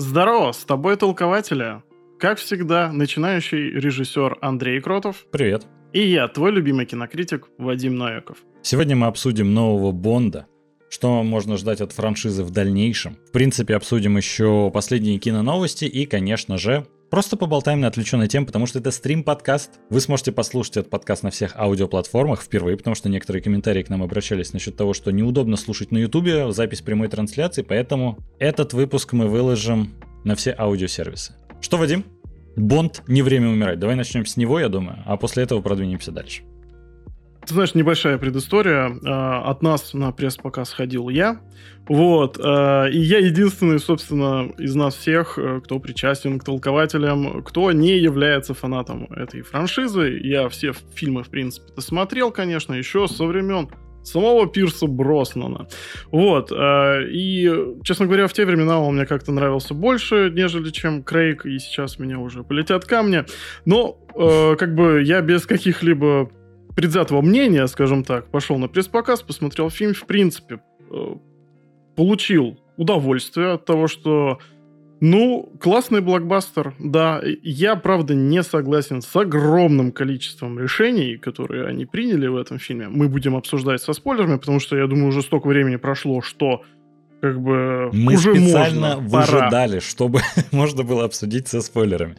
Здорово, с тобой толкователя. Как всегда, начинающий режиссер Андрей Кротов. Привет. И я, твой любимый кинокритик Вадим Новиков. Сегодня мы обсудим нового Бонда, что можно ждать от франшизы в дальнейшем. В принципе, обсудим еще последние киноновости и, конечно же, Просто поболтаем на отвлеченной теме, потому что это стрим-подкаст. Вы сможете послушать этот подкаст на всех аудиоплатформах впервые, потому что некоторые комментарии к нам обращались насчет того, что неудобно слушать на ютубе запись прямой трансляции, поэтому этот выпуск мы выложим на все аудиосервисы. Что, Вадим? Бонд «Не время умирать». Давай начнем с него, я думаю, а после этого продвинемся дальше. Ты знаешь, небольшая предыстория. А, от нас на пресс-показ ходил я. Вот. А, и я единственный, собственно, из нас всех, э, кто причастен к толкователям, кто не является фанатом этой франшизы. Я все фильмы, в принципе, смотрел, конечно, еще со времен самого Пирса Броснана. Вот. И, честно говоря, в те времена он мне как-то нравился больше, нежели чем Крейг, и сейчас меня уже полетят камни. Но, э, как бы, я без каких-либо предвзятого мнения, скажем так, пошел на пресс-показ, посмотрел фильм, в принципе, э, получил удовольствие от того, что ну, классный блокбастер, да. Я, правда, не согласен с огромным количеством решений, которые они приняли в этом фильме. Мы будем обсуждать со спойлерами, потому что, я думаю, уже столько времени прошло, что как бы Мы уже специально можно, выжидали, пора. чтобы можно было обсудить со спойлерами.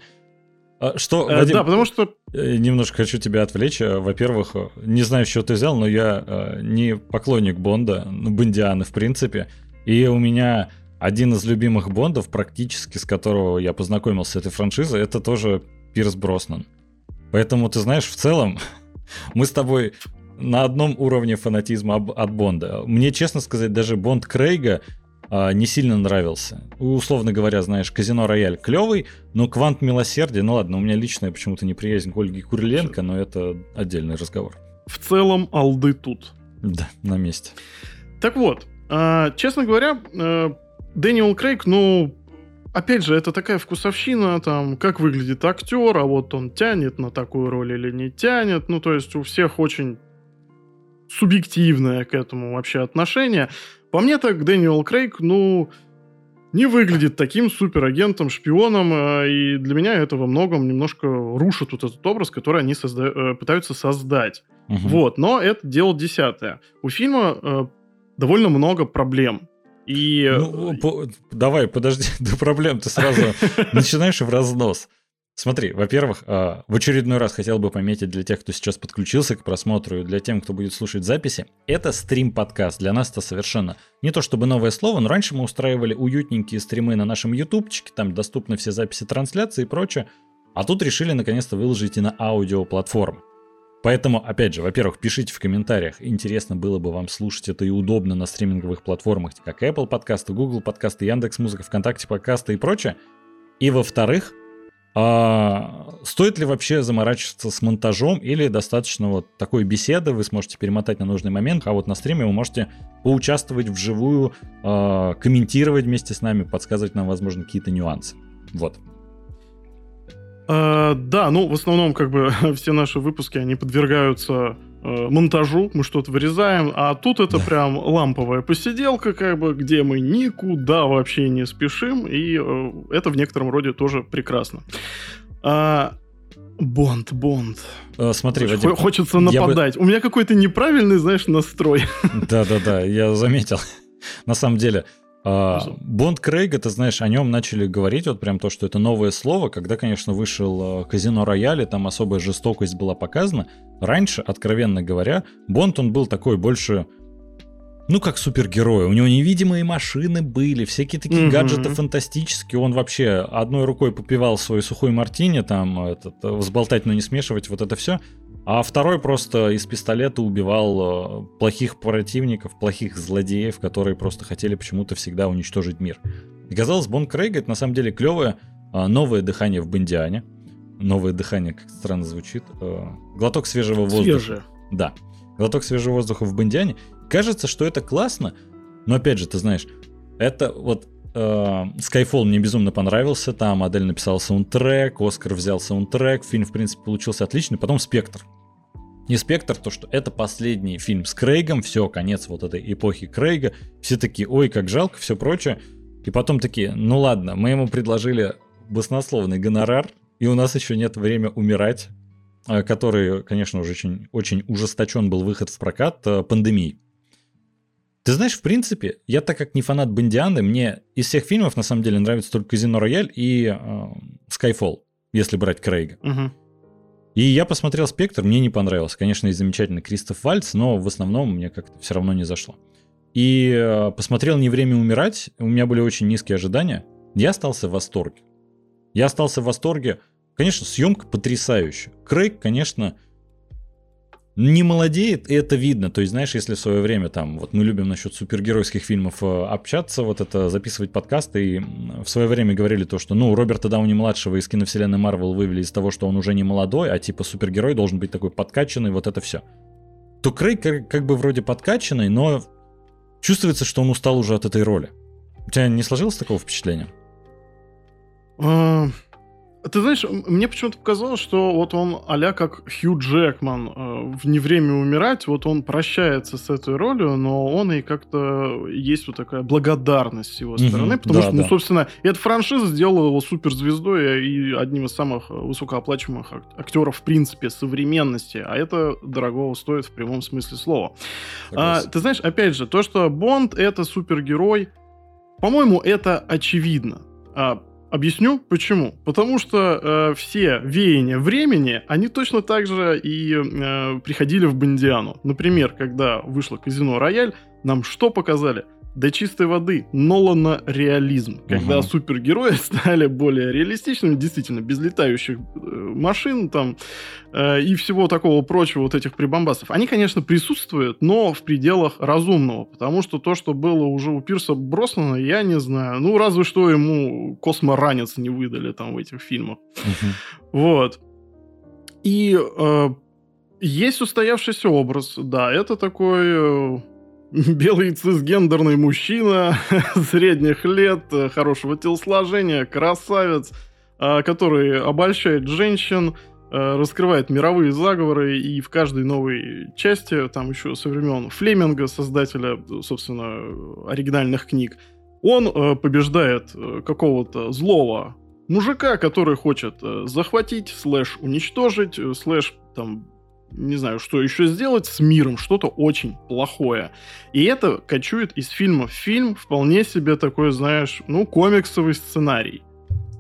А что, э, Вадим, да, потому что... Э, немножко хочу тебя отвлечь. Э, во-первых, не знаю, что ты взял, но я не поклонник Бонда, ну, Бондианы в принципе. И у меня один из любимых Бондов, практически с которого я познакомился с этой франшизой, это тоже Пирс Броснан. Поэтому, ты знаешь, в целом, мы с тобой на одном уровне фанатизма от Бонда. Мне, честно сказать, даже Бонд Крейга а, не сильно нравился. Условно говоря, знаешь, Казино Рояль клевый, но Квант Милосердия, ну ладно, у меня личная почему-то неприязнь к Ольге Куриленко, но это отдельный разговор. В целом, алды тут. Да, на месте. Так вот, а, честно говоря, э, Дэниел Крейг, ну, опять же, это такая вкусовщина, там, как выглядит актер, а вот он тянет на такую роль или не тянет. Ну, то есть у всех очень субъективное к этому вообще отношение. По мне так Дэниел Крейг, ну, не выглядит таким суперагентом, шпионом, э, и для меня это во многом немножко рушит вот этот образ, который они созда- э, пытаются создать. Угу. Вот, но это дело десятое. У фильма э, довольно много проблем. И... Ну, по- давай, подожди, до проблем ты сразу начинаешь в разнос. Смотри, во-первых, а, в очередной раз хотел бы пометить для тех, кто сейчас подключился к просмотру, и для тех, кто будет слушать записи, это стрим-подкаст. Для нас это совершенно не то чтобы новое слово, но раньше мы устраивали уютненькие стримы на нашем ютубчике, там доступны все записи трансляции и прочее, а тут решили наконец-то выложить и на аудиоплатформу. Поэтому, опять же, во-первых, пишите в комментариях, интересно было бы вам слушать это и удобно на стриминговых платформах, как Apple подкасты, Google подкасты, Яндекс.Музыка, ВКонтакте подкасты и прочее. И во-вторых, а стоит ли вообще заморачиваться с монтажом или достаточно вот такой беседы, вы сможете перемотать на нужный момент, а вот на стриме вы можете поучаствовать вживую, э, комментировать вместе с нами, подсказывать нам, возможно, какие-то нюансы. Вот. А, да, ну, в основном, как бы, все наши выпуски, они подвергаются монтажу, мы что-то вырезаем, а тут это да. прям ламповая посиделка, как бы, где мы никуда вообще не спешим, и э, это в некотором роде тоже прекрасно. А, Бонд, Бонд. А, смотри, Вадим, Хочется нападать. Бы... У меня какой-то неправильный, знаешь, настрой. Да-да-да, я заметил. На самом деле, а, Бонд Крейг, это знаешь, о нем начали говорить, вот прям то, что это новое слово, когда, конечно, вышел э, Казино Рояль, там особая жестокость была показана. Раньше, откровенно говоря, Бонд, он был такой больше, ну, как супергерой. У него невидимые машины были, всякие такие mm-hmm. гаджеты фантастические. Он вообще одной рукой попивал свой сухой мартини, там, этот, взболтать, но не смешивать, вот это все. А второй просто из пистолета убивал э, плохих противников, плохих злодеев, которые просто хотели почему-то всегда уничтожить мир. И казалось, Бон Крейг это на самом деле клевое э, новое дыхание в Бондиане. Новое дыхание, как странно звучит. Э, глоток свежего воздуха. Свежее. Да. Глоток свежего воздуха в Бондиане. Кажется, что это классно, но опять же, ты знаешь, это вот Skyfall мне безумно понравился, там модель написал саундтрек, Оскар взял саундтрек, фильм, в принципе, получился отличный, потом Спектр. Не Спектр, то что это последний фильм с Крейгом, все, конец вот этой эпохи Крейга, все такие, ой, как жалко, все прочее. И потом такие, ну ладно, мы ему предложили баснословный гонорар, и у нас еще нет времени умирать, э, который, конечно, уже очень, очень ужесточен был выход в прокат э, пандемией. Ты знаешь, в принципе, я так как не фанат Бондианы, мне из всех фильмов на самом деле нравится только Казино Рояль и э, Skyfall, если брать Крейга. Угу. И я посмотрел «Спектр», мне не понравился. Конечно, и замечательный Кристоф Вальц, но в основном мне как-то все равно не зашло. И э, посмотрел «Не время умирать», у меня были очень низкие ожидания. Я остался в восторге. Я остался в восторге. Конечно, съемка потрясающая. Крейг, конечно, не молодеет, и это видно. То есть, знаешь, если в свое время там, вот мы любим насчет супергеройских фильмов э, общаться, вот это записывать подкасты, и в свое время говорили то, что, ну, Роберта Дауни-младшего из киновселенной Марвел вывели из того, что он уже не молодой, а типа супергерой должен быть такой подкачанный, вот это все. То Крейг как, как бы вроде подкачанный, но чувствуется, что он устал уже от этой роли. У тебя не сложилось такого впечатления? Ты знаешь, мне почему-то показалось, что вот он а как Хью Джекман э, в «Не время умирать», вот он прощается с этой ролью, но он и как-то есть вот такая благодарность с его стороны, mm-hmm, потому да, что, ну, да. собственно, эта франшиза сделала его суперзвездой и одним из самых высокооплачиваемых актеров, в принципе, современности, а это дорогого стоит в прямом смысле слова. А, ты знаешь, опять же, то, что Бонд — это супергерой, по-моему, это очевидно. А, Объясню почему. Потому что э, все веяния времени, они точно так же и э, приходили в Бондиану. Например, когда вышло казино Рояль, нам что показали? До чистой воды Нолана реализм, когда угу. супергерои стали более реалистичными, действительно, без летающих э, машин там э, и всего такого прочего, вот этих прибамбасов. Они, конечно, присутствуют, но в пределах разумного, потому что то, что было уже у Пирса Броснана, я не знаю. Ну, разве что ему косморанец не выдали там в этих фильмах. Угу. Вот. И э, есть устоявшийся образ, да, это такой... Э, белый цисгендерный мужчина средних лет, хорошего телосложения, красавец, а, который обольщает женщин, а, раскрывает мировые заговоры, и в каждой новой части, там еще со времен Флеминга, создателя, собственно, оригинальных книг, он побеждает какого-то злого мужика, который хочет захватить, слэш уничтожить, слэш там не знаю, что еще сделать с миром, что-то очень плохое. И это кочует из фильма в фильм, вполне себе такой, знаешь, ну, комиксовый сценарий.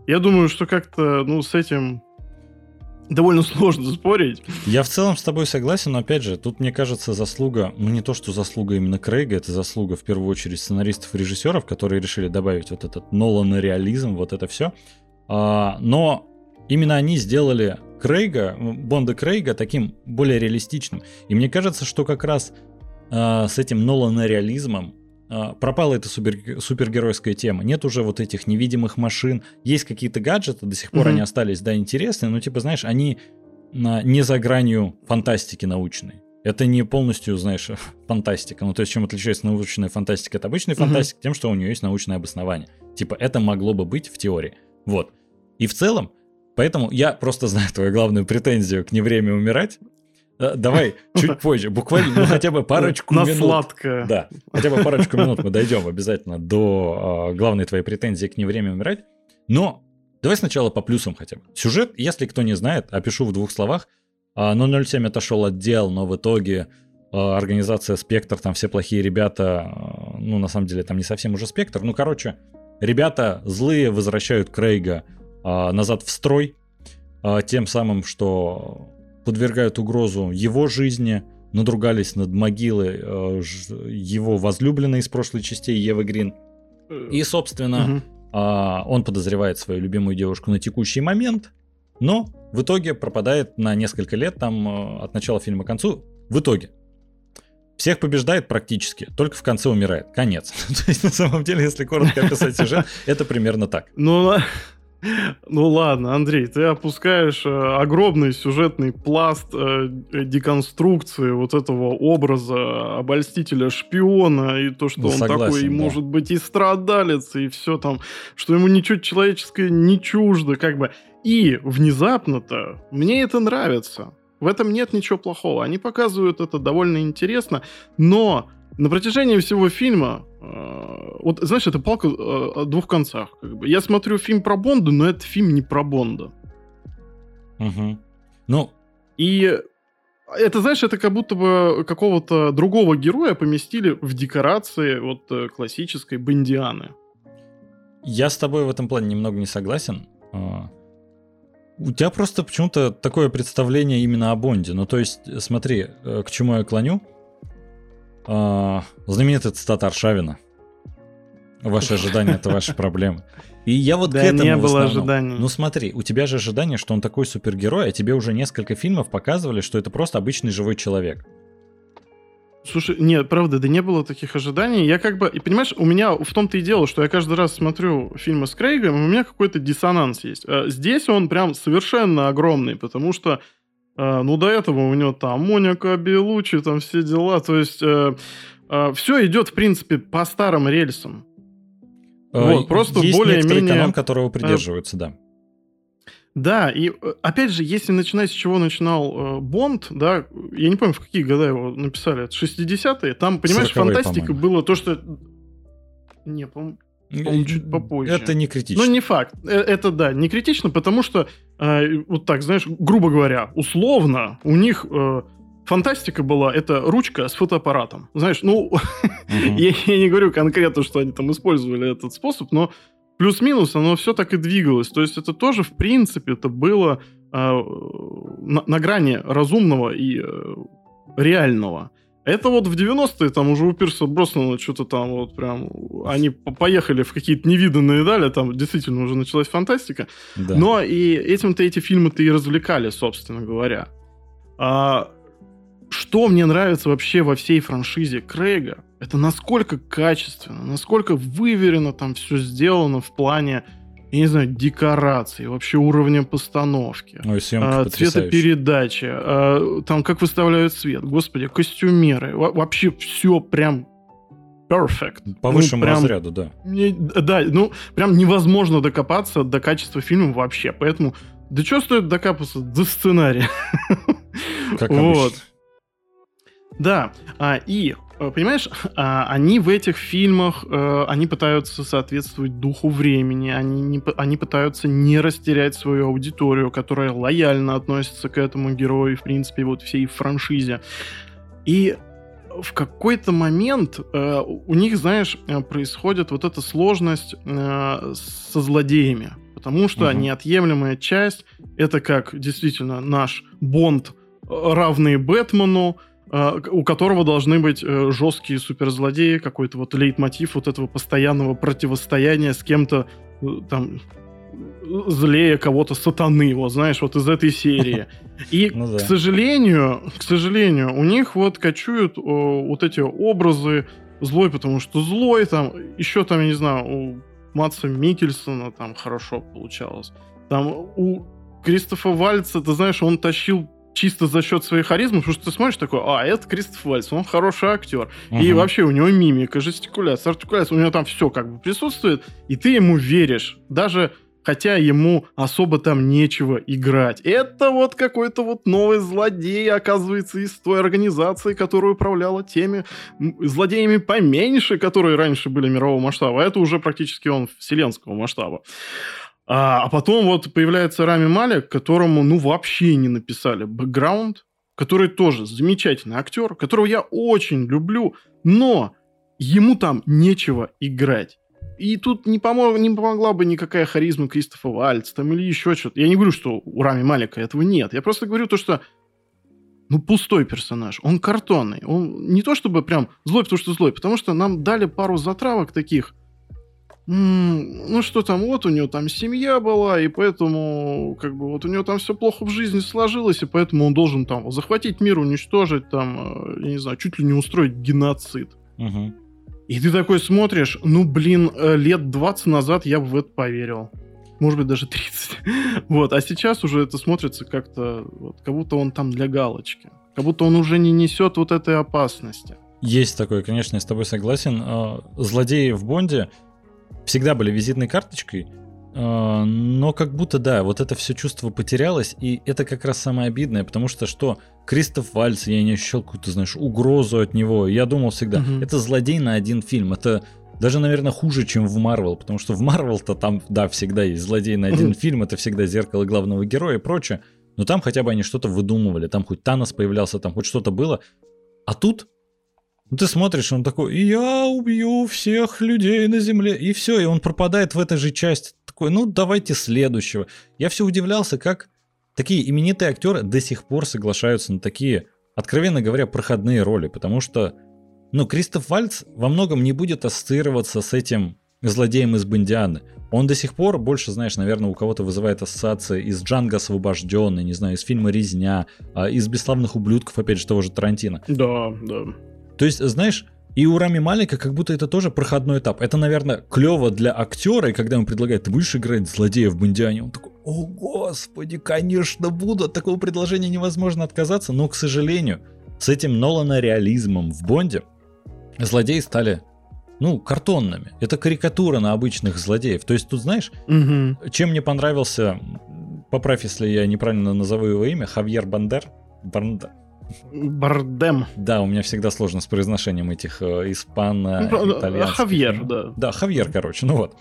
Я думаю, что как-то, ну, с этим довольно сложно спорить. Я в целом с тобой согласен, но опять же, тут, мне кажется, заслуга, ну не то, что заслуга именно Крейга, это заслуга в первую очередь сценаристов и режиссеров, которые решили добавить вот этот Нолан реализм, вот это все. А, но именно они сделали Крейга, Бонда Крейга таким более реалистичным. И мне кажется, что как раз э, с этим Нолана-реализмом э, пропала эта супер, супергеройская тема. Нет уже вот этих невидимых машин. Есть какие-то гаджеты, до сих пор mm-hmm. они остались, да, интересные, но типа, знаешь, они э, не за гранью фантастики научной. Это не полностью, знаешь, фантастика. Ну, то есть, чем отличается научная фантастика от обычной mm-hmm. фантастики? Тем, что у нее есть научное обоснование. Типа, это могло бы быть в теории. Вот. И в целом, Поэтому я просто знаю твою главную претензию к не время умирать. Э, давай чуть позже, буквально, ну хотя бы парочку На минут. сладкое. Да, хотя бы парочку минут мы дойдем обязательно до э, главной твоей претензии к не время умирать. Но давай сначала по плюсам хотя бы. Сюжет, если кто не знает, опишу в двух словах. 007 отошел от дел, но в итоге э, организация Спектр, там все плохие ребята, э, ну на самом деле там не совсем уже Спектр, ну короче, ребята злые возвращают Крейга а, назад в строй, а, тем самым, что подвергают угрозу его жизни, надругались над могилой а, его возлюбленной из прошлой частей Евы Грин. И, собственно, угу. он подозревает свою любимую девушку на текущий момент, но в итоге пропадает на несколько лет там от начала фильма к концу. В итоге всех побеждает практически, только в конце умирает. Конец. То есть, на самом деле, если коротко описать сюжет, это примерно так. Ну, ну ладно, Андрей, ты опускаешь э, огромный сюжетный пласт э, деконструкции вот этого образа обольстителя-шпиона, и то, что ну, он согласен, такой, да. может быть, и страдалец, и все там, что ему ничего человеческое не чуждо, как бы. И внезапно-то мне это нравится. В этом нет ничего плохого. Они показывают это довольно интересно, но на протяжении всего фильма, э, вот знаешь, это палка э, о двух концах. Как бы. Я смотрю фильм про Бонда, но это фильм не про Бонда. Угу. Ну, и это, знаешь, это как будто бы какого-то другого героя поместили в декорации вот э, классической Бондианы. Я с тобой в этом плане немного не согласен. А, у тебя просто почему-то такое представление именно о Бонде. Ну, то есть, смотри, э, к чему я клоню. А, знаменитый цитата Аршавина. Ваши ожидания — это ваши проблемы. И я вот да к этому не было ожиданий. Ну смотри, у тебя же ожидание, что он такой супергерой, а тебе уже несколько фильмов показывали, что это просто обычный живой человек. Слушай, нет, правда, да не было таких ожиданий. Я как бы, и понимаешь, у меня в том-то и дело, что я каждый раз смотрю фильмы с Крейгом, и у меня какой-то диссонанс есть. А Здесь он прям совершенно огромный, потому что, ну, до этого у него там Моника Белучи, там все дела, то есть э, э, все идет, в принципе, по старым рельсам. Вот, Э, просто Есть более-менее... канон, которого придерживаются, да. Да, и э, опять же, если начинать с чего начинал э, Бонд, да, я не помню, в какие года его написали, это 60-е, там, понимаешь, 40-е, фантастика по-моему. было то, что... Не, по-моему, по-моему, чуть попозже. Это не критично. Ну, не факт. Э, Это, да, не критично, потому что, э, вот так, знаешь, грубо говоря, условно, у них э, фантастика была, это ручка с фотоаппаратом. Знаешь, ну, Мгм. я, я не говорю конкретно, что они там использовали этот способ, но плюс-минус оно все так и двигалось. То есть это тоже, в принципе, это было э, на, на грани разумного и э, реального. Это вот в 90-е там уже у Пирса Броснана что-то там вот прям... Они по- поехали в какие-то невиданные дали, там действительно уже началась фантастика. Да. Но и этим-то эти фильмы-то и развлекали, собственно говоря. А, что мне нравится вообще во всей франшизе Крейга, это насколько качественно, насколько выверено там все сделано в плане, я не знаю, декораций, вообще уровня постановки. Ой, а, цветопередачи, а, там как выставляют свет, господи, костюмеры, Во- вообще все прям perfect. По Ну, высшему прям- разряду, да. не- да, ну, прям невозможно докопаться до качества фильма вообще. Поэтому, да что стоит докапаться до сценария? Как Вот. обычно. Да, а, и, понимаешь, а, они в этих фильмах, э, они пытаются соответствовать духу времени, они, не, они пытаются не растерять свою аудиторию, которая лояльно относится к этому герою, в принципе, вот всей франшизе. И в какой-то момент э, у них, знаешь, э, происходит вот эта сложность э, со злодеями, потому что Мгм. неотъемлемая часть это как действительно наш Бонд э, равный Бэтмену, э, у которого должны быть э, жесткие суперзлодеи, какой-то вот лейтмотив вот этого постоянного противостояния с кем-то э, там злее кого-то сатаны, вот знаешь, вот из этой серии. И, Ну да. к сожалению, к сожалению, у них вот кочуют о, вот эти образы злой, потому что злой там, еще там, я не знаю, у Матса Микельсона там хорошо получалось. Там у Кристофа Вальца, ты знаешь, он тащил чисто за счет своей харизмы, потому что ты смотришь такой, а, это Кристоф Вальц, он хороший актер. И Мгм. вообще у него мимика, жестикуляция, артикуляция, у него там все как бы присутствует, и ты ему веришь, даже хотя ему особо там нечего играть. Это вот какой-то вот новый злодей, оказывается, из той организации, которая управляла теми злодеями поменьше, которые раньше были мирового масштаба, а это уже практически он вселенского масштаба. А, а потом вот появляется Рами Малик, которому, ну, вообще не написали бэкграунд, который тоже замечательный актер, которого я очень люблю, но ему там нечего играть. И тут не, помог, не помогла бы никакая харизма Кристофа Вальца там или еще что-то. Я не говорю, что у Рами Малика этого нет. Я просто говорю то, что ну, пустой персонаж. Он картонный. Он не то чтобы прям злой, потому что злой, потому что нам дали пару затравок таких. Ну что там, вот у него там семья была, и поэтому как бы вот у него там все плохо в жизни сложилось, и поэтому он должен там захватить мир, уничтожить там, э, я не знаю, чуть ли не устроить геноцид. Мгм. И ты такой смотришь, ну, блин, э, лет 20 назад я бы в это поверил. Может быть, даже 30. Вот, а сейчас уже это смотрится как-то, вот, как будто он там для галочки. Как будто он уже не несет вот этой опасности. Есть такое, конечно, я с тобой согласен. А, Злодеи в Бонде всегда были визитной карточкой, А, но как будто, да, вот это все чувство потерялось, и это как раз самое обидное, потому что что? Кристоф Вальц, я не ощущал какую-то, знаешь, угрозу от него. Я думал всегда, угу. это злодей на один фильм, это даже, наверное, хуже, чем в Марвел, потому что в Марвел-то там, да, всегда есть злодей на один фильм, это всегда зеркало главного героя и прочее, но там хотя бы они что-то выдумывали, там хоть Танос появлялся, там хоть что-то было, а тут ну, ты смотришь, он такой, я убью всех людей на земле, и все, и он пропадает в этой же части. Такой, ну, давайте следующего. Я все удивлялся, как такие именитые актеры до сих пор соглашаются на такие, откровенно говоря, проходные роли, потому что, ну, Кристоф Вальц во многом не будет ассоциироваться с этим злодеем из Бондианы. Он до сих пор больше, знаешь, наверное, у кого-то вызывает ассоциации из Джанга освобожденный, не знаю, из фильма Резня, а, из бесславных ублюдков, опять же, того же Тарантино. Да, да. То есть, знаешь, и у Рами Малика как будто это тоже проходной этап. Это, наверное, клево для актера, и когда ему предлагают, ты будешь играть злодея в Бондиане, он такой, о господи, конечно буду, от такого предложения невозможно отказаться, но, к сожалению, с этим Нолана реализмом в Бонде злодеи стали ну, картонными. Это карикатура на обычных злодеев. То есть тут, знаешь, угу. чем мне понравился, поправь, если я неправильно назову его имя, Хавьер Бандер, Бандер, Бардем. Да, у меня всегда сложно с произношением этих э, испано-итальянских. Хавьер, да. Да, Хавьер, короче, ну вот.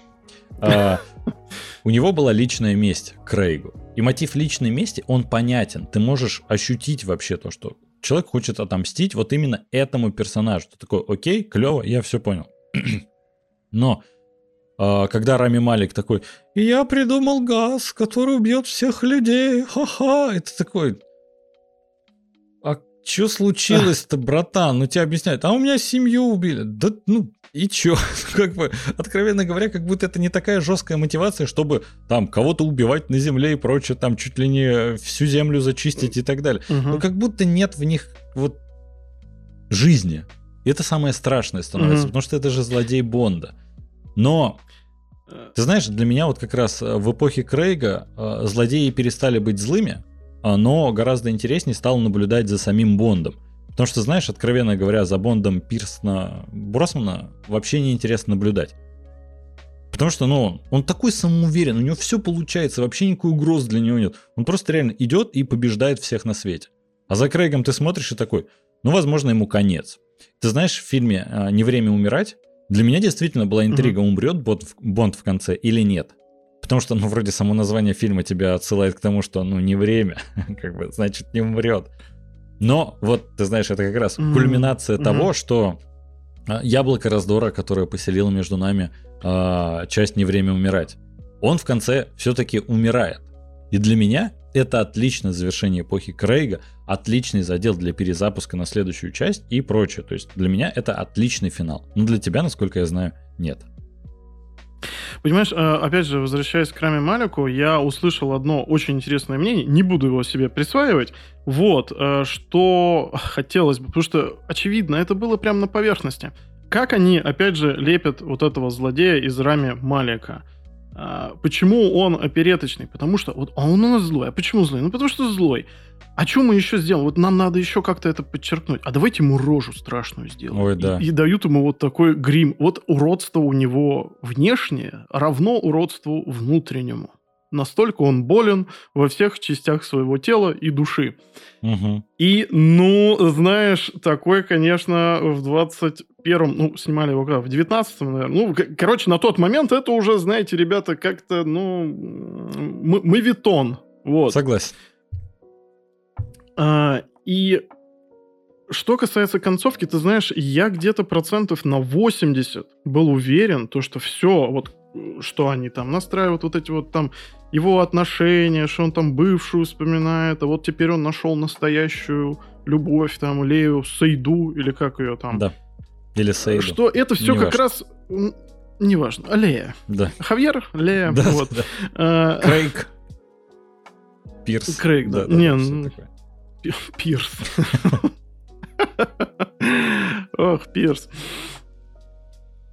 А, у него была личная месть Крейгу. И мотив личной мести, он понятен. Ты можешь ощутить вообще то, что человек хочет отомстить вот именно этому персонажу. Ты такой, окей, клево, я все понял. Но а, когда Рами Малик такой, я придумал газ, который убьет всех людей, ха-ха, это такой, что случилось-то, братан? Ну, тебе объясняют, а у меня семью убили. Да, ну, и чё? как бы, откровенно говоря, как будто это не такая жесткая мотивация, чтобы там кого-то убивать на земле и прочее, там чуть ли не всю землю зачистить и так далее. Угу. Ну, как будто нет в них вот жизни. И это самое страшное становится, угу. потому что это же злодей Бонда. Но ты знаешь, для меня вот как раз в эпохе Крейга э, злодеи перестали быть злыми, но гораздо интереснее стало наблюдать за самим Бондом. Потому что, знаешь, откровенно говоря, за Бондом Пирсона Бросмана вообще не интересно наблюдать. Потому что, ну, он такой самоуверен, у него все получается, вообще никакой угрозы для него нет. Он просто реально идет и побеждает всех на свете. А за Крейгом ты смотришь и такой, ну, возможно, ему конец. Ты знаешь, в фильме а, «Не время умирать» для меня действительно была интрига, умрет Бонд в конце или нет. Потому что, ну, вроде само название фильма тебя отсылает к тому, что, ну, не время, как бы, значит, не умрет. Но, вот, ты знаешь, это как раз mm-hmm. кульминация mm-hmm. того, что а, яблоко раздора, которое поселило между нами э, часть «Не время умирать», он в конце все-таки умирает. И для меня это отличное завершение эпохи Крейга, отличный задел для перезапуска на следующую часть и прочее. То есть для меня это отличный финал. Но для тебя, насколько я знаю, нет. Понимаешь, э, опять же, возвращаясь к Раме Малику, я услышал одно очень интересное мнение, не буду его себе присваивать, вот, э, что хотелось бы, потому что, очевидно, это было прямо на поверхности. Как они, опять же, лепят вот этого злодея из Рами Малика? А, почему он опереточный? Потому что вот а он у нас злой. А почему злой? Ну, потому что злой. А что мы еще сделаем? Вот нам надо еще как-то это подчеркнуть. А давайте ему рожу страшную сделаем. Ой, да. И, и дают ему вот такой грим. Вот уродство у него внешнее равно уродству внутреннему. Настолько он болен во всех частях своего тела и души. Угу. И, ну, знаешь, такой, конечно, в 21-м, ну, снимали его когда, в 19-м, наверное. Ну, короче, на тот момент это уже, знаете, ребята, как-то, ну, мы, мы витон. Вот. Согласен. А, и что касается концовки, ты знаешь, я где-то процентов на 80 был уверен, то, что все, вот что они там настраивают, вот эти вот там его отношения, что он там бывшую вспоминает, а вот теперь он нашел настоящую любовь, там, Лею Сейду, или как ее там. Да. Или Сейду. Что это все как раз... Неважно. Лея. Да. Хавьер, Лея. Да, вот. да. А, Крейг. Пирс. Крейг, да. да, Не, да Пирс. Ох, Пирс.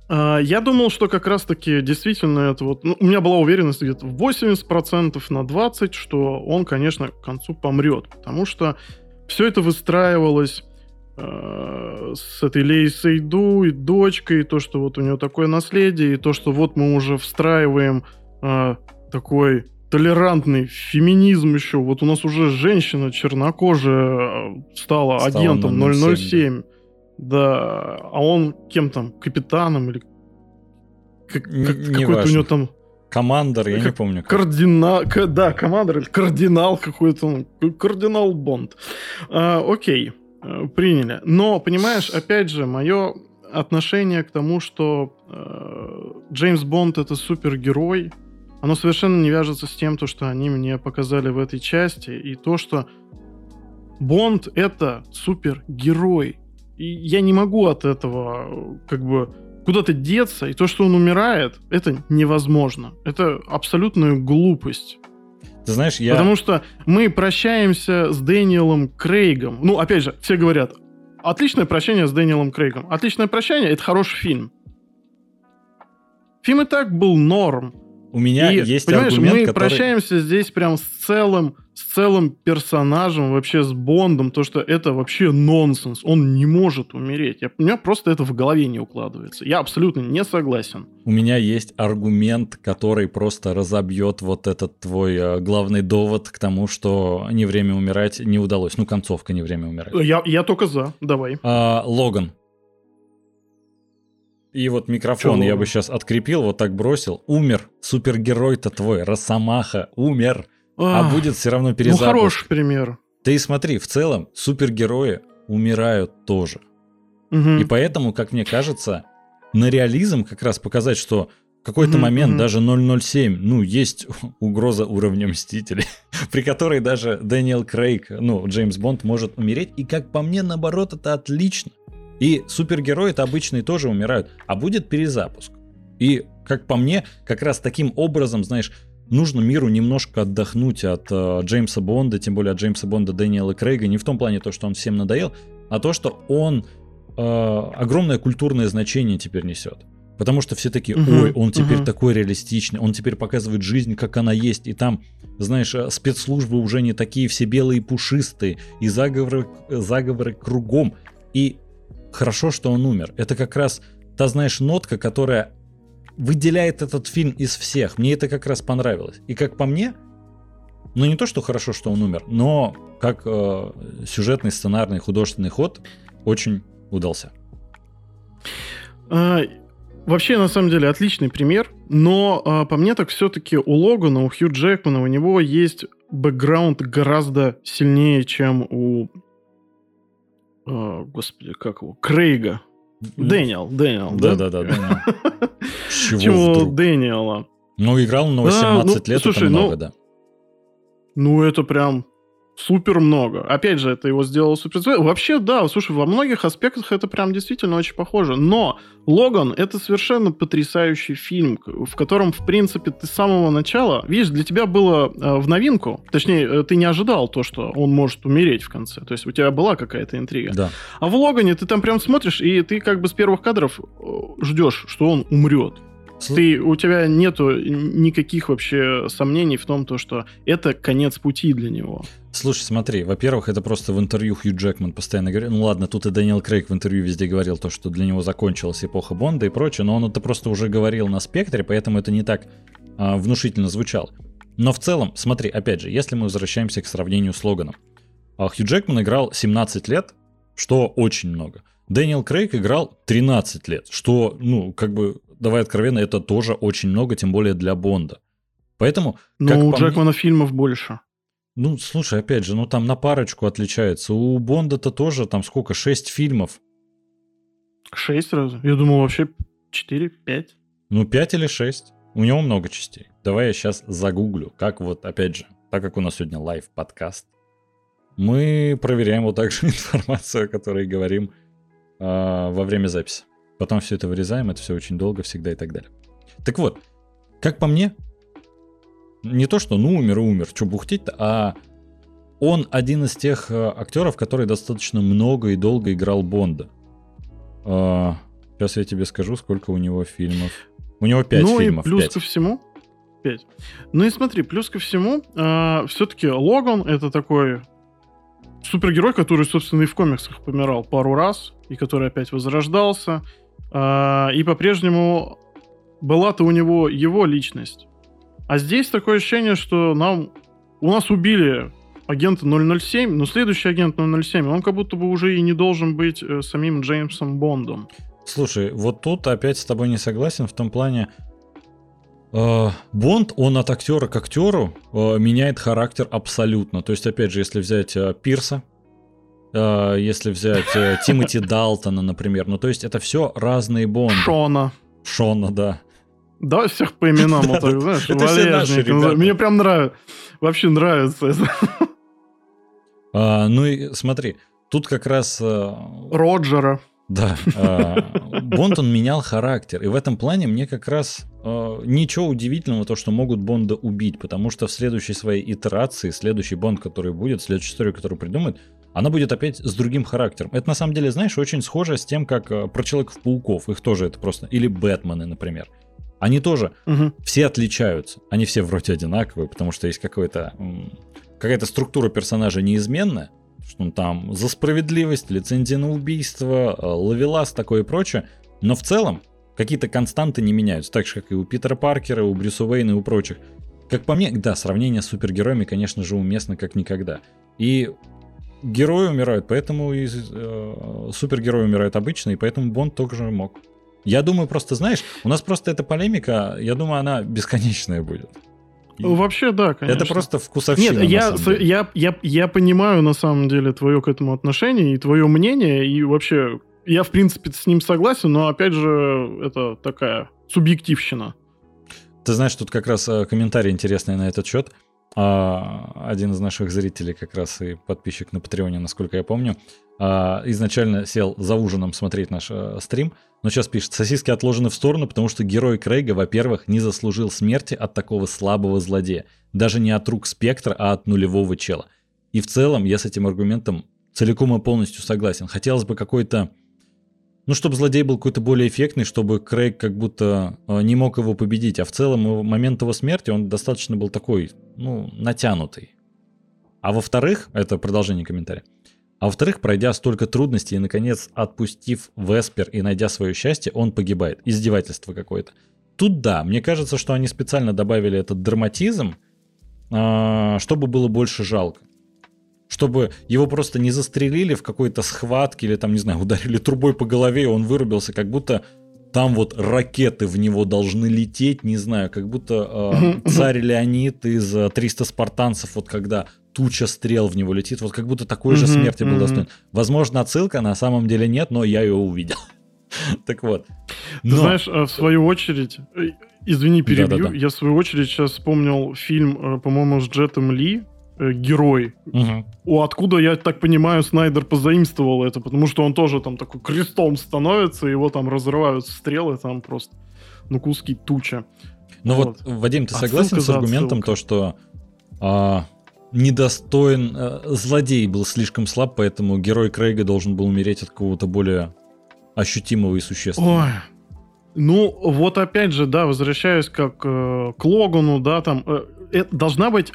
А, я думал, что как раз-таки действительно это вот... Ну, у меня была уверенность где-то 80% на 20%, что он, конечно, к концу помрет. Потому что все это выстраивалось э, с этой Лей Сейду и дочкой, и то, что вот у него такое наследие, и то, что вот мы уже встраиваем э, такой толерантный феминизм еще. Вот у нас уже женщина чернокожая э, стала, стала агентом 007. 007. Да, а он кем там, капитаном или как, какой-то у него там Командор, я как, не помню. Как. Кардинал, да, командор, кардинал какой-то, ну, кардинал Бонд. А, окей, э, приняли. Но, понимаешь, опять же, мое отношение к тому, что э, Джеймс Бонд это супергерой, оно совершенно не вяжется с тем, то, что они мне показали в этой части, и то, что Бонд это супергерой. И я не могу от этого как бы куда-то деться, и то, что он умирает, это невозможно. Это абсолютная глупость. Ты знаешь, я... Потому что мы прощаемся с Дэниелом Крейгом. Ну, опять же, все говорят, отличное прощание с Дэниелом Крейгом. Отличное прощание — это хороший фильм. Фильм и так был норм. У меня и, есть понимаешь, аргумент, мы который... прощаемся здесь прям с целым, с целым персонажем, вообще с Бондом, то, что это вообще нонсенс. Он не может умереть. Я, у меня просто это в голове не укладывается. Я абсолютно не согласен. У меня есть аргумент, который просто разобьет вот этот твой э, главный довод к тому, что не время умирать не удалось. Ну, концовка не время умирать. Я, я только за. Давай. А, Логан. И вот микрофон Чего? я бы сейчас открепил, вот так бросил. Умер. Супергерой-то твой, Росомаха, умер. А а будет все равно перезапуск. Ну, хороший пример. Ты смотри, в целом супергерои умирают тоже. Угу. И поэтому, как мне кажется, на реализм как раз показать, что в какой-то угу, момент угу. даже 007, ну, есть угроза уровня Мстителей, при которой даже Дэниел Крейг, ну, Джеймс Бонд может умереть. И как по мне, наоборот, это отлично. И супергерои-то обычные тоже умирают. А будет перезапуск. И, как по мне, как раз таким образом, знаешь, нужно миру немножко отдохнуть от э, Джеймса Бонда, тем более от Джеймса Бонда Дэниела Крейга. Не в том плане то, что он всем надоел, а то, что он э, огромное культурное значение теперь несет. Потому что все такие, ой, он теперь такой реалистичный, он теперь показывает жизнь, как она есть, и там, знаешь, э, спецслужбы уже не такие все белые и пушистые, и заговоры, заговоры кругом. И хорошо, что он умер. Это как раз та, знаешь, нотка, которая выделяет этот фильм из всех. Мне это как раз понравилось. И как по мне, ну не то, что хорошо, что он умер, но как э, сюжетный, сценарный, художественный ход очень удался. А, вообще, на самом деле, отличный пример, но а, по мне так все-таки у Логана, у Хью Джекмана, у него есть бэкграунд гораздо сильнее, чем у о, господи, как его? Крейга. Дэниел, Дэниел, да? Да-да-да, Дэниел. Чего Дэниела? Ну, играл на 18 ну, лет, это много, ну, да. Ну, это прям супер много. Опять же, это его сделало супер. Вообще, да, слушай, во многих аспектах это прям действительно очень похоже. Но Логан это совершенно потрясающий фильм, в котором, в принципе, ты с самого начала, видишь, для тебя было э, в новинку, точнее, э, ты не ожидал то, что он может умереть в конце. То есть у тебя была какая-то интрига. Да. А в Логане ты там прям смотришь, и ты как бы с первых кадров э, ждешь, что он умрет. Ты, у тебя нету никаких вообще сомнений в том, то, что это конец пути для него. Слушай, смотри, во-первых, это просто в интервью Хью Джекман постоянно говорил, ну ладно, тут и Дэниел Крейг в интервью везде говорил то, что для него закончилась эпоха Бонда и прочее, но он это просто уже говорил на спектре, поэтому это не так а, внушительно звучало. Но в целом, смотри, опять же, если мы возвращаемся к сравнению с Логаном. А Хью Джекман играл 17 лет, что очень много. Дэниел Крейг играл 13 лет, что, ну, как бы давай откровенно, это тоже очень много, тем более для Бонда. Поэтому... Ну, у Джекмана мне... фильмов больше. Ну, слушай, опять же, ну там на парочку отличается. У Бонда-то тоже там сколько? Шесть фильмов. Шесть сразу? Я думал вообще четыре, пять. Ну, пять или шесть. У него много частей. Давай я сейчас загуглю, как вот, опять же, так как у нас сегодня лайв-подкаст, мы проверяем вот так же информацию, о которой говорим э, во время записи. Потом все это вырезаем, это все очень долго, всегда и так далее. Так вот, как по мне, не то, что ну умер умер, что бухтеть-то, а он один из тех э, актеров, который достаточно много и долго играл Бонда. А, сейчас я тебе скажу, сколько у него фильмов. У него пять ну фильмов. И плюс 5. ко всему. 5. Ну и смотри, плюс ко всему, э, все-таки Логан это такой супергерой, который, собственно, и в комиксах помирал пару раз, и который опять возрождался. А, и по-прежнему была-то у него его личность. А здесь такое ощущение, что нам у нас убили агента 007, но следующий агент 007, он как будто бы уже и не должен быть э, самим Джеймсом Бондом. Слушай, вот тут опять с тобой не согласен в том плане, э, Бонд, он от актера к актеру э, меняет характер абсолютно. То есть, опять же, если взять Пирса, если взять э, Тимоти Далтона, например, ну то есть это все разные Бонды. Шона. Шона, да. Давай всех по именам, вот так, знаешь, Это все наши ребята. Мне прям нравится. Вообще нравится это. А, ну и смотри, тут как раз э, Роджера. Да, э, Бонд он менял характер, и в этом плане мне как раз э, ничего удивительного то, что могут Бонда убить, потому что в следующей своей итерации, следующий Бонд, который будет, следующая история, которую придумают, она будет опять с другим характером. Это на самом деле, знаешь, очень схоже с тем, как э, про Человеков-пауков, их тоже это просто, или Бэтмены, например. Они тоже Мгм. все отличаются. Они все вроде одинаковые, потому что есть какой-то, какая-то структура персонажа неизменная, что он там за справедливость, лицензия на убийство, э, ловелас, такое и прочее. Но в целом какие-то константы не меняются, так же, как и у Питера Паркера, у Брюса Уэйна и у прочих. Как по мне, да, сравнение с супергероями, конечно же, уместно как никогда. И герои умирают, поэтому и э, супергерои умирают обычно, и поэтому Бонд тоже мог. Я думаю, просто, знаешь, у нас просто эта полемика, я думаю, она бесконечная будет. И Вообще, да, конечно. Это просто вкусовщина. Нет, я, я, я, я понимаю на самом деле твое к этому отношение и твое мнение, и вообще я в принципе с ним согласен, но опять же это такая субъективщина. Ты знаешь, тут как раз э, комментарий интересный на этот счет. А, Один из наших зрителей, как раз и подписчик на Патреоне, насколько я помню, а, изначально сел за ужином смотреть наш э, стрим, но сейчас пишет, сосиски отложены в сторону, потому что герой Крейга, во-первых, не заслужил смерти от такого слабого злодея. Даже не от рук спектра, а от нулевого чела. И в целом я с этим аргументом целиком и полностью согласен. Хотелось бы какой-то ну, чтобы злодей был какой-то более эффектный, чтобы Крейг как будто э, не мог его победить. А в целом, момент его смерти, он достаточно был такой, ну, натянутый. А во-вторых, это продолжение комментария. А во-вторых, пройдя столько трудностей и, наконец, отпустив Веспер и найдя свое счастье, он погибает. Издевательство какое-то. Тут да, мне кажется, что они специально добавили этот драматизм, а, чтобы было больше жалко. Чтобы его просто не застрелили в какой-то схватке или там, не знаю, ударили трубой по голове, и он вырубился, как будто там вот ракеты в него должны лететь, не знаю, как будто э, царь Леонид из э, 300 спартанцев, вот когда туча стрел в него летит, вот как будто такой же смерти был достоин. Возможно, отсылка, на самом деле нет, но я ее увидел. Так вот. Ты Но- знаешь, а в свою очередь, э, извини, перебью, Да-да-да. я в свою очередь сейчас вспомнил фильм, э, по-моему, с Джетом Ли, э, «Герой». Мгм. О, откуда, я так понимаю, Снайдер позаимствовал это, потому что он тоже там такой крестом становится, его там разрывают стрелы, там просто, ну, куски туча. Ну вот, Вот. Вадим, ты Отсылка согласен с аргументом, то, что а, недостоин, э, злодей был слишком слаб, поэтому герой Крейга должен был умереть от какого-то более ощутимого и существенного. Ой. Ну, вот опять же, да, возвращаясь как э, к Логану, да, там э, это должна быть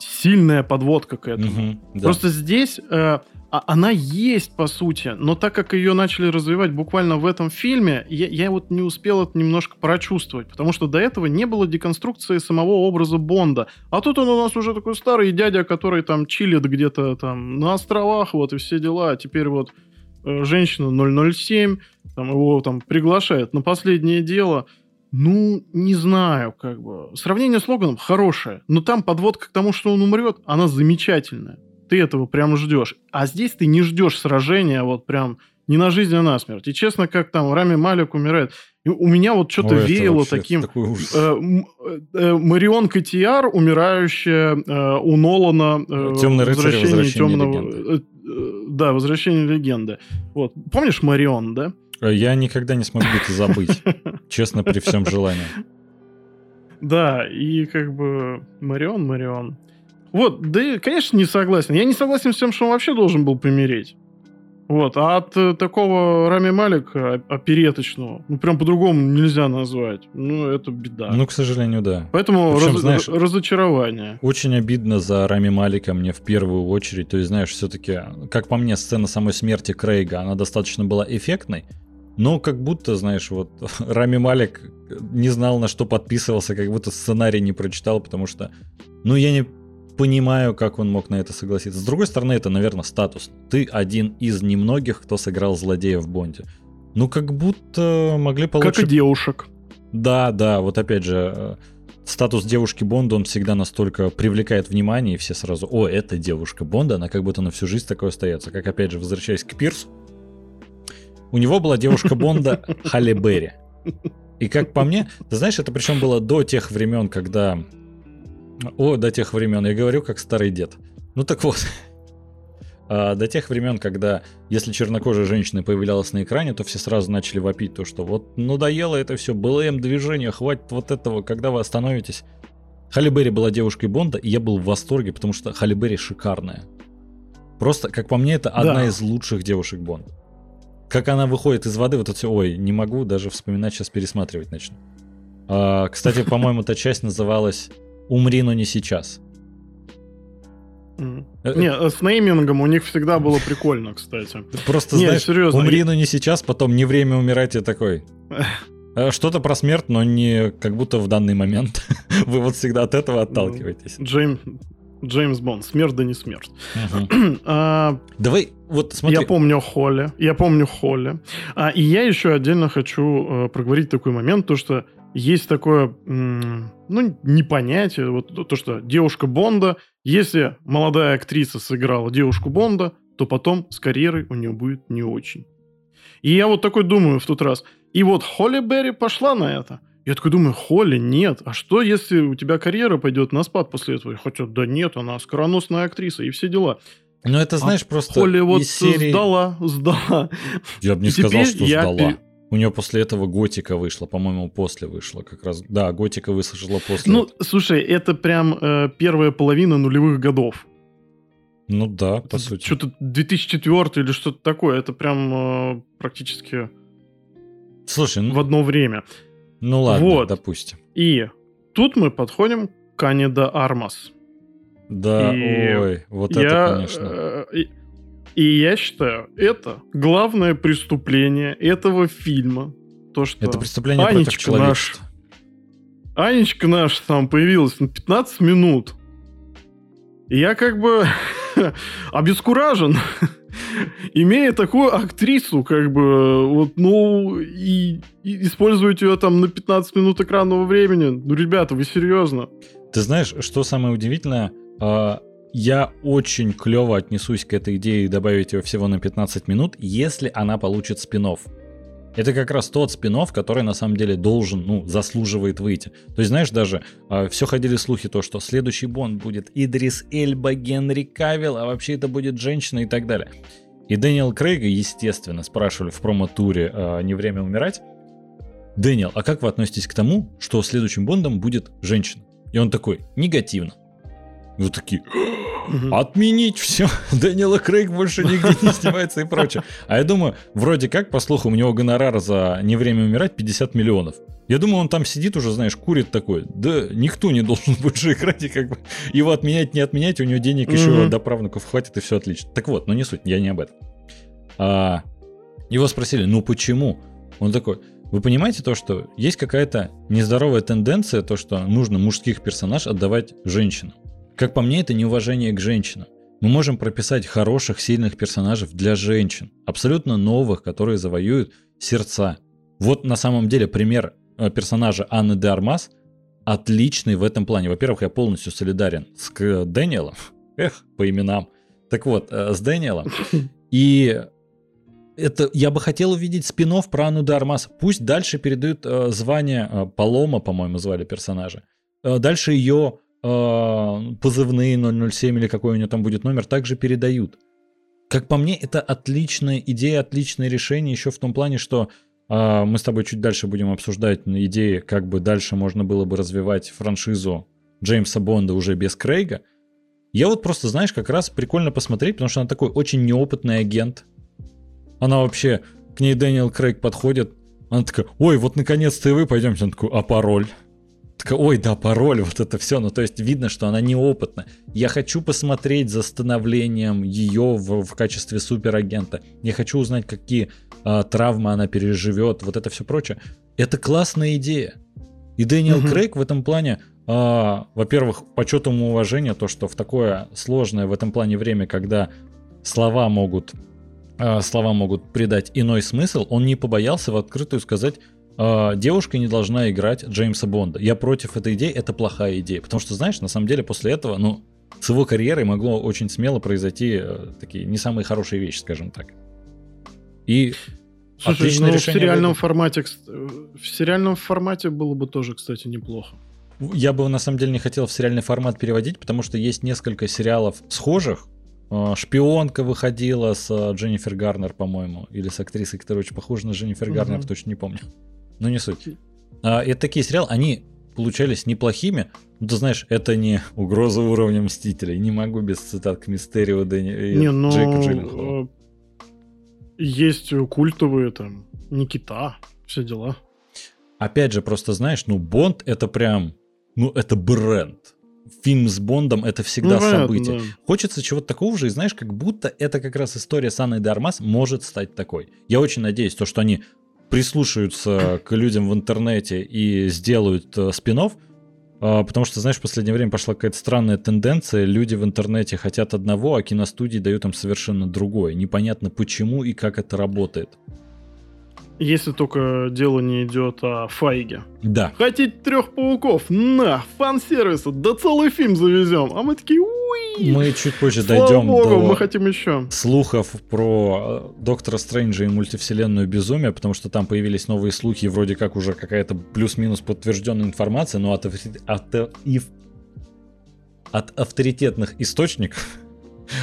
сильная подводка к этому. Мгм, да. Просто здесь э, а- она есть, по сути, но так как ее начали развивать буквально в этом фильме, я, я вот не успел это немножко прочувствовать, потому что до этого не было деконструкции самого образа Бонда. А тут он у нас уже такой старый дядя, который там чилит где-то там на островах, вот, и все дела. А теперь вот э, женщина 007, там его там приглашает на последнее дело. Ну, не знаю, как бы. Сравнение с Логаном хорошее, но там подводка к тому, что он умрет, она замечательная. Ты этого прям ждешь. А здесь ты не ждешь сражения, вот прям не на жизнь, а на смерть. И честно, как там Рами Малик умирает, и у меня вот что-то веяло таким... э, м- э, Марион Котияр, умирающая э, у Нолана э, «Темный рыцарь. Возвращение темного, легенды». э, э, да, возвращение легенды. Вот. Помнишь Марион, да? Э, Я никогда не смогу это забыть, честно, при всем желании. Да, и как бы Марион, Марион. Вот, да, конечно, не согласен. Я не согласен с тем, что он вообще должен был помереть. Вот, а от э, такого Рами Малика опереточного, ну, прям по-другому нельзя назвать. Ну, это беда. Ну, к сожалению, да. Поэтому причем, раз- знаешь- разочарование. Очень обидно за Рами Малика мне в первую очередь. То есть, знаешь, все-таки, как по мне, сцена самой смерти Крейга, она достаточно была эффектной. Но как будто, знаешь, вот Рами Малик не знал, на что подписывался, как будто сценарий не прочитал, потому что, ну, я не понимаю, как он мог на это согласиться. С другой стороны, это, наверное, статус. Ты один из немногих, кто сыграл злодея в Бонде. Ну, как будто могли получить... Как и девушек. Да, да, вот опять же, э, статус девушки Бонда, он всегда настолько привлекает внимание, и все сразу, о, это девушка Бонда, она как будто на всю жизнь такой остается. Как, опять же, возвращаясь к Пирсу, у него была девушка Бонда Халли Берри. И как по мне, ты знаешь, это причем было до тех времен, когда... О, до тех времен, я говорю как старый дед. Ну так вот, а, до тех времен, когда если чернокожая женщина появлялась на экране, то все сразу начали вопить то, что вот надоело это все, БЛМ движение, хватит вот этого, когда вы остановитесь. Халли Берри была девушкой Бонда, и я был в восторге, потому что Халли Берри шикарная. Просто, как по мне, это одна да. из лучших девушек Бонда как она выходит из воды, вот это все, ой, не могу даже вспоминать, сейчас пересматривать начну. А, кстати, по-моему, эта часть называлась «Умри, но не сейчас». Mm. Не, с неймингом у них всегда было прикольно, кстати. Просто, не, знаешь, серьезно. умри, но не сейчас, потом не время умирать, и такой... Э, что-то про смерть, но не как будто в данный момент. Вы вот всегда от этого отталкиваетесь. Джейм, Джеймс Бонд. Смерть да не смерть. Угу. а, Давай, вот смотри. Я помню Холли. Я помню Холли. А, и я еще отдельно хочу э, проговорить такой момент, то что есть такое, м- ну, непонятие, вот то, что девушка Бонда, если молодая актриса сыграла девушку Бонда, то потом с карьерой у нее будет не очень. И я вот такой думаю в тот раз. И вот Холли Берри пошла на это. Я такой думаю, Холли, нет. А что, если у тебя карьера пойдет на спад после этого? Хотя, да нет, она скороносная актриса и все дела. Ну, это, а знаешь, а просто Холли вот серии... сдала, сдала. Я бы не и сказал, что я... сдала. У нее после этого Готика вышла, по-моему, после вышла как раз. Да, Готика вышла после. Ну, этого. слушай, это прям э, первая половина нулевых годов. Ну да, по сути. Что-то 2004 или что-то такое. Это прям э, практически Слушай, ну... в одно время. Ну ладно, вот. допустим. И тут мы подходим к Анеда Армас. Да, и ой, вот я, это, конечно. Э, и, и я считаю, это главное преступление этого фильма. То, что это преступление Анечка против человечества. Наш, Анечка наша там появилась на 15 минут. И я как бы обескуражен имея такую актрису, как бы, вот, ну, и, и использовать ее там на 15 минут экранного времени, ну, ребята, вы серьезно? Ты знаешь, что самое удивительное? А, я очень клево отнесусь к этой идее добавить ее всего на 15 минут, если она получит спин -офф. Это как раз тот спин который на самом деле должен, ну, заслуживает выйти. То есть, знаешь, даже э, а, все ходили слухи то, что следующий Бонд будет Идрис Эльба, Генри Кавилл, а вообще это будет женщина и так далее. И Дэниел Крейга, естественно, спрашивали в промо-туре э, «Не время умирать». Дэниел, а как вы относитесь к тому, что следующим Бондом будет женщина? И он такой, негативно. Вот такие, отменить все, Дэниела Крейг больше нигде не снимается и прочее. А я думаю, вроде как, по слухам, у него гонорар за «Не время умирать» 50 миллионов. Я думаю, он там сидит уже, знаешь, курит такой. Да никто не должен больше играть, и как бы его отменять, не отменять, у него денег mm-hmm. еще до правнуков хватит, и все отлично. Так вот, но не суть, я не об этом. А, его спросили, ну почему? Он такой, вы понимаете то, что есть какая-то нездоровая тенденция, то, что нужно мужских персонаж отдавать женщинам. Как по мне, это неуважение к женщинам. Мы можем прописать хороших, сильных персонажей для женщин, абсолютно новых, которые завоюют сердца. Вот на самом деле пример Э, персонажа Анны де Армас отличный в этом плане. Во-первых, я полностью солидарен с Дэниелом. Эх, по именам. Так вот, э, с Дэниелом. И это я бы хотел увидеть спин про Анну де Армас. Пусть дальше передают э, звание э, Палома, по-моему, звали персонажа. Э, дальше ее э, позывные 007 или какой у нее там будет номер также передают. Как по мне, это отличная идея, отличное решение еще в том плане, что а, мы с тобой чуть дальше будем обсуждать идеи, как бы дальше можно было бы развивать франшизу Джеймса Бонда уже без Крейга. Я вот просто, знаешь, как раз прикольно посмотреть, потому что она такой очень неопытный агент. Она вообще, к ней Дэниел Крейг подходит, она такая, ой, вот наконец-то и вы пойдемте. Он такой, а пароль? Такая, ой, да, пароль, вот это все. Ну, то есть видно, что она неопытна. Я хочу посмотреть за становлением ее в, в качестве суперагента. Я хочу узнать, какие а, травмы она переживет, вот это все прочее. Это классная идея. И Дэниел угу. Крейг в этом плане, а, во-первых, почет ему уважения, то, что в такое сложное в этом плане время, когда слова могут, а, слова могут придать иной смысл, он не побоялся в открытую сказать, а, девушка не должна играть Джеймса Бонда. Я против этой идеи, это плохая идея. Потому что, знаешь, на самом деле после этого, ну, с его карьерой могло очень смело произойти э, такие не самые хорошие вещи, скажем так. И Слушай, ну, в сериальном формате, в сериальном формате было бы тоже, кстати, неплохо. Я бы на самом деле не хотел в сериальный формат переводить, потому что есть несколько сериалов схожих. А, Шпионка выходила с э, Дженнифер Гарнер, по-моему, или с актрисой, которая очень похожа на Дженнифер угу. Гарнер, точно не помню. Но не суть. А, это такие сериалы, они получались неплохими, но ты знаешь, это не угроза уровня Мстителей. Не могу без цитат к Мистерио Дэнни и не, но... Джейка Джилленхола. Э, есть культовые там Никита, все дела. Опять же, просто знаешь, ну Бонд это прям, ну это бренд. Фильм с Бондом это всегда ну, событие. Да. Хочется чего-то такого же, и знаешь, как будто это как раз история с Анной Дармас может стать такой. Я очень надеюсь, то, что они прислушаются к людям в интернете и сделают э, спинов, а, потому что, знаешь, в последнее время пошла какая-то странная тенденция. Люди в интернете хотят одного, а киностудии дают им совершенно другое. Непонятно почему и как это работает. Если только дело не идет о Файге. Да. Хотите трех пауков? На, фан-сервиса, да целый фильм завезем. А мы такие, уи. Мы чуть позже Слава дойдем Богу, до мы хотим еще. слухов про э, Доктора Стрэнджа и мультивселенную безумие, потому что там появились новые слухи, вроде как уже какая-то плюс-минус подтвержденная информация, но от, от, от, от авторитетных источников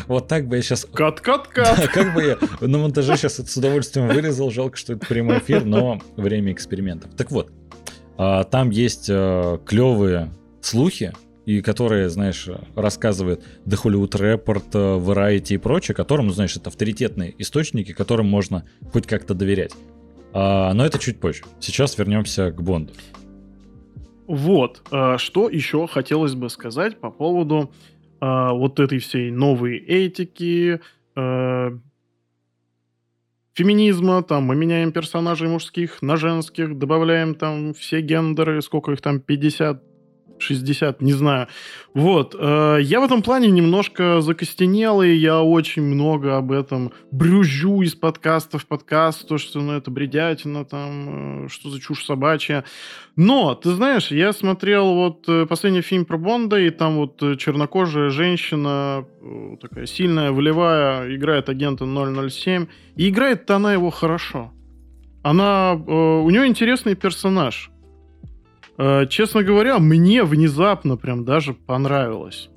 вот так бы я сейчас... Кат-кат-кат! как бы я на монтаже сейчас это с удовольствием вырезал. Жалко, что это прямой эфир, но время экспериментов. Так вот, а, там есть э, клевые слухи, и которые, знаешь, рассказывает The Hollywood Report, э, Variety и прочее, которым, ну, знаешь, это авторитетные источники, которым можно хоть как-то доверять. А, но это чуть позже. Сейчас вернемся к Бонду. Вот, э, что еще хотелось бы сказать по поводу а, вот этой всей новой этики, а, феминизма, там мы меняем персонажей мужских на женских, добавляем там все гендеры, сколько их там, 50 60, не знаю. Вот. Э, я в этом плане немножко закостенелый, я очень много об этом брюзжу из подкаста в подкаст, то, что ну, это бредятина, там, э, что за чушь собачья. Но, ты знаешь, я смотрел вот э, последний фильм про Бонда, и там вот чернокожая женщина, такая сильная, волевая, играет агента 007, и играет она его хорошо. Она, у нее интересный персонаж. Э, честно говоря, мне внезапно прям даже понравилось.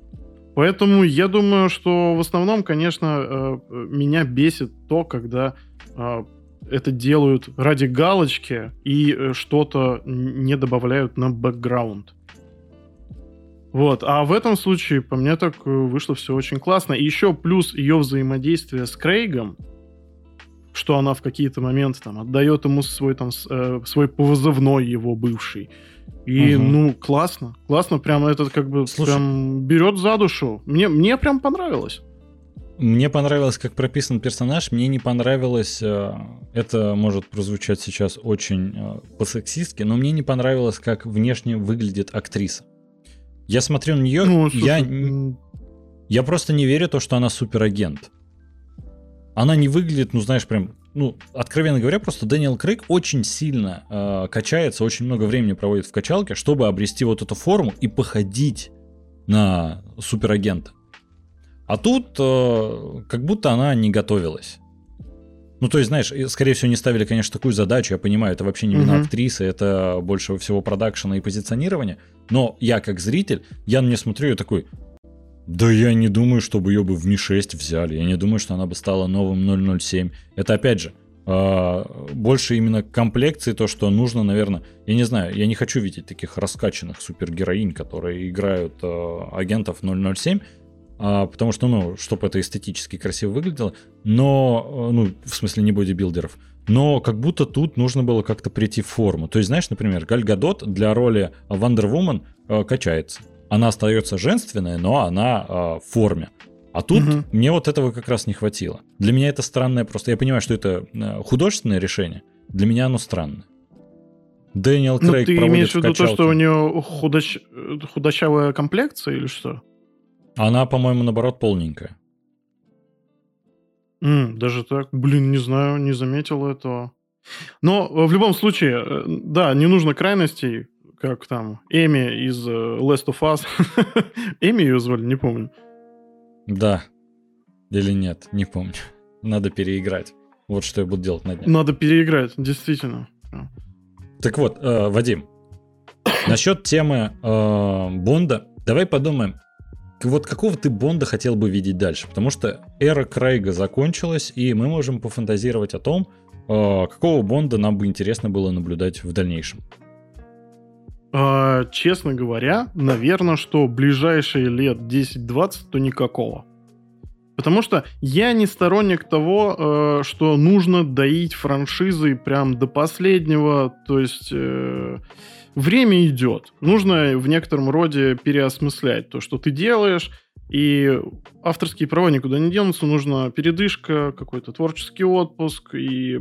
Поэтому я думаю, что в основном, конечно, э, меня бесит то, когда э, это делают ради галочки и что-то не добавляют на бэкграунд. Вот, а в этом случае по мне так вышло все очень классно. И еще плюс ее взаимодействие с Крейгом, что она в какие-то моменты там отдает ему свой там свой повызывной его бывший, и, угу. ну, классно. Классно, прям этот как бы Слушай, прям берет за душу. Мне, мне прям понравилось. Мне понравилось, как прописан персонаж. Мне не понравилось, э, это может прозвучать сейчас очень э, по-сексистски, но мне не понравилось, как внешне выглядит актриса. Я смотрю на нее, ну, я, я просто не верю то, что она суперагент. Она не выглядит, ну знаешь, прям ну, откровенно говоря, просто Дэниел Крейг очень сильно э, качается, очень много времени проводит в качалке, чтобы обрести вот эту форму и походить на суперагента. А тут э, как будто она не готовилась. Ну, то есть, знаешь, скорее всего, не ставили, конечно, такую задачу, я понимаю, это вообще не вина угу. актрисы, это больше всего продакшена и позиционирования, но я как зритель, я на нее смотрю и такой, да я не думаю, чтобы ее бы в Ми-6 взяли. Я не думаю, что она бы стала новым 007. Это опять же, а, больше именно комплекции, то, что нужно, наверное, я не знаю, я не хочу видеть таких раскачанных супергероинь, которые играют а, агентов 007. а, потому что, ну, чтобы это эстетически красиво выглядело, но, э, ну, в смысле не бодибилдеров, но как будто тут нужно было как-то прийти в форму. То есть, знаешь, например, Галь Гадот для роли Wonder э, качается. Она остается женственная, но она э, в форме. А тут угу. мне вот этого как раз не хватило. Для меня это странное просто. Я понимаю, что это э, художественное решение. Для меня оно странное. Дэниел ну, Крейг ну, ты имеешь в виду то, что у нее худощ... худощавая комплекция или что? Она, по-моему, наоборот, полненькая. Mm, даже так? Блин, не знаю, не заметил этого. Но э, в любом случае, э, да, не нужно крайностей, как там Эми из Last of Us. Эми ее звали, не помню. Да. Или нет, не помню. Надо переиграть. Вот что я буду делать на днях. Надо переиграть, действительно. Так вот, э, Вадим, насчет темы э, Бонда, давай подумаем, вот какого ты Бонда хотел бы видеть дальше? Потому что эра Крейга закончилась, и мы можем пофантазировать о том, э, какого Бонда нам бы интересно было наблюдать в дальнейшем. А, честно говоря, наверное, что ближайшие лет 10-20, то никакого. Потому что я не сторонник того, э, что нужно доить франшизы прям до последнего. То есть э, время идет. Нужно в некотором роде переосмыслять то, что ты делаешь. И авторские права никуда не денутся. Нужна передышка, какой-то творческий отпуск и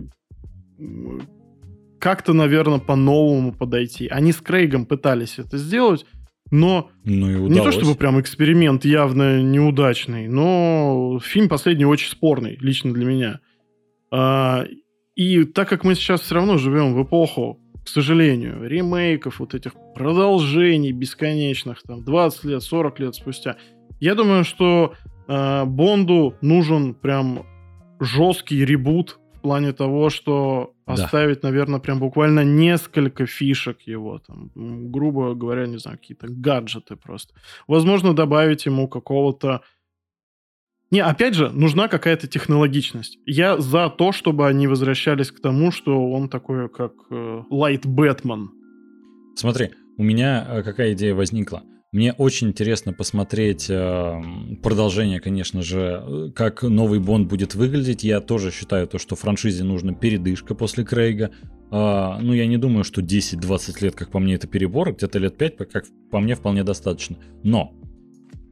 как-то, наверное, по-новому подойти. Они с Крейгом пытались это сделать, но ну не то чтобы прям эксперимент явно неудачный, но фильм последний очень спорный, лично для меня. А, и так как мы сейчас все равно живем в эпоху, к сожалению, ремейков, вот этих продолжений бесконечных, там, 20 лет, 40 лет спустя, я думаю, что э, Бонду нужен прям жесткий ребут в плане того, что поставить, да. наверное, прям буквально несколько фишек его, там, грубо говоря, не знаю, какие-то гаджеты просто. Возможно, добавить ему какого-то... Не, опять же, нужна какая-то технологичность. Я за то, чтобы они возвращались к тому, что он такой, как Лайт э, Бэтмен. Смотри, у меня э, какая идея возникла. Мне очень интересно посмотреть э, продолжение, конечно же, как новый Бонд будет выглядеть. Я тоже считаю то, что франшизе нужна передышка после Крейга. Э, ну, я не думаю, что 10-20 лет, как по мне, это перебор. Где-то лет 5, как по мне, вполне достаточно. Но,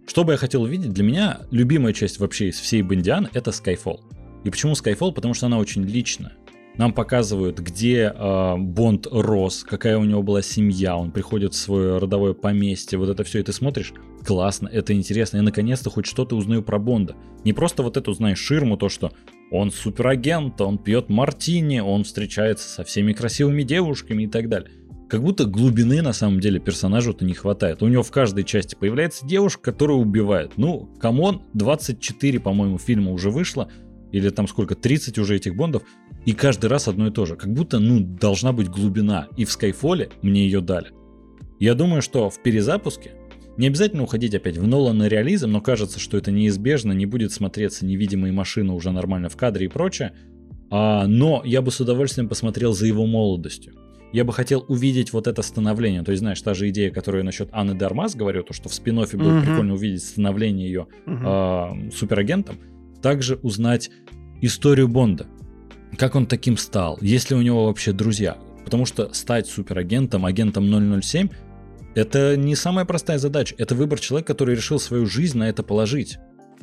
что бы я хотел увидеть, для меня любимая часть вообще из всей Бондиан — это Skyfall. И почему Skyfall? Потому что она очень личная. Нам показывают, где э, Бонд рос, какая у него была семья, он приходит в свое родовое поместье, вот это все, и ты смотришь, классно, это интересно, я наконец-то хоть что-то узнаю про Бонда. Не просто вот эту, знаешь, ширму, то, что он суперагент, он пьет мартини, он встречается со всеми красивыми девушками и так далее. Как будто глубины на самом деле персонажу-то не хватает. У него в каждой части появляется девушка, которая убивает. Ну, come on, 24, по-моему, фильма уже вышло, или там сколько, 30 уже этих Бондов, и каждый раз одно и то же. Как будто, ну, должна быть глубина. И в Skyfall мне ее дали. Я думаю, что в перезапуске не обязательно уходить опять в Нолана реализм, но кажется, что это неизбежно, не будет смотреться невидимые машины уже нормально в кадре и прочее. А, но я бы с удовольствием посмотрел за его молодостью. Я бы хотел увидеть вот это становление. То есть, знаешь, та же идея, которую я насчет Анны Дармас говорю, то, что в спин будет uh-huh. прикольно увидеть становление ее uh-huh. э, суперагентом. Также узнать историю Бонда. Как он таким стал? Есть ли у него вообще друзья? Потому что стать суперагентом, агентом 007, это не самая простая задача. Это выбор человека, который решил свою жизнь на это положить.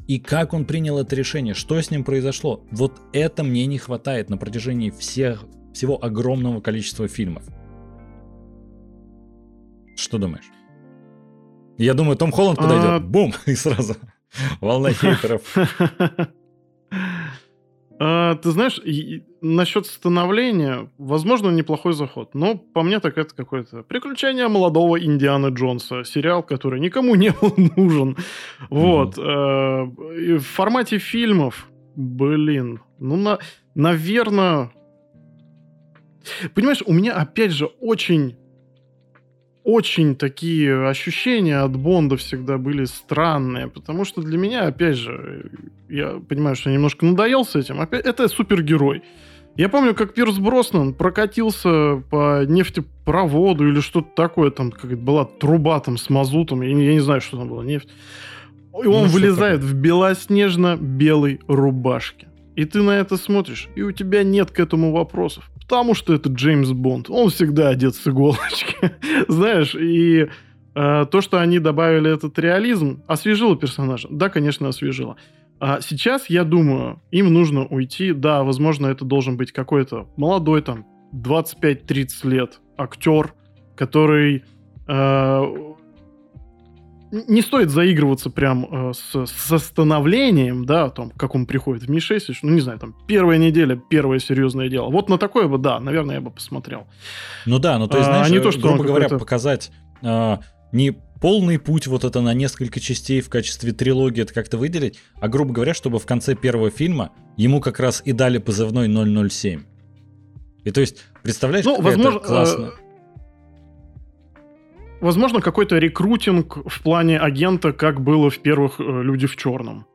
И как он принял это решение, что с ним произошло, вот это мне не хватает на протяжении всех, всего огромного количества фильмов. Что думаешь? Я думаю, Том Холланд подойдет, а... бум, и сразу волна хейтеров. А, ты знаешь, насчет становления, возможно, неплохой заход. Но по мне так это какое-то приключение молодого Индиана Джонса. Сериал, который никому не был нужен. Вот. Mm-hmm. в формате фильмов, блин, ну, на, наверное... Понимаешь, у меня, опять же, очень очень такие ощущения от Бонда всегда были странные, потому что для меня, опять же, я понимаю, что я немножко надоел с этим, опять, это супергерой. Я помню, как Пирс Броснан прокатился по нефтепроводу или что-то такое, там как была труба там с мазутом, я не, я не знаю, что там было, нефть. И он ну, вылезает в белоснежно-белой рубашке. И ты на это смотришь, и у тебя нет к этому вопросов. Потому что это Джеймс Бонд. Он всегда одет с иголочки. Знаешь, и э, то, что они добавили этот реализм, освежило персонажа. Да, конечно, освежило. А сейчас, я думаю, им нужно уйти. Да, возможно, это должен быть какой-то молодой, там, 25-30 лет актер, который э, не стоит заигрываться прям э, с, с становлением, да, о том, как он приходит в Ми-6, ну, не знаю, там, первая неделя, первое серьезное дело. Вот на такое бы, да, наверное, я бы посмотрел. Ну да, ну то есть, а, знаешь, а, не то, что грубо говоря, показать э, не полный путь вот это на несколько частей в качестве трилогии это как-то выделить, а, грубо говоря, чтобы в конце первого фильма ему как раз и дали позывной 007. И то есть, представляешь, ну, возможно, классно... Э возможно, какой-то рекрутинг в плане агента, как было в первых э, «Люди в черном».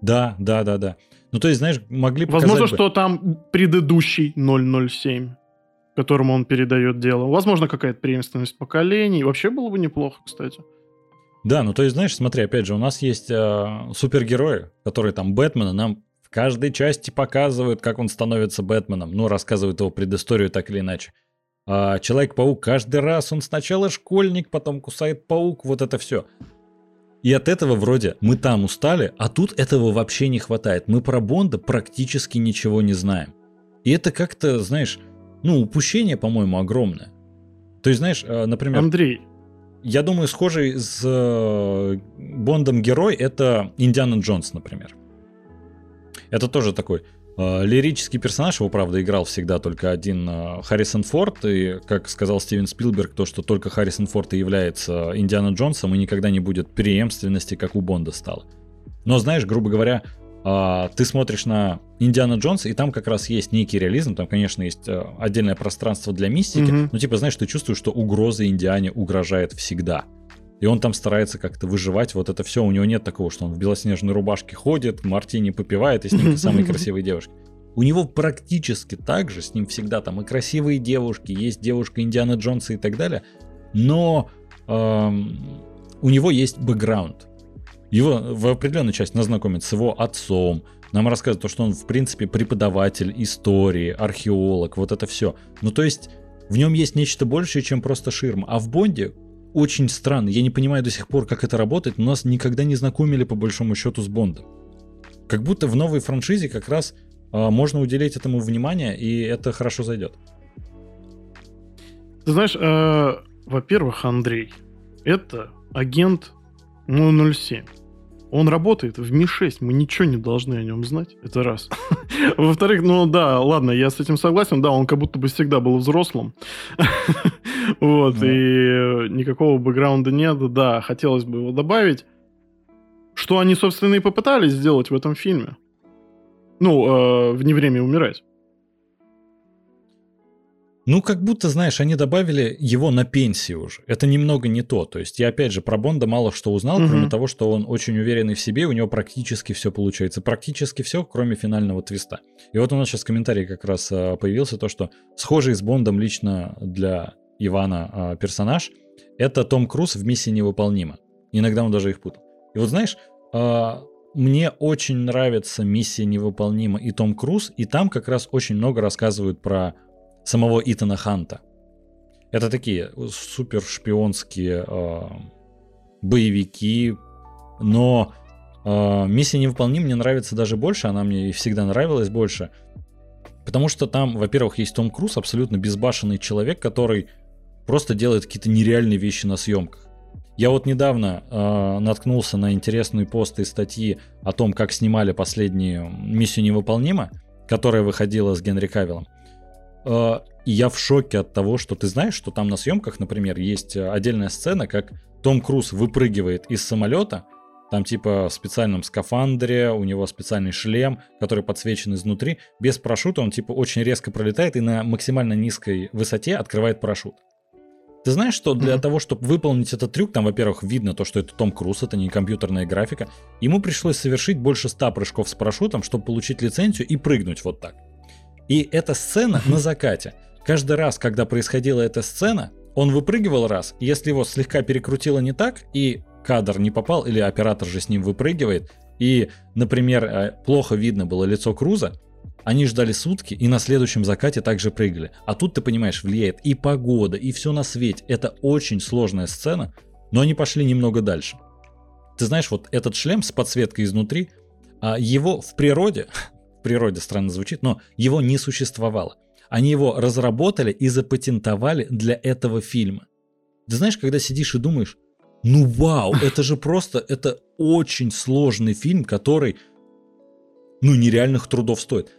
Да, да, да, да. Ну, то есть, знаешь, могли показать Возможно, бы... что там предыдущий 007, которому он передает дело. Возможно, какая-то преемственность поколений. Вообще было бы неплохо, кстати. Да, ну то есть, знаешь, смотри, опять же, у нас есть э, супергерои, которые там Бэтмена нам в каждой части показывают, как он становится Бэтменом, ну, рассказывают его предысторию так или иначе. А Человек-паук каждый раз, он сначала школьник, потом кусает паук, вот это все. И от этого вроде мы там устали, а тут этого вообще не хватает. Мы про Бонда практически ничего не знаем. И это как-то, знаешь, ну, упущение, по-моему, огромное. То есть, знаешь, э, например... Андрей. Я думаю, схожий с э, Бондом герой это Индиана Джонс, например. Это тоже такой лирический персонаж, его, правда, играл всегда только один э, Харрисон Форд, и, как сказал Стивен Спилберг, то, что только Харрисон Форд и является Индиана Джонсом, и никогда не будет преемственности, как у Бонда стало. Но, знаешь, грубо говоря, э, ты смотришь на Индиана Джонс, и там как раз есть некий реализм, там, конечно, есть отдельное пространство для мистики, mm-hmm. но, типа, знаешь, ты чувствуешь, что угроза Индиане угрожает всегда и он там старается как-то выживать, вот это все, у него нет такого, что он в белоснежной рубашке ходит, мартини попивает, и с ним самые красивые девушки. У него практически так же, с ним всегда там и красивые девушки, есть девушка Индиана Джонса и так далее, но эм, у него есть бэкграунд. Его в определенную часть нас знакомят с его отцом, нам рассказывают то, что он, в принципе, преподаватель истории, археолог, вот это все. Ну, то есть, в нем есть нечто большее, чем просто ширма. А в Бонде очень странно. Я не понимаю до сих пор, как это работает, но нас никогда не знакомили по большому счету с Бондом. Как будто в новой франшизе как раз э, можно уделить этому внимание, и это хорошо зайдет. Ты знаешь, э, во-первых, Андрей, это агент 007. Он работает в Ми-6, мы ничего не должны о нем знать, это раз. Во-вторых, ну да, ладно, я с этим согласен, да, он как будто бы всегда был взрослым. Вот, и никакого бэкграунда нет, да, хотелось бы его добавить. Что они, собственно, и попытались сделать в этом фильме. Ну, э, в «Не время умирать». Ну, как будто, знаешь, они добавили его на пенсию уже. Это немного не то. То есть я, опять же, про Бонда мало что узнал, угу. кроме того, что он очень уверенный в себе, у него практически все получается. Практически все, кроме финального твиста. И вот у нас сейчас комментарий как раз а, появился, то, что схожий с Бондом лично для Ивана а, персонаж, это Том Круз в «Миссии невыполнима». Иногда он даже их путал. И вот знаешь, а, мне очень нравится «Миссия невыполнима» и Том Круз, и там как раз очень много рассказывают про самого Итана Ханта. Это такие супер шпионские э, боевики, но э, миссия невыполнима мне нравится даже больше, она мне всегда нравилась больше, потому что там, во-первых, есть Том Круз, абсолютно безбашенный человек, который просто делает какие-то нереальные вещи на съемках. Я вот недавно э, наткнулся на интересные посты и статьи о том, как снимали последнюю миссию невыполнима, которая выходила с Генри Кавиллом. Э, я в шоке от того, что ты знаешь, что там на съемках, например, есть э, отдельная сцена, как Том Круз выпрыгивает из самолета, там типа в специальном скафандре, у него специальный шлем, который подсвечен изнутри. Без парашюта он типа очень резко пролетает и на максимально низкой высоте открывает парашют. Ты знаешь, что для mm-hmm. того, чтобы выполнить этот трюк, там, во-первых, видно то, что это Том Круз, это не компьютерная графика, ему пришлось совершить больше 100 прыжков с парашютом, чтобы получить лицензию и прыгнуть вот так. И эта сцена на закате. Каждый раз, когда происходила эта сцена, он выпрыгивал раз, если его слегка перекрутило не так, и кадр не попал, или оператор же с ним выпрыгивает, и, например, э, плохо видно было лицо Круза, они ждали сутки и на следующем закате также прыгали. А тут, ты понимаешь, влияет и погода, и все на свете. Это очень сложная сцена, но они пошли немного дальше. Ты знаешь, вот этот шлем с подсветкой изнутри, а его в природе, в природе странно звучит, но его не существовало. Они его разработали и запатентовали для этого фильма. Ты знаешь, когда сидишь и думаешь, ну вау, это же просто, это очень сложный фильм, который, ну, нереальных трудов стоит.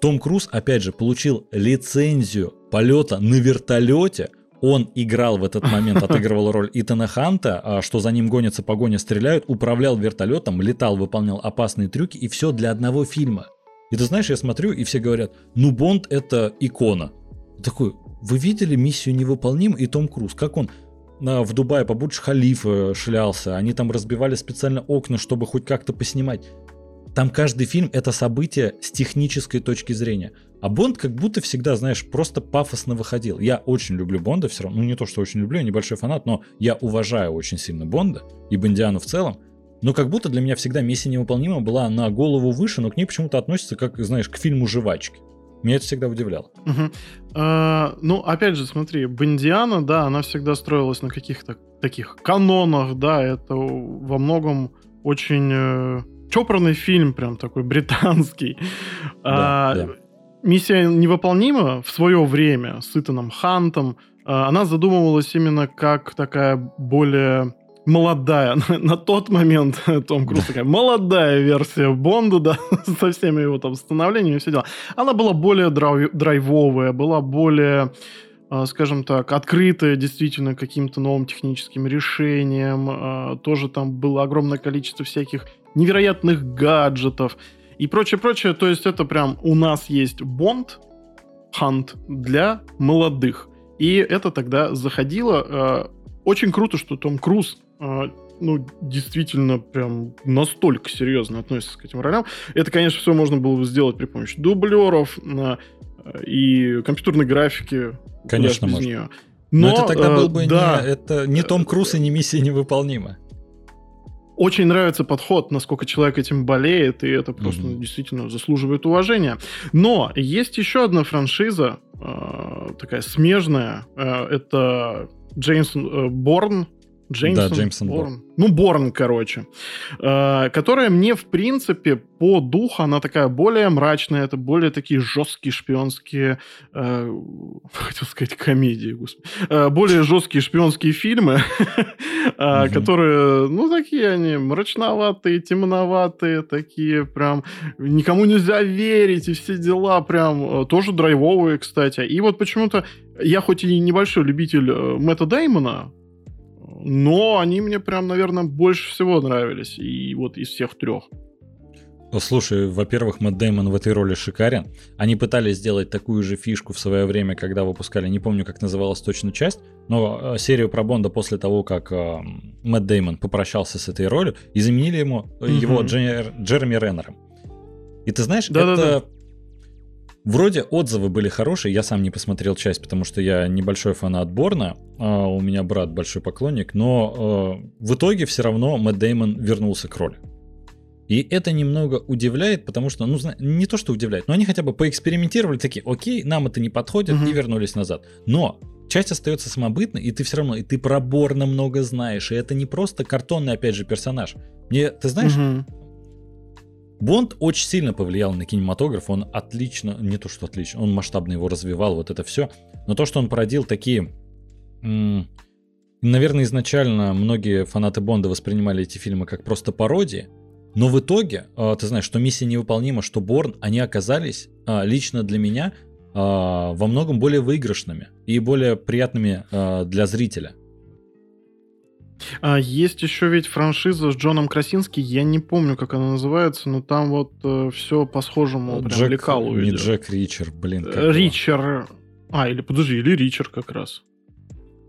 Том Круз, опять же, получил лицензию полета на вертолете. Он играл в этот момент, отыгрывал роль Итана Ханта, а что за ним гонятся, погоня, стреляют, управлял вертолетом, летал, выполнял опасные трюки, и все для одного фильма. И ты знаешь, я смотрю, и все говорят, ну Бонд это икона. Такой, вы видели миссию невыполним и Том Круз, как он в Дубае по Бурдж-Халифа шлялся, они там разбивали специально окна, чтобы хоть как-то поснимать. Там каждый фильм это событие с технической точки зрения. А Бонд как будто всегда, знаешь, просто пафосно выходил. Я очень люблю Бонда все равно. Ну, не то, что очень люблю, я небольшой фанат, но я уважаю очень сильно Бонда и Бондиану в целом. Но как будто для меня всегда миссия невыполнима была на голову выше, но к ней почему-то относится, как, знаешь, к фильму «Жвачки». Меня это всегда удивляло. Угу. А, ну, опять же, смотри, Бондиана, да, она всегда строилась на каких-то таких канонах, да, это во многом очень э, чопорный фильм, прям такой британский. Да, а, да. Миссия невыполнима в свое время с Итаном Хантом. А, она задумывалась именно как такая более молодая, на тот момент Том Круз такая молодая версия Бонда, да, со всеми его там становлениями и все дела. Она была более драйвовая, была более а, скажем так, открытая действительно каким-то новым техническим решением. Тоже там было огромное количество всяких невероятных гаджетов и прочее, прочее. То есть это прям у нас есть бонд, хант для молодых. И это тогда заходило. Э, очень круто, что Том Круз э, ну, действительно прям настолько серьезно относится к этим ролям. Это, конечно, все можно было бы сделать при помощи дублеров э, и компьютерной графики. Конечно, можно. Нее. Но, Но это тогда был бы да, не, это не Том Круз и не миссия невыполнима очень нравится подход, насколько человек этим болеет, и это просто mm-hmm. действительно заслуживает уважения. Но есть еще одна франшиза, э, такая смежная, э, это Джеймсон э, Борн, Джеймсон, да, Джеймсон Борн. Борн. Ну, Борн, короче. Э, которая мне, в принципе, по духу, она такая более мрачная, это более такие жесткие шпионские, э, хотел сказать, комедии, господи. Э, более жесткие шпионские фильмы, э, которые, ну, такие они мрачноватые, темноватые, такие прям никому нельзя верить, и все дела прям э, тоже драйвовые, кстати. И вот почему-то я хоть и небольшой любитель э, Мэтта Деймона, но они мне прям, наверное, больше всего нравились. И вот из всех трех. Слушай, во-первых, Мэтт Дэймон в этой роли шикарен. Они пытались сделать такую же фишку в свое время, когда выпускали, не помню, как называлась точно часть, но э, серию про Бонда после того, как э, Мэтт Дэймон попрощался с этой ролью, и заменили ему mm-hmm. его Джер, Джереми Реннером. И ты знаешь, да, это да, да. Вроде отзывы были хорошие, я сам не посмотрел часть, потому что я небольшой фанат Борна, а у меня брат большой поклонник, но э, в итоге все равно Мэтт Деймон вернулся к роли. И это немного удивляет, потому что, ну, не то, что удивляет, но они хотя бы поэкспериментировали, такие, окей, нам это не подходит, угу. и вернулись назад. Но часть остается самобытной, и ты все равно, и ты про Борна много знаешь, и это не просто картонный, опять же, персонаж. Мне, ты знаешь, угу. Бонд очень сильно повлиял на кинематограф, он отлично, не то что отлично, он масштабно его развивал, вот это все. Но то, что он породил такие... наверное, изначально многие фанаты Бонда воспринимали эти фильмы как просто пародии, но в итоге, а, ты знаешь, что «Миссия невыполнима», что «Борн», они оказались а, лично для меня а, во многом более выигрышными и более приятными для зрителя. А есть еще ведь франшиза с Джоном Красински, я не помню, как она называется, но там вот э, все по схожему Джек, прям лекалу Не идет. Джек Ричер, блин. Э, Ричер. А, или подожди, или Ричер как раз.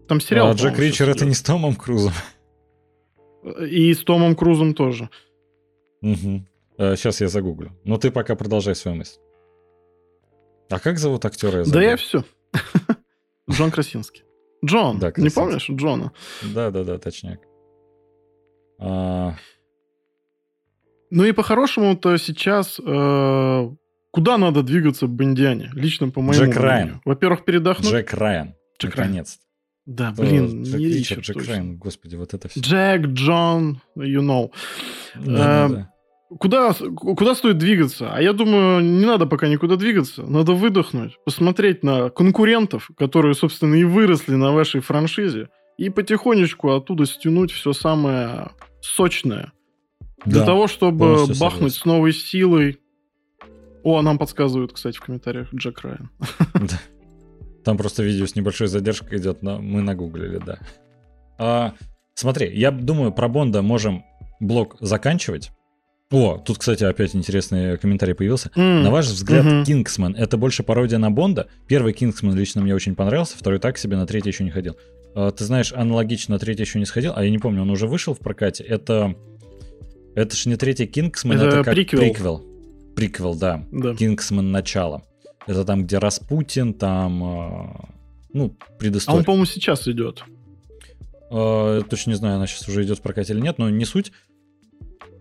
Там сериал. А Джек Ричер это не с Томом Крузом. И с Томом Крузом тоже. Угу. Сейчас я загуглю. Но ты пока продолжай свою мысль. А как зовут актера? Я да я все. Джон Красинский. Джон, да, не помнишь Джона? Да, да, да, точняк. А... Ну и по-хорошему-то сейчас э, куда надо двигаться Бондиане? Лично по моему Джек Райан. Во-первых, передохнуть. Джек Райан. Джек Наконец-то. Да, блин, Джек не Ричард, Ричард. Джек точно. Райан, господи, вот это все. Джек, Джон, you know. Да, Э, да, да. Куда, куда стоит двигаться? А я думаю, не надо пока никуда двигаться. Надо выдохнуть, посмотреть на конкурентов, которые, собственно, и выросли на вашей франшизе, и потихонечку оттуда стянуть все самое сочное. Для Да, того, чтобы бахнуть согласен. с новой силой. О, нам подсказывают, кстати, в комментариях Джек Райан. Да. Там просто видео с небольшой задержкой идет, но мы нагуглили, да. А, смотри, я думаю, про Бонда можем блок заканчивать. О, тут, кстати, опять интересный комментарий появился. На ваш взгляд. Кингсман это больше пародия на Бонда? Первый Кингсман лично мне очень понравился, второй так себе, на третий еще не ходил. А, Ты знаешь, аналогично на третий еще не сходил, а я не помню, он уже вышел в прокате. Это, это ж не третий Кингсман, Это это, как приквел. приквел. Приквел, да. Да. Кингсман начало. Это там, где Распутин, там, а, ну, А предыстория. он, по-моему, сейчас идет. Э, точно не знаю, она сейчас уже идет в прокате или нет, но не суть.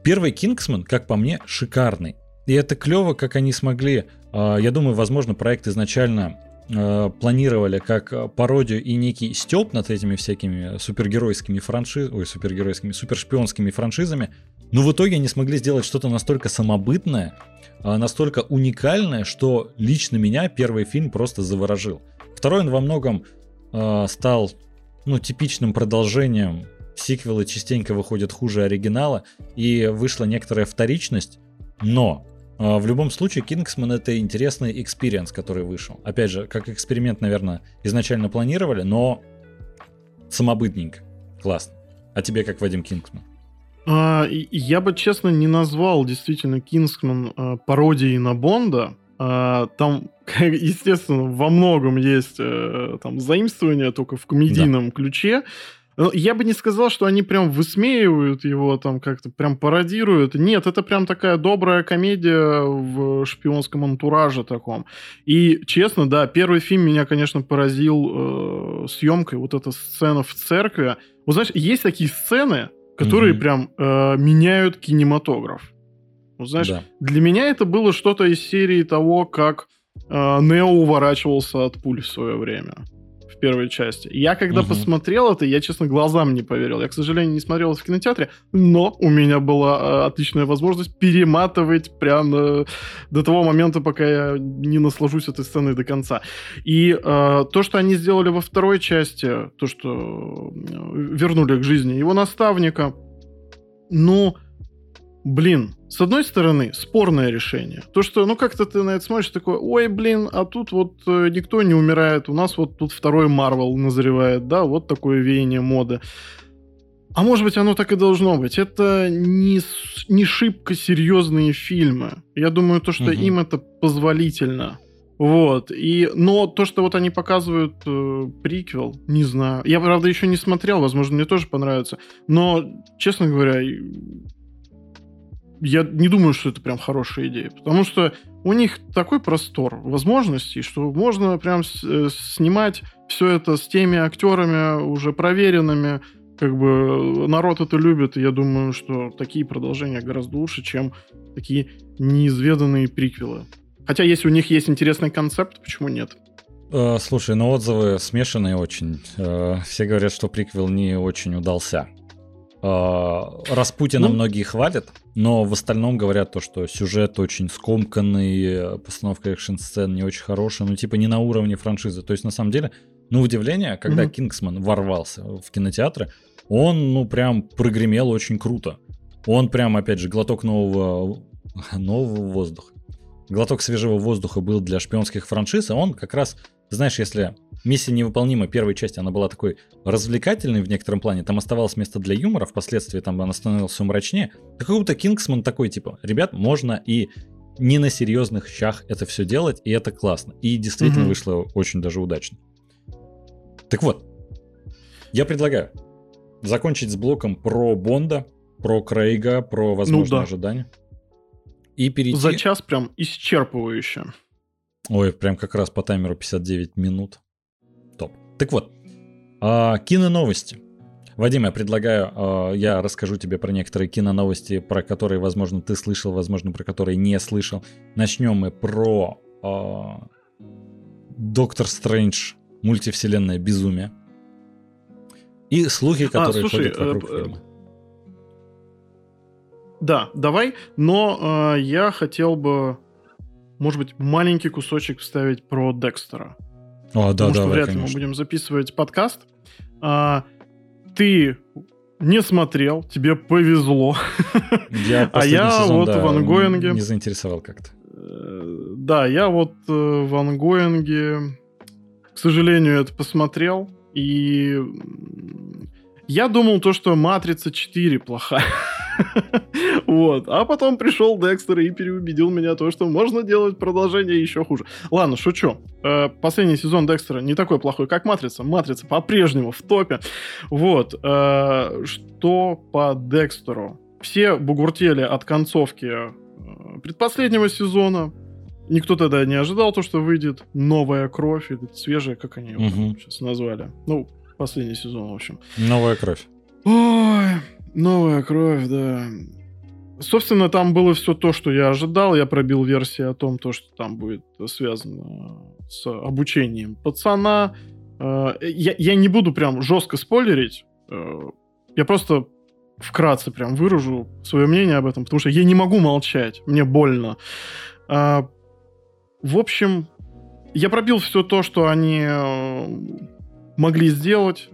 Первый Кингсман, как по мне, шикарный. И это клево, как они смогли. э, Я думаю, возможно, проект изначально э, планировали как э, пародию и некий степ над этими всякими супергеройскими франшизами, ой, супергеройскими, супершпионскими франшизами. Но в итоге они смогли сделать что-то настолько самобытное, настолько уникальное, что лично меня первый фильм просто заворожил. Второй он во многом стал ну, типичным продолжением. Сиквелы частенько выходят хуже оригинала, и вышла некоторая вторичность, но э, в любом случае Кингсман это интересный experience, который вышел. Опять же, как эксперимент, наверное, изначально планировали, но самобытненько. Классно. А тебе как Вадим Кингсман? А, я бы, честно, не назвал действительно Кингсман а, пародией на Бонда. А, там, естественно, во многом есть э, там заимствование, только в комедийном ключе. Но Я бы не сказал, что они прям высмеивают его, там как-то прям пародируют. Нет, это прям такая добрая комедия в шпионском антураже таком. И, честно, да, первый фильм меня, конечно, поразил э, съемкой. Вот эта сцена в церкви. Вот знаешь, есть такие сцены, которые Мгм. прям э, меняют кинематограф. Вот знаешь, Да. для меня это было что-то из серии того, как э, Нео уворачивался от пуль в свое время. Первой части. Я когда Мгм. посмотрел это, я, честно, глазам не поверил. Я, к сожалению, не смотрел это в кинотеатре, но у меня была э, отличная возможность перематывать прям э, до того момента, пока я не наслажусь этой сценой до конца. И э, то, что они сделали во второй части, то, что э, вернули к жизни его наставника, ну, блин, с одной стороны, спорное решение. То, что, ну, как-то ты на это смотришь, такой, ой, блин, а тут вот э, никто не умирает, у нас вот тут второй Марвел назревает, да, вот такое веяние моды. А может быть, оно так и должно быть. Это не, не шибко серьезные фильмы. Я думаю, то, что Мгм. им это позволительно. Вот. И, но то, что вот они показывают э, приквел, не знаю. Я, правда, еще не смотрел, возможно, мне тоже понравится. Но, честно говоря, я не думаю, что это прям хорошая идея. Потому что у них такой простор возможностей, что можно прям э, снимать все это с теми актерами уже проверенными. Как бы народ это любит, и я думаю, что такие продолжения гораздо лучше, чем такие неизведанные приквелы. Хотя если у них есть интересный концепт, почему нет? Э, слушай, ну отзывы смешанные очень. Э, все говорят, что приквел не очень удался. Э, Распутина Ну. многие хвалят, но в остальном говорят то, что сюжет очень скомканный, постановка экшн-сцен не очень хорошая, ну типа не на уровне франшизы. То есть на самом деле, ну удивление, когда Мгм. Кингсман ворвался в кинотеатры, он ну прям прогремел очень круто. Он прям, опять же, глоток нового, нового воздуха. Глоток свежего воздуха был для шпионских франшиз, а он как раз, знаешь, если миссия невыполнима первой части, она была такой развлекательной в некотором плане, там оставалось место для юмора, впоследствии там она становилась все мрачнее, как будто Кингсман такой, типа, ребят, можно и не на серьезных щах это все делать, и это классно. И действительно Мгм. вышло очень даже удачно. Так вот, я предлагаю закончить с блоком про Бонда, про Крейга, про возможные да. ожидания. И перейти... За час прям исчерпывающе. Ой, прям как раз по таймеру 59 минут. Топ. Так вот, а, киноновости. Вадим, я предлагаю, э, я расскажу тебе про некоторые киноновости, про которые, возможно, ты слышал, возможно, про которые не слышал. Начнем мы про э, Доктор Стрэндж, мультивселенная безумие. И слухи, а, которые а, слушай, ходят вокруг э, фильма. Да, давай, но э, я хотел бы, может быть, маленький кусочек вставить про Декстера. О, да, Потому что вряд ли мы будем записывать подкаст. А, ты не смотрел, тебе повезло. Я а я сезон, вот да, в ангоинге... Не заинтересовал как-то. Э, да, я вот э, в ангоинге, к сожалению, это посмотрел. И я думал то, что «Матрица 4» плохая. вот. А потом пришел Декстер и переубедил меня то, что можно делать продолжение еще хуже. Ладно, шучу. Э, последний сезон Декстера не такой плохой, как Матрица. Матрица по-прежнему в топе. Вот. Э, что по Декстеру? Все бугуртели от концовки э, предпоследнего сезона. Никто тогда не ожидал то, что выйдет новая кровь, или свежая, как они его угу. сейчас назвали. Ну, последний сезон, в общем. Новая кровь. Ой, новая кровь, да. Собственно, там было все то, что я ожидал. Я пробил версии о том, то, что там будет связано с обучением пацана. Э, я, я не буду прям жестко спойлерить. Э, я просто вкратце прям выражу свое мнение об этом, потому что я не могу молчать. Мне больно. А, в общем, я пробил все то, что они э, могли сделать.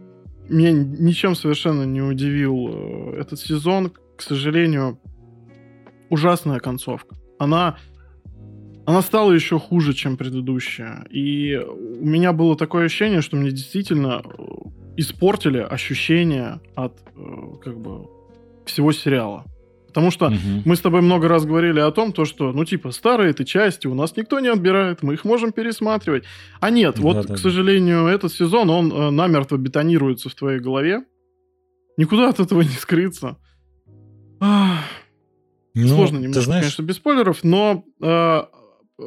Меня ничем совершенно не удивил э, этот сезон. К сожалению, ужасная концовка. Она, она стала еще хуже, чем предыдущая. И у меня было такое ощущение, что мне действительно э, испортили ощущение от как бы всего сериала. Потому что угу. мы с тобой много раз говорили о том, то, что, ну, типа, старые это части у нас никто не отбирает, мы их можем пересматривать. А нет, да, вот, да, к сожалению, этот сезон, он э, намертво бетонируется в твоей голове. Никуда от этого не скрыться. Ах, ну, Сложно немножко, знаешь... конечно, без спойлеров, но э, э,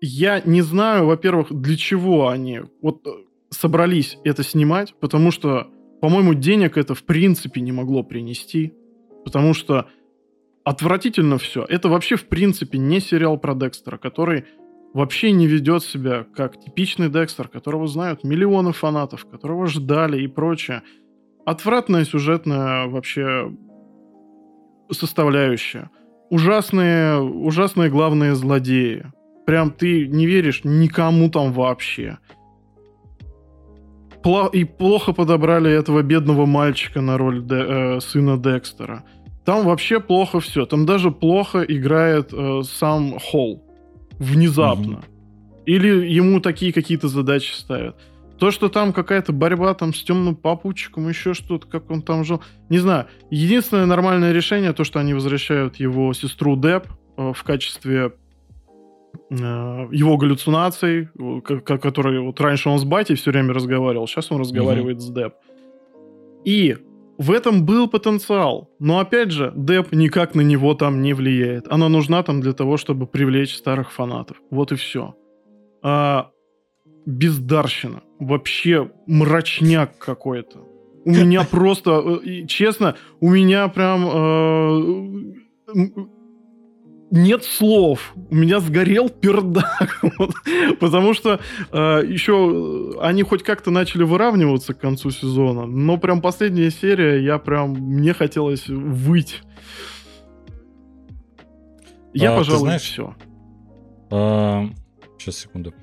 я не знаю, во-первых, для чего они вот э, собрались это снимать, потому что, по-моему, денег это в принципе не могло принести. Потому что отвратительно все. Это вообще, в принципе, не сериал про Декстера, который вообще не ведет себя как типичный Декстер, которого знают миллионы фанатов, которого ждали и прочее. Отвратная сюжетная вообще составляющая. Ужасные, ужасные главные злодеи. Прям ты не веришь никому там вообще. и плохо подобрали этого бедного мальчика на роль де, э, сына Декстера. Там вообще плохо все. Там даже плохо играет э, сам Холл. Внезапно. Угу. Или ему такие какие-то задачи ставят. То, что там какая-то борьба там с темным попутчиком, еще что-то, как он там жил. Не знаю. Единственное нормальное решение, то, что они возвращают его сестру Деп э, в качестве э, его галлюцинаций, который вот раньше он с батей все время разговаривал, сейчас он разговаривает угу. с Деп. И в этом был потенциал. Но опять же, Деп никак на него там не влияет. Она нужна там для того, чтобы привлечь старых фанатов. Вот и все. А, бездарщина. Вообще мрачняк какой-то. У меня просто, э, честно, у меня прям э, нет слов. У меня сгорел пердак. Вот. Потому что э, еще они хоть как-то начали выравниваться к концу сезона. Но прям последняя серия, я прям... Мне хотелось выть. Я, а, пожалуй, знаешь, все. А, сейчас, секунду.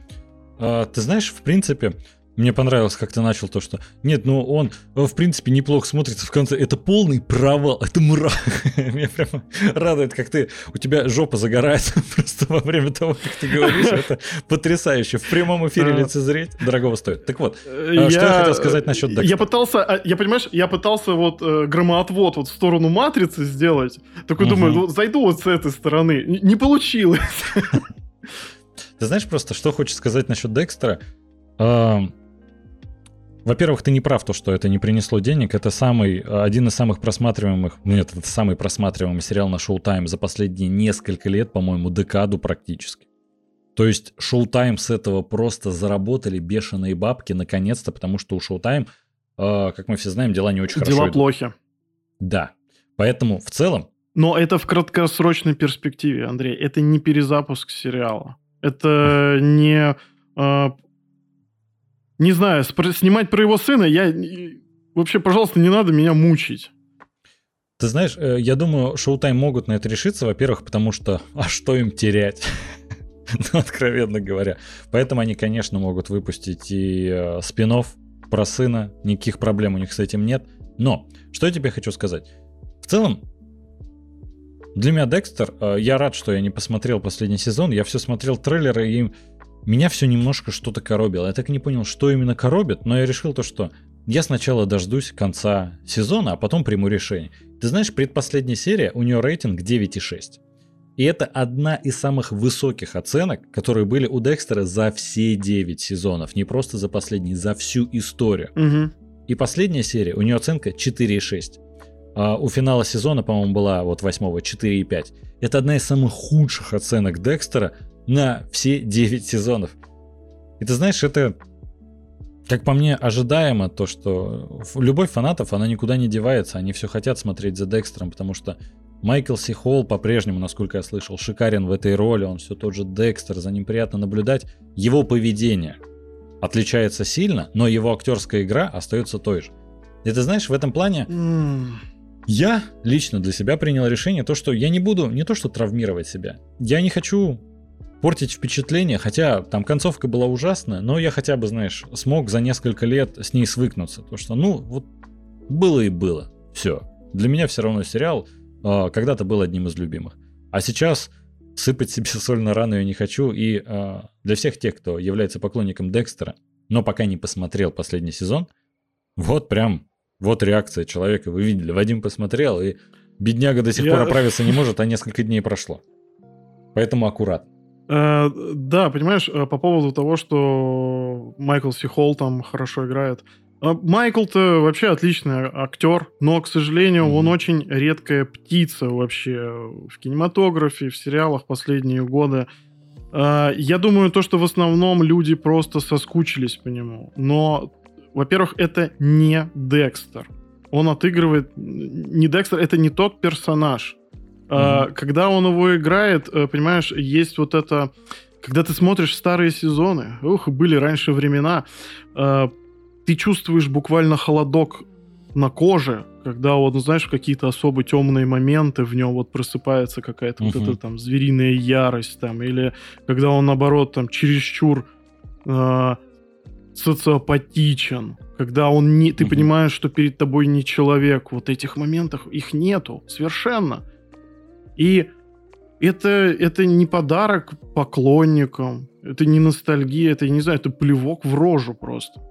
А, ты знаешь, в принципе, мне понравилось, как ты начал то, что... Нет, ну он, в принципе, неплохо смотрится в конце. Это полный провал, это мрак. Меня прямо радует, как ты... У тебя жопа загорается просто во время того, как ты говоришь. Это потрясающе. В прямом эфире лицезреть дорогого стоит. Так вот, я... А что я хотел сказать насчет Декстера? Я пытался, а, я понимаешь, я пытался вот э, громоотвод вот в сторону Матрицы сделать. Такой угу. думаю, ну, зайду вот с этой стороны. Не получилось. Ты знаешь просто, что хочешь сказать насчет Декстера? Во-первых, ты не прав, то, что это не принесло денег. Это самый, один из самых просматриваемых, ну нет, это самый просматриваемый сериал на Showtime за последние несколько лет, по-моему, декаду практически. То есть Showtime с этого просто заработали бешеные бабки наконец-то, потому что у Showtime э, как мы все знаем, дела не очень дела хорошо Дела плохи. Да. Поэтому в целом... Но это в краткосрочной перспективе, Андрей. Это не перезапуск сериала. Это не... Э, не знаю, снимать про его сына я... Вообще, пожалуйста, не надо меня мучить. Ты знаешь, э, я думаю, Showtime могут на это решиться, во-первых, потому что, а что им терять? ну, откровенно говоря. Поэтому они, конечно, могут выпустить и э, спин про сына, никаких проблем у них с этим нет. Но, что я тебе хочу сказать. В целом, для меня Декстер, э, я рад, что я не посмотрел последний сезон, я все смотрел трейлеры, и меня все немножко что-то коробило. Я так и не понял, что именно коробит, но я решил то, что я сначала дождусь конца сезона, а потом приму решение. Ты знаешь, предпоследняя серия, у нее рейтинг 9,6. И это одна из самых высоких оценок, которые были у Декстера за все 9 сезонов. Не просто за последний, за всю историю. Угу. И последняя серия, у нее оценка 4,6. А у финала сезона, по-моему, была вот восьмого 4,5. Это одна из самых худших оценок Декстера на все 9 сезонов. И ты знаешь, это как по мне, ожидаемо то, что любовь фанатов, она никуда не девается, они все хотят смотреть за Декстером, потому что Майкл Си Холл по-прежнему, насколько я слышал, шикарен в этой роли, он все тот же Декстер, за ним приятно наблюдать. Его поведение отличается сильно, но его актерская игра остается той же. И ты знаешь, в этом плане mm. я лично для себя принял решение, то, что я не буду не то что травмировать себя, я не хочу портить впечатление, хотя там концовка была ужасная, но я хотя бы, знаешь, смог за несколько лет с ней свыкнуться. То, что, ну, вот было и было. Все. Для меня все равно сериал э, когда-то был одним из любимых. А сейчас сыпать себе соль на рану я не хочу. И э, для всех тех, кто является поклонником Декстера, но пока не посмотрел последний сезон, вот прям, вот реакция человека. Вы видели, Вадим посмотрел, и бедняга до сих я... пор оправиться не может, а несколько дней прошло. Поэтому аккуратно. Э, да, понимаешь, э, по поводу того, что Майкл Сихол там хорошо играет. Э, Майкл-то вообще отличный актер, но, к сожалению, mm-hmm. он очень редкая птица вообще в кинематографе, в сериалах последние годы. Я думаю, то, что в основном люди просто соскучились по нему. Но, во-первых, это не Декстер. Он отыгрывает... Не Декстер, это не тот персонаж. Mm-hmm. Когда он его играет, э, понимаешь, есть вот это... Когда ты смотришь старые сезоны, ух, были раньше времена, э, ты чувствуешь буквально холодок на коже, когда вот, ну, знаешь, какие-то особо темные моменты в нем вот просыпается какая-то uh-huh. вот эта там звериная ярость там, или когда он, наоборот, там чересчур э, социопатичен, когда он не, ты uh-huh. понимаешь, что перед тобой не человек, вот этих моментов их нету совершенно. И это, это не подарок поклонникам, это не ностальгия, это, я не знаю, это плевок в рожу просто.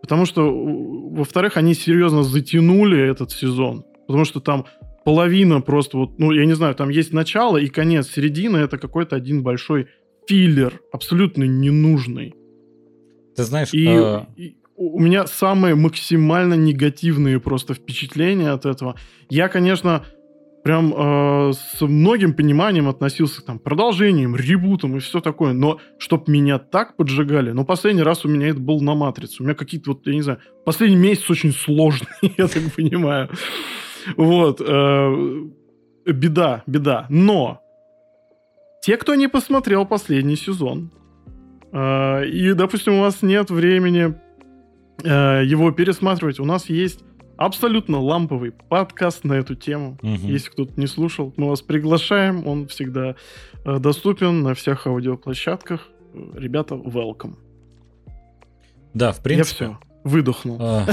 Потому что, во-вторых, они серьезно затянули этот сезон. Потому что там половина просто вот, ну, я не знаю, там есть начало и конец. Середина — это какой-то один большой филлер, абсолютно ненужный. Ты знаешь... И, а... и у меня самые максимально негативные просто впечатления от этого. Я, конечно, прям э, с многим пониманием относился к там, продолжениям, ребутам и все такое. Но чтоб меня так поджигали, ну, последний раз у меня это был на «Матрице». У меня какие-то вот, я не знаю, последний месяц очень сложный, я так понимаю. Вот. Э, беда, беда. Но те, кто не посмотрел последний сезон, э, и, допустим, у вас нет времени э, его пересматривать, у нас есть абсолютно ламповый подкаст на эту тему. Угу. Если кто-то не слушал, мы вас приглашаем. Он всегда э, доступен на всех аудиоплощадках. Ребята, welcome. Да, в принципе. Я все, выдохнул. А,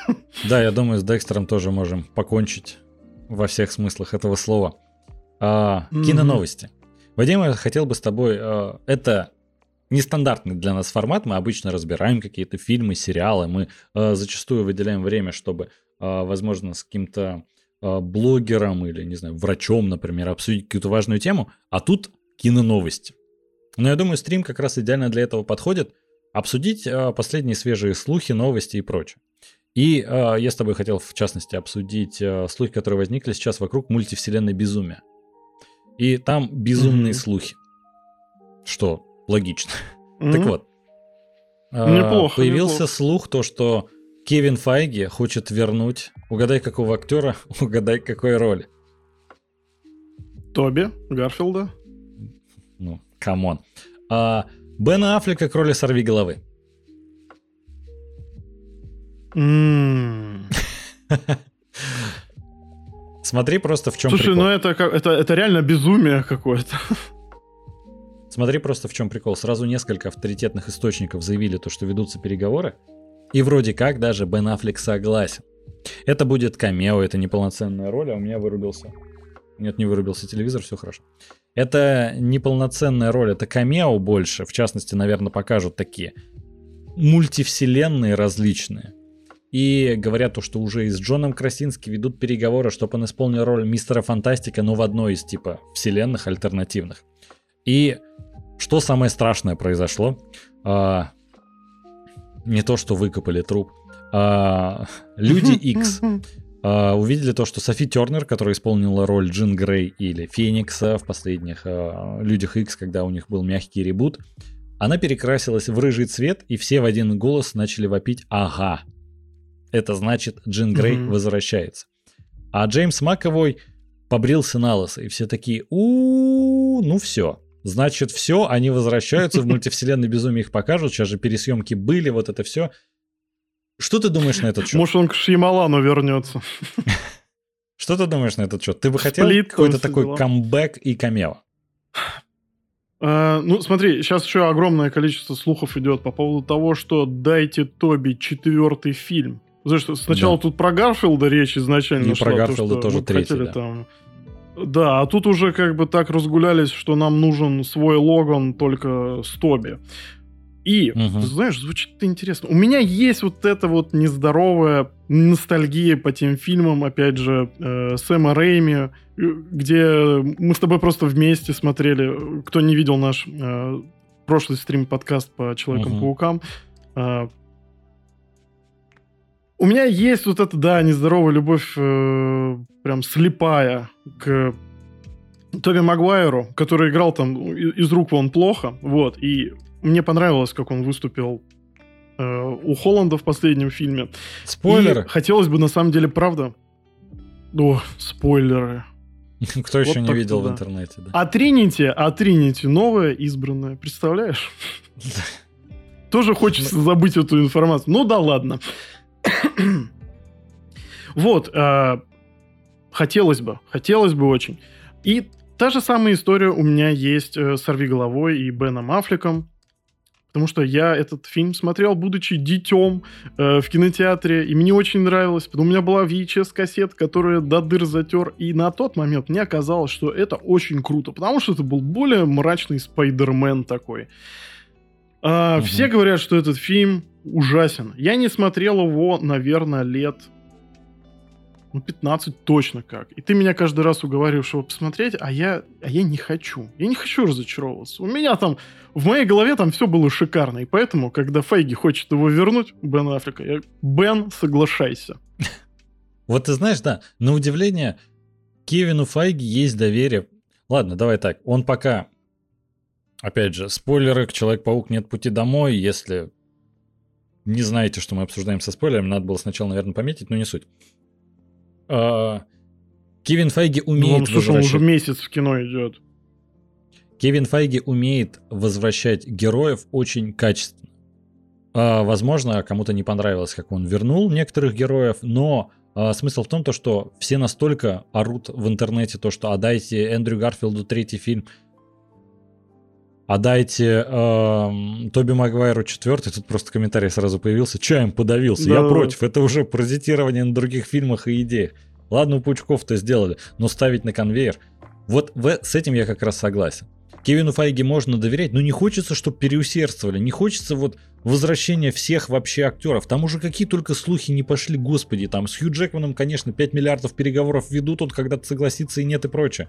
да, я думаю, с Декстером тоже можем покончить во всех смыслах этого слова. А, киноновости. Вадим, я хотел бы с тобой... А, это нестандартный для нас формат. Мы обычно разбираем какие-то фильмы, сериалы. Мы э, зачастую выделяем время, чтобы возможно, с каким-то а, блогером или, не знаю, врачом, например, обсудить какую-то важную тему, а тут киноновости. Но я думаю, стрим как раз идеально для этого подходит. Обсудить а, последние свежие слухи, новости и прочее. И я с тобой хотел, в частности, обсудить слухи, которые возникли сейчас вокруг мультивселенной безумия. И там безумные mm-hmm. слухи. Что логично. Mm-hmm. Так вот. Неплохо. Появился неплохо. слух, то, что Кевин Файги хочет вернуть, угадай какого актера, угадай какой роли. Тоби Гарфилда. Ну, come on. А, Бена Аффлека к роли Сорвиголовы. Смотри просто в чем Слушай, прикол. ну это, это, это реально безумие какое-то. Смотри просто в чем прикол. Сразу несколько авторитетных источников заявили то, что ведутся переговоры. И вроде как даже Бен Аффлек согласен. Это будет камео, это неполноценная роль, а у меня вырубился. Нет, не вырубился телевизор, все хорошо. Это неполноценная роль, это камео больше. В частности, наверное, покажут такие мультивселенные различные. И говорят то, что уже и с Джоном Красински ведут переговоры, чтобы он исполнил роль мистера Фантастика, но в одной из типа вселенных альтернативных. И что самое страшное произошло? А, не то, что выкопали труп. А, Люди X а, увидели то, что Софи Тернер, которая исполнила роль Джин Грей или Феникса в последних а, Людях X, когда у них был мягкий ребут, она перекрасилась в рыжий цвет, и все в один голос начали вопить «Ага!» Это значит, Джин Грей mm-hmm. возвращается. А Джеймс Маковой побрился на лысо, и все такие у ну все. Значит, все, они возвращаются в мультивселенной безумие их покажут. Сейчас же пересъемки были, вот это все. Что ты думаешь на этот счет? Может, он к Шьямалану вернется. Что ты думаешь на этот счет? Ты бы хотел какой-то такой камбэк и камео? Uh, ну, смотри, сейчас еще огромное количество слухов идет по поводу того, что дайте Тоби четвертый фильм. Знаешь, сначала да. тут про Гарфилда речь изначально И шла, про Гарфилда то, тоже третий, да. Там... Да, а тут уже как бы так разгулялись, что нам нужен свой Логан только с Тоби. И, угу. ты знаешь, звучит интересно. У меня есть вот эта вот нездоровая ностальгия по тем фильмам, опять же, э, Сэма Рэйми, где мы с тобой просто вместе смотрели. Кто не видел наш э, прошлый стрим-подкаст по Человекам-паукам, э, у меня есть вот эта, да, нездоровая любовь, э, прям слепая к Тоби Магуайру, который играл там из рук вон плохо, вот, и мне понравилось, как он выступил э, у Холланда в последнем фильме. Спойлеры. И хотелось бы, на самом деле, правда... О, спойлеры. Кто еще не видел в интернете, да. А Тринити, а Тринити новая избранная, представляешь? Тоже хочется забыть эту информацию. Ну да ладно. вот, э, хотелось бы, хотелось бы очень. И та же самая история у меня есть э, с «Сорви головой» и Беном Аффлеком. Потому что я этот фильм смотрел, будучи детем э, в кинотеатре, и мне очень нравилось. У меня была VHS-кассета, которая до дыр затер, и на тот момент мне оказалось, что это очень круто, потому что это был более мрачный Спайдермен такой. А, угу. Все говорят, что этот фильм ужасен. Я не смотрел его, наверное, лет ну, 15 точно как. И ты меня каждый раз уговариваешь его посмотреть, а я, а я не хочу. Я не хочу разочаровываться. У меня там, в моей голове там все было шикарно. И поэтому, когда Фейги хочет его вернуть, Бен Африка, я, Бен, соглашайся. Вот ты знаешь, да, на удивление, Кевину Файги есть доверие. Ладно, давай так, он пока, опять же, спойлеры, Человек-паук нет пути домой, если не знаете, что мы обсуждаем со спойлерами, надо было сначала, наверное, пометить, но не суть. А, Кевин Файги умеет ну, слушай, возвращать... он уже месяц в кино идет. Кевин Файги умеет возвращать героев очень качественно. А, возможно, кому-то не понравилось, как он вернул некоторых героев, но а, смысл в том, то, что все настолько орут в интернете, то, что отдайте Эндрю Гарфилду третий фильм, отдайте э, Тоби Магуайру четвертый, тут просто комментарий сразу появился, чаем подавился, да. я против, это уже паразитирование на других фильмах и идеях. Ладно, у Паучков-то сделали, но ставить на конвейер, вот в, с этим я как раз согласен. Кевину Файге можно доверять, но не хочется, чтобы переусердствовали, не хочется вот возвращения всех вообще актеров. Там уже какие только слухи не пошли, господи, там с Хью Джекманом, конечно, 5 миллиардов переговоров ведут, он когда-то согласится и нет и прочее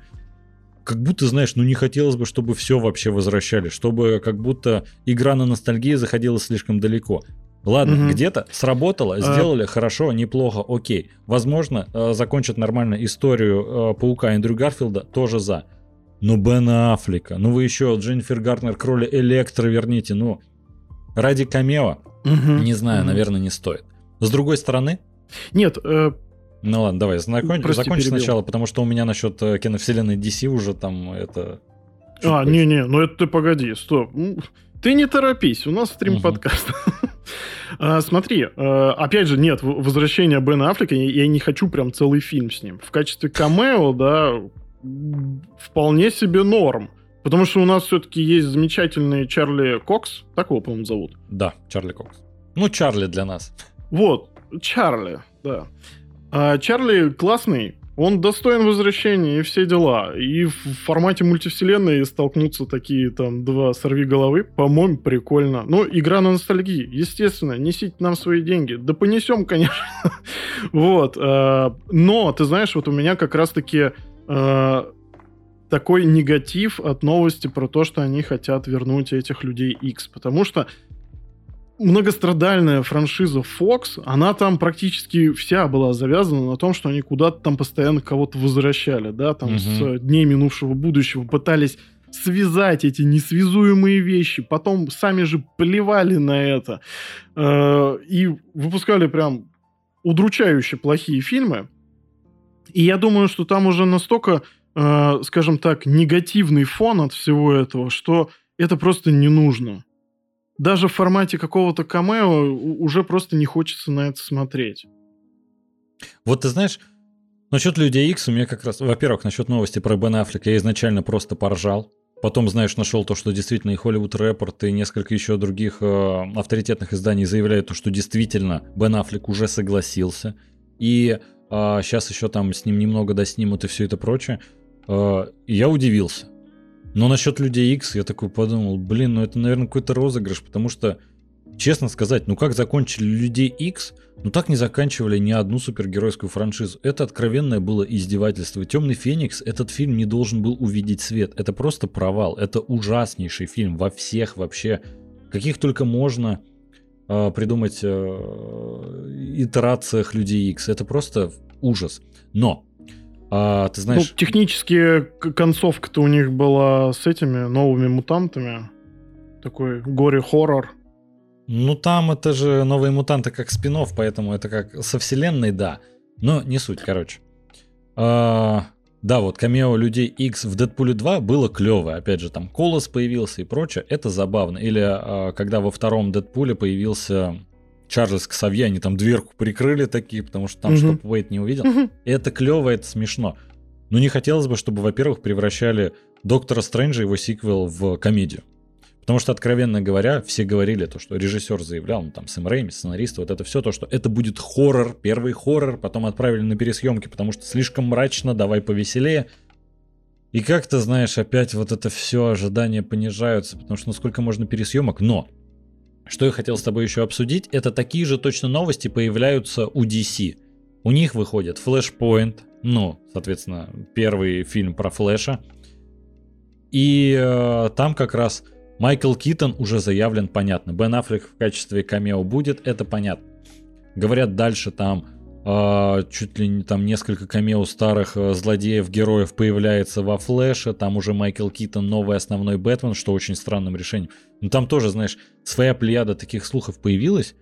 как будто, знаешь, ну не хотелось бы, чтобы все вообще возвращали, чтобы как будто игра на ностальгии заходила слишком далеко. Ладно, угу. где-то сработало, а. сделали а... хорошо, неплохо, окей. Возможно, э, закончат нормально историю э, Паука Эндрю Гарфилда, тоже за. Но Бена Аффлека, ну вы еще Дженнифер Гартнер к роли Электро верните, ну ради камео, угу. не знаю, угу. наверное, не стоит. С другой стороны... Нет, э, ну ладно, давай, знакомь, Прости, закончи перебил. сначала, потому что у меня насчет э, киновселенной DC уже там это... А, не-не, ну это ты погоди, стоп. Ты не торопись, у нас стрим-подкаст. Угу. а, смотри, а, опять же, нет, возвращение Бена Аффлека, я, я не хочу прям целый фильм с ним. В качестве камео, да, вполне себе норм. Потому что у нас все-таки есть замечательный Чарли Кокс, так его, по-моему, зовут. Да, Чарли Кокс. Ну, Чарли для нас. Вот, Чарли, да. А Чарли классный, он достоин возвращения и все дела. И в формате мультивселенной столкнутся такие там два сорви головы, по-моему, прикольно. Ну, игра на ностальгии, естественно, несите нам свои деньги. Да понесем, конечно. вот. А, но, ты знаешь, вот у меня как раз-таки а, такой негатив от новости про то, что они хотят вернуть этих людей X. Потому что многострадальная франшиза Fox, она там практически вся была завязана на том, что они куда-то там постоянно кого-то возвращали, да, там угу. с дней минувшего будущего пытались связать эти несвязуемые вещи, потом сами же плевали на это э, и выпускали прям удручающе плохие фильмы. И я думаю, что там уже настолько, э, скажем так, негативный фон от всего этого, что это просто не нужно даже в формате какого-то камео уже просто не хочется на это смотреть. Вот ты знаешь, насчет Людей X у меня как раз, во-первых, насчет новости про Бен Аффлека я изначально просто поржал. Потом, знаешь, нашел то, что действительно и Hollywood Report, и несколько еще других э, авторитетных изданий заявляют, то, что действительно Бен Аффлек уже согласился. И э, сейчас еще там с ним немного доснимут и все это прочее. Э, я удивился. Но насчет Людей X я такой подумал, блин, ну это, наверное, какой-то розыгрыш, потому что, честно сказать, ну как закончили Людей X, ну так не заканчивали ни одну супергеройскую франшизу. Это откровенное было издевательство. Темный Феникс, этот фильм не должен был увидеть свет. Это просто провал. Это ужаснейший фильм во всех вообще, каких только можно э, придумать э, итерациях Людей X. Это просто ужас. Но а, ты знаешь... Ну, технически концовка-то у них была с этими новыми мутантами. Такой горе-хоррор. Ну, там это же новые мутанты как спин поэтому это как со вселенной, да. Но не суть, короче. А, да, вот камео людей X в Дэдпуле 2 было клевое. Опять же, там Колос появился и прочее. Это забавно. Или а, когда во втором Дэдпуле появился Чарльз Ксавье, они там дверку прикрыли такие, потому что там угу. чтобы Уэйт не увидел. Угу. Это клево, это смешно. Но не хотелось бы, чтобы, во-первых, превращали Доктора Стрэнджа, его сиквел, в комедию. Потому что, откровенно говоря, все говорили то, что режиссер заявлял, ну там Сэм Рэйми, сценарист, вот это все, то, что это будет хоррор, первый хоррор, потом отправили на пересъемки, потому что слишком мрачно, давай повеселее. И как-то, знаешь, опять вот это все ожидания понижаются, потому что ну сколько можно пересъемок, но что я хотел с тобой еще обсудить, это такие же точно новости появляются у DC. У них выходит Flashpoint, ну, соответственно, первый фильм про Флэша. И э, там как раз Майкл Китон уже заявлен, понятно. Бен Аффлек в качестве камео будет, это понятно. Говорят, дальше там чуть ли не там несколько камео старых э, злодеев, героев появляется во Флэше. Там уже Майкл Китон, новый основной Бэтмен, что очень странным решением. Но там тоже, знаешь, своя плеяда таких слухов появилась.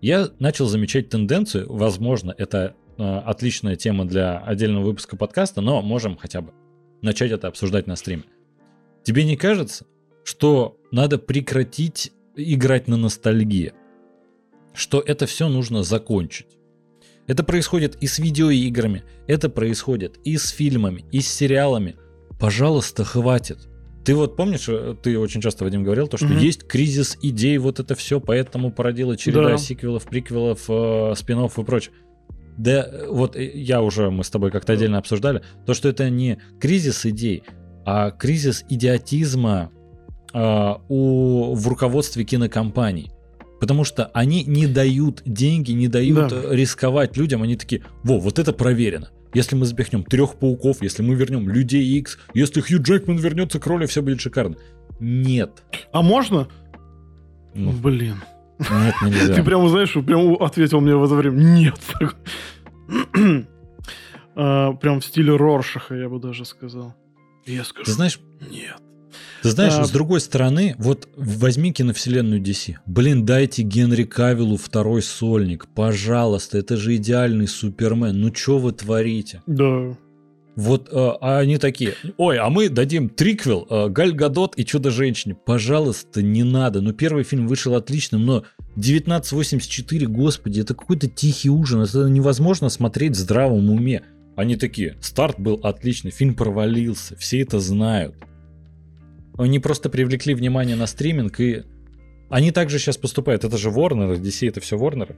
Я начал замечать тенденцию, возможно, это э, отличная тема для отдельного выпуска подкаста, но можем хотя бы начать это обсуждать на стриме. Тебе не кажется, что надо прекратить играть на ностальгии? Что это все нужно закончить? Это происходит и с видеоиграми, это происходит и с фильмами, и с сериалами. Пожалуйста, хватит. Ты вот помнишь, э, ты очень часто, Вадим, говорил, то, что mm-hmm. есть кризис идей, вот это все, поэтому породила череда да. сиквелов, приквелов, э, спин и прочее. Да, э, вот э, я уже, мы с тобой как-то отдельно обсуждали, то, что это не кризис идей, а кризис идиотизма э, у, в руководстве кинокомпаний. Потому что они не дают деньги, не дают да. рисковать людям. Они такие, во, вот это проверено. Если мы запихнем трех пауков, если мы вернем людей X, если Хью Джекман вернется к роли, все будет шикарно. Нет. А можно? Ну, Блин. Нет, нельзя. Ты прямо, знаешь, прям ответил мне в это время. Нет. а, прям в стиле Роршаха, я бы даже сказал. Я скажу. Ты знаешь, нет. Ты знаешь, а... с другой стороны, вот возьми киновселенную DC. Блин, дайте Генри Кавиллу второй сольник. Пожалуйста, это же идеальный Супермен. Ну что вы творите? Да. Вот э, а они такие, ой, а мы дадим триквел э, Галь Гадот и Чудо-женщине. Пожалуйста, не надо. Ну, первый фильм вышел отличным, но 1984, господи, это какой-то тихий ужин. Это невозможно смотреть в здравом уме. Они такие, старт был отличный, фильм провалился, все это знают. Они просто привлекли внимание на стриминг, и они также сейчас поступают. Это же Warner, DC это все Warner.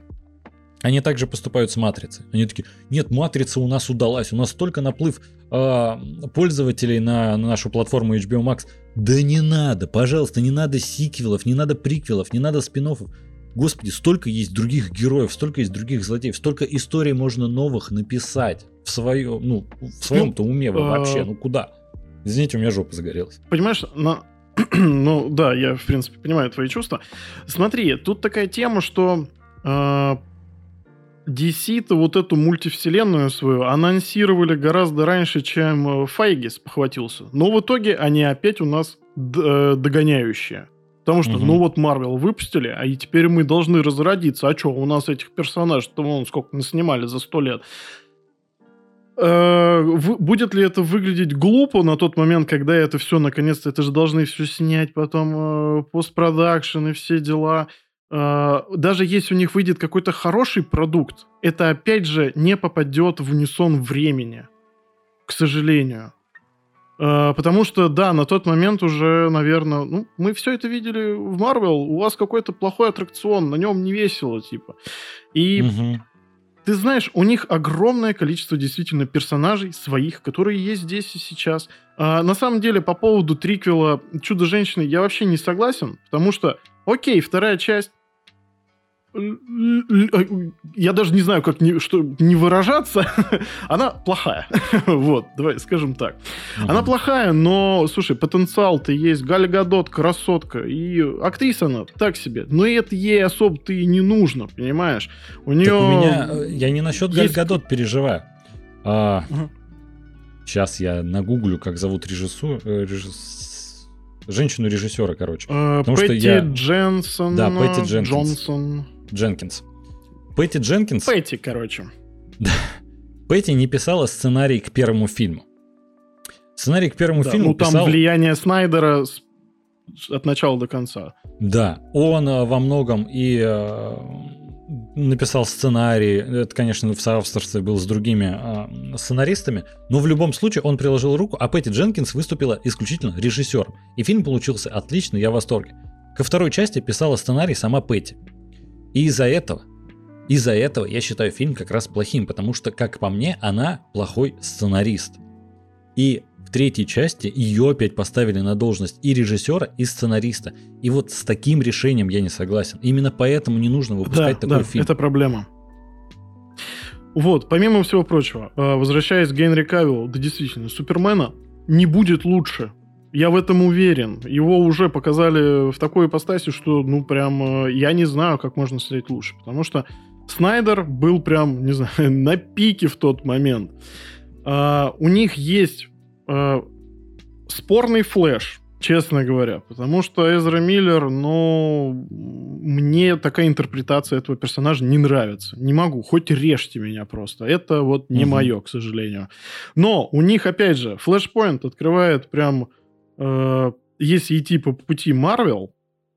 Они также поступают с матрицей. Они такие, нет, матрица у нас удалась, у нас столько наплыв э, пользователей на, на нашу платформу HBO Max. Да не надо, пожалуйста, не надо сиквелов, не надо приквелов, не надо спин -оффов. Господи, столько есть других героев, столько есть других злодеев, столько историй можно новых написать в своем, ну, в своем-то уме вы вообще, а, ну куда? Извините, у меня жопа загорелась. Понимаешь, на... ну да, я в принципе понимаю твои чувства. Смотри, тут такая тема, что э, DC-то вот эту мультивселенную свою анонсировали гораздо раньше, чем э, Файгис похватился. Но в итоге они опять у нас э, догоняющие. Потому что, угу. ну вот Марвел выпустили, а и теперь мы должны разродиться. А что, у нас этих персонажей-то вон сколько снимали за сто лет. Э, будет ли это выглядеть глупо на тот момент, когда это все наконец-то, это же должны все снять, потом э, постпродакшн и все дела. Э, даже если у них выйдет какой-то хороший продукт, это опять же не попадет в унисон времени, к сожалению. Потому что, да, на тот момент уже, наверное, ну, мы все это видели в Марвел, у вас какой-то плохой аттракцион, на нем не весело, типа. И угу. Ты знаешь, у них огромное количество действительно персонажей своих, которые есть здесь и сейчас. А, на самом деле, по поводу триквела «Чудо-женщины» я вообще не согласен, потому что, окей, вторая часть я даже не знаю, как не, что, не выражаться, она плохая. вот, давай скажем так. Она плохая, но, слушай, потенциал-то есть. Галя Гадот, красотка. И актриса она так себе. Но это ей особо-то и не нужно, понимаешь? У нее... Так у меня... Э, я не насчет есть... Галь Гадот переживаю. А. Сейчас я нагуглю, как зовут режиссу... Э, режисс женщину-режиссера, короче. Uh, Пэтти я... Дженсон. Да, Пэтти Дженкинс. Джонсон. Дженкинс. Пэтти Дженкинс... Пэтти, короче. Пэтти не писала сценарий к первому фильму. Сценарий к первому да, фильму ну, там писал... влияние Снайдера от начала до конца. Да, он э, во многом и э, написал сценарий. Это, конечно, в соавторстве был с другими э, сценаристами, но в любом случае он приложил руку, а Пэтти Дженкинс выступила исключительно режиссером. И фильм получился отличный, я в восторге. Ко второй части писала сценарий сама Пэтти. И из-за этого, из-за этого я считаю фильм как раз плохим, потому что, как по мне, она плохой сценарист. И в третьей части ее опять поставили на должность и режиссера, и сценариста. И вот с таким решением я не согласен. Именно поэтому не нужно выпускать да, такой да, фильм. это проблема. Вот, помимо всего прочего, э, возвращаясь к Генри Кавиллу, да действительно, Супермена не будет лучше, я в этом уверен. Его уже показали в такой ипостаси, что, ну, прям, э, я не знаю, как можно снять лучше. Потому что Снайдер был прям, не знаю, на пике в тот момент. А, у них есть а, спорный флэш, честно говоря. Потому что Эзра Миллер, ну, мне такая интерпретация этого персонажа не нравится. Не могу, хоть режьте меня просто. Это вот не угу. мое, к сожалению. Но у них, опять же, Flashpoint открывает прям Э, если идти по пути Marvel,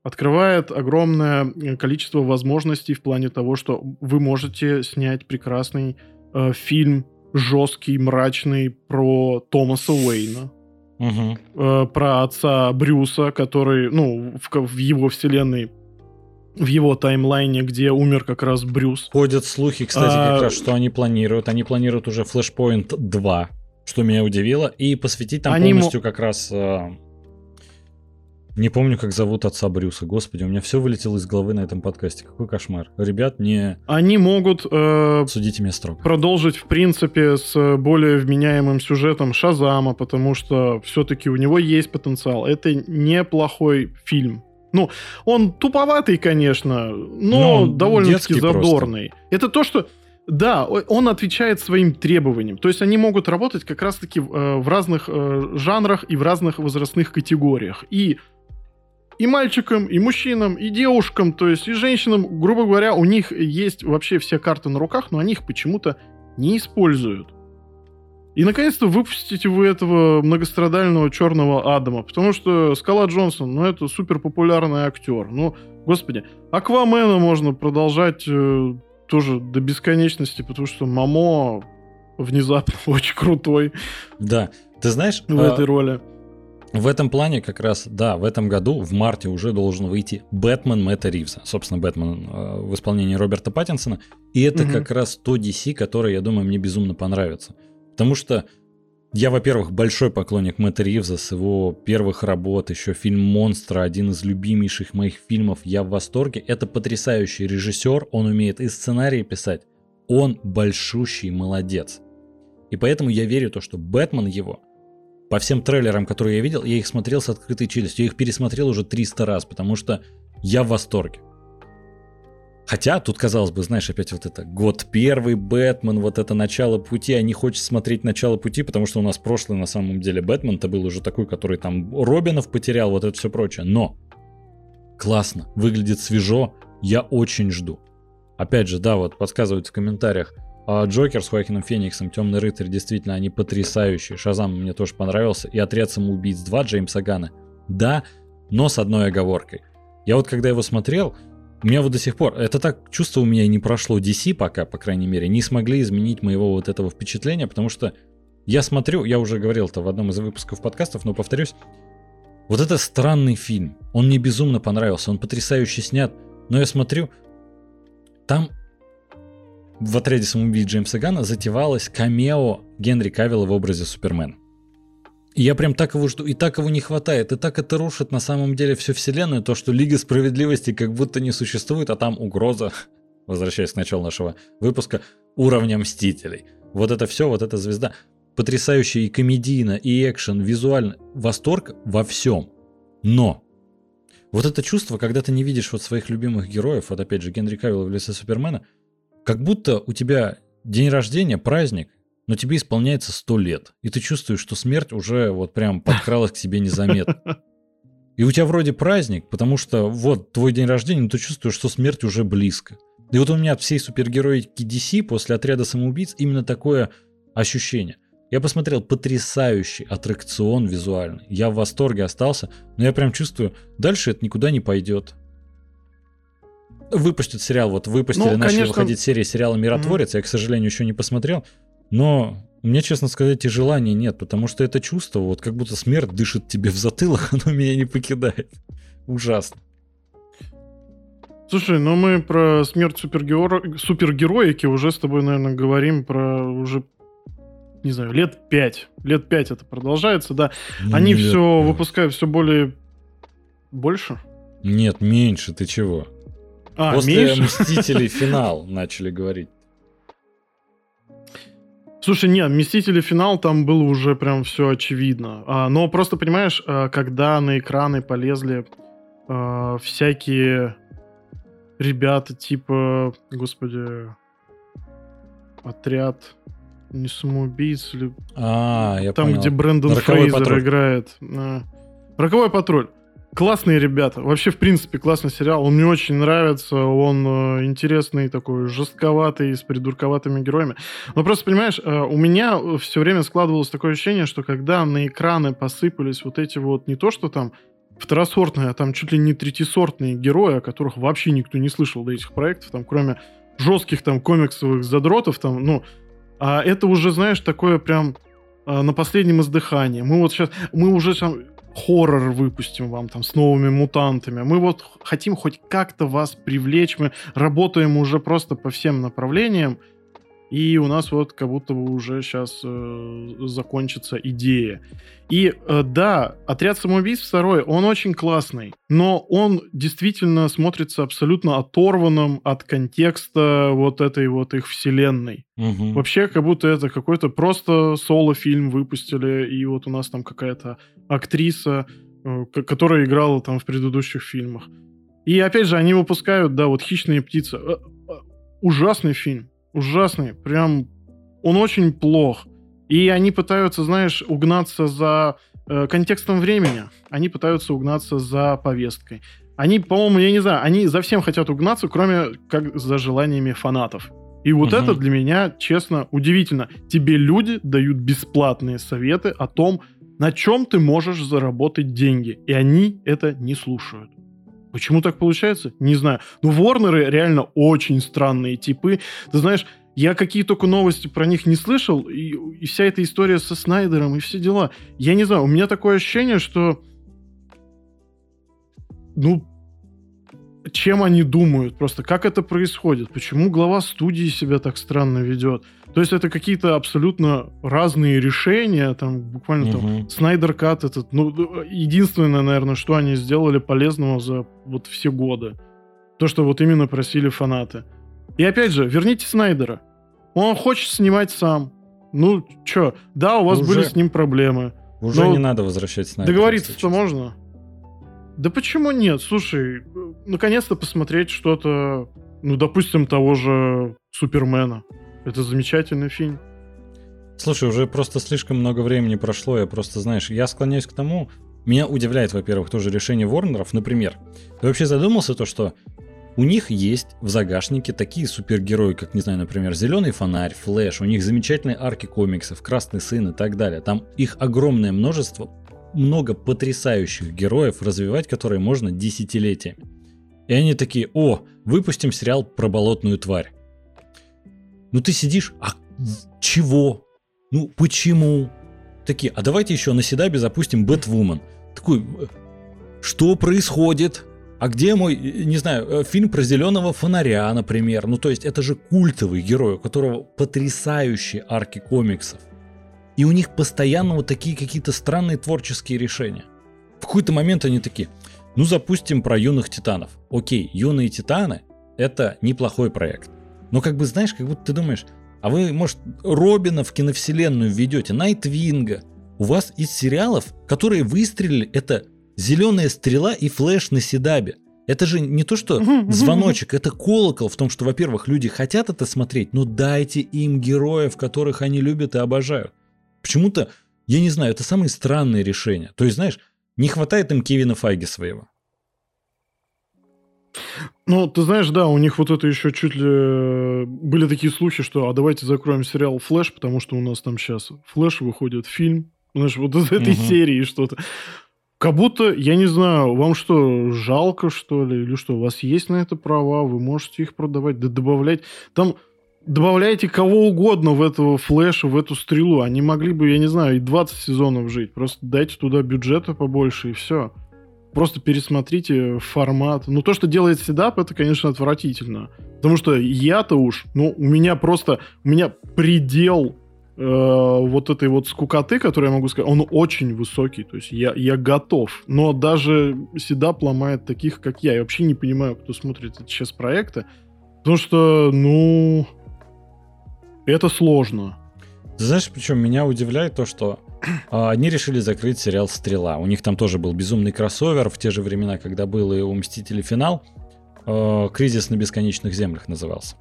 открывает огромное э, количество возможностей в плане того, что вы можете снять прекрасный э, фильм жесткий, мрачный про Томаса Уэйна. Угу. Э, про отца Брюса, который, ну, в, в его вселенной в его таймлайне, где умер как раз Брюс. Ходят слухи, кстати, а... как раз, что они планируют. Они планируют уже Flashpoint 2 что меня удивило, и посвятить там Они полностью как раз... Э, не помню, как зовут отца Брюса. Господи, у меня все вылетело из головы на этом подкасте. Какой кошмар. Ребят, не... Они могут... Э, Судите меня строго. Продолжить, в принципе, с более вменяемым сюжетом Шазама, потому что все-таки у него есть потенциал. Это неплохой фильм. Ну, он туповатый, конечно, но ну, довольно-таки задорный. Просто. Это то, что да, он отвечает своим требованиям. То есть они могут работать как раз-таки в, э, разных э, жанрах и в разных возрастных категориях. И и мальчикам, и мужчинам, и девушкам, то есть и женщинам, грубо говоря, у них есть вообще все карты на руках, но они их почему-то не используют. И наконец-то выпустите вы этого многострадального черного Адама, потому что Скала Джонсон, ну это супер популярный актер. Ну, господи, Аквамена можно продолжать э, тоже до бесконечности, потому что Мамо внезапно очень крутой. Да, ты знаешь... В а... этой роли. В этом плане как раз, да, в этом году, в марте уже должен выйти Бэтмен Мэтта Ривза. Собственно, Бэтмен э, в исполнении Роберта Паттинсона. И это угу. как раз то DC, которое, я думаю, мне безумно понравится. Потому что я, во-первых, большой поклонник Мэтта Ривза с его первых работ, еще фильм «Монстра», один из любимейших моих фильмов, я в восторге. Это потрясающий режиссер, он умеет и сценарии писать, он большущий молодец. И поэтому я верю то, что Бэтмен его, по всем трейлерам, которые я видел, я их смотрел с открытой челюстью, я их пересмотрел уже 300 раз, потому что я в восторге. Хотя тут, казалось бы, знаешь, опять вот это год первый, Бэтмен, вот это начало пути, а не хочется смотреть начало пути, потому что у нас прошлый на самом деле Бэтмен-то был уже такой, который там Робинов потерял, вот это все прочее. Но классно, выглядит свежо, я очень жду. Опять же, да, вот подсказывают в комментариях, а Джокер с Хоакином Фениксом, Темный рыцарь, действительно, они потрясающие. Шазам мне тоже понравился. И Отряд самоубийц 2 Джеймса Гана. Да, но с одной оговоркой. Я вот когда его смотрел, у меня вот до сих пор, это так, чувство у меня и не прошло DC пока, по крайней мере, не смогли изменить моего вот этого впечатления, потому что я смотрю, я уже говорил это в одном из выпусков подкастов, но повторюсь, вот это странный фильм, он мне безумно понравился, он потрясающе снят, но я смотрю, там в отряде самоубийц Джеймса Гана затевалось камео Генри Кавилла в образе Супермена. Я прям так его жду, и так его не хватает, и так это рушит на самом деле всю вселенную, то, что Лига Справедливости как будто не существует, а там угроза, возвращаясь к началу нашего выпуска, уровня Мстителей. Вот это все, вот эта звезда, потрясающая и комедийно, и экшен, визуально, восторг во всем. Но вот это чувство, когда ты не видишь вот своих любимых героев, вот опять же Генри Кавилла в лице Супермена, как будто у тебя день рождения, праздник, но тебе исполняется сто лет, и ты чувствуешь, что смерть уже вот прям подкралась к себе незаметно. И у тебя вроде праздник, потому что вот твой день рождения, но ты чувствуешь, что смерть уже близко. И вот у меня от всей супергероики DC после отряда самоубийц именно такое ощущение. Я посмотрел потрясающий аттракцион визуальный. Я в восторге остался, но я прям чувствую, дальше это никуда не пойдет. Выпустят сериал, вот выпустили, ну, начали конечно... выходить серии сериала «Миротворец», mm-hmm. я, к сожалению, еще не посмотрел. Но мне, честно сказать, и желания нет, потому что это чувство, вот как будто смерть дышит тебе в затылок, оно меня не покидает. Ужасно. Слушай, ну мы про смерть супергеро... супергероики уже с тобой, наверное, говорим про уже, не знаю, лет пять. Лет пять это продолжается, да. Они Нет, все выпускают все более... Больше? Нет, меньше, ты чего? А, После меньше? Мстителей финал начали говорить. Слушай, нет, Мстители финал там было уже прям все очевидно. А, но просто понимаешь, а, когда на экраны полезли а, всякие ребята типа, господи, отряд не самоубийц или а, я там, понял. где Брэндон Роковой Фрейзер патруль. играет. А, Роковой патруль классные ребята. Вообще, в принципе, классный сериал. Он мне очень нравится. Он э, интересный, такой жестковатый, с придурковатыми героями. Но просто, понимаешь, э, у меня все время складывалось такое ощущение, что когда на экраны посыпались вот эти вот не то, что там второсортные, а там чуть ли не третисортные герои, о которых вообще никто не слышал до этих проектов, там, кроме жестких там комиксовых задротов, там, ну, а это уже, знаешь, такое прям э, на последнем издыхании. Мы вот сейчас, мы уже там хоррор выпустим вам там с новыми мутантами. Мы вот хотим хоть как-то вас привлечь. Мы работаем уже просто по всем направлениям. И у нас вот как будто бы уже сейчас э, закончится идея. И э, да, отряд самоубийств второй, он очень классный, но он действительно смотрится абсолютно оторванным от контекста вот этой вот их вселенной. Угу. Вообще, как будто это какой-то просто соло-фильм выпустили, и вот у нас там какая-то актриса, э, которая играла там в предыдущих фильмах. И опять же, они выпускают, да, вот «Хищные птицы». Э, э, ужасный фильм ужасный, прям он очень плох. И они пытаются, знаешь, угнаться за э, контекстом времени, они пытаются угнаться за повесткой. Они, по-моему, я не знаю, они за всем хотят угнаться, кроме как за желаниями фанатов. И вот угу. это для меня, честно, удивительно. Тебе люди дают бесплатные советы о том, на чем ты можешь заработать деньги. И они это не слушают. Почему так получается? Не знаю. Ну, Ворнеры реально очень странные типы. Ты знаешь, я какие только новости про них не слышал, и, и вся эта история со Снайдером, и все дела. Я не знаю, у меня такое ощущение, что... Ну, чем они думают, просто как это происходит, почему глава студии себя так странно ведет. То есть это какие-то абсолютно разные решения, там буквально угу. там Снайдер Кат этот, ну, единственное, наверное, что они сделали полезного за вот все годы. То, что вот именно просили фанаты. И опять же, верните Снайдера. Он хочет снимать сам. Ну, чё, да, у вас уже, были с ним проблемы. Уже не надо возвращать Снайдера. Договориться-то можно? Да почему нет? Слушай, наконец-то посмотреть что-то, ну, допустим, того же Супермена. Это замечательный фильм. Слушай, уже просто слишком много времени прошло, я просто, знаешь, я склоняюсь к тому, меня удивляет, во-первых, тоже решение Ворнеров, например. Ты вообще задумался то, что у них есть в загашнике такие супергерои, как, не знаю, например, Зеленый фонарь, Флэш, у них замечательные арки комиксов, Красный сын и так далее. Там их огромное множество, много потрясающих героев, развивать которые можно десятилетиями. И они такие, о, выпустим сериал про болотную тварь. Ну ты сидишь, а чего? Ну почему? Такие, а давайте еще на Седабе запустим Бэтвумен. Такой, что происходит? А где мой, не знаю, э, фильм про зеленого фонаря, например? Ну, то есть, это же культовый герой, у которого потрясающие арки комиксов. И у них постоянно вот такие какие-то странные творческие решения. В какой-то момент они такие, ну, запустим про юных титанов. Окей, юные титаны — это неплохой проект. Но как бы, знаешь, как будто ты думаешь, а вы, может, Робина в киновселенную введете, Найтвинга. У вас из сериалов, которые выстрелили, это «Зеленая стрела» и «Флэш на Седабе». Это же не то, что звоночек, это колокол в том, что, во-первых, люди хотят это смотреть, но дайте им героев, которых они любят и обожают. Почему-то, я не знаю, это самые странные решения. То есть, знаешь, не хватает им Кевина Файги своего. Ну, ты знаешь, да, у них вот это еще чуть ли... Э, были такие слухи, что а давайте закроем сериал «Флэш», потому что у нас там сейчас «Флэш» выходит фильм, знаешь, вот из этой угу. серии что-то. Как будто, я не знаю, вам что, жалко, что ли, или что, у вас есть на это права, вы можете их продавать, да добавлять. Там добавляйте кого угодно в этого флеша, в эту стрелу. Они могли бы, я не знаю, и 20 сезонов жить. Просто дайте туда бюджета побольше, и все просто пересмотрите формат. Ну, то, что делает седап, это, конечно, отвратительно. Потому что я-то уж, ну, у меня просто, у меня предел э, вот этой вот скукоты, которую я могу сказать, он очень высокий. То есть я, я готов. Но даже седап ломает таких, как я. Я вообще не понимаю, кто смотрит сейчас проекты. Потому что, ну, это сложно. знаешь, причем меня удивляет то, что они решили закрыть сериал «Стрела». У них там тоже был безумный кроссовер в те же времена, когда был и у «Мстителей» финал. А, «Кризис на бесконечных землях» назывался.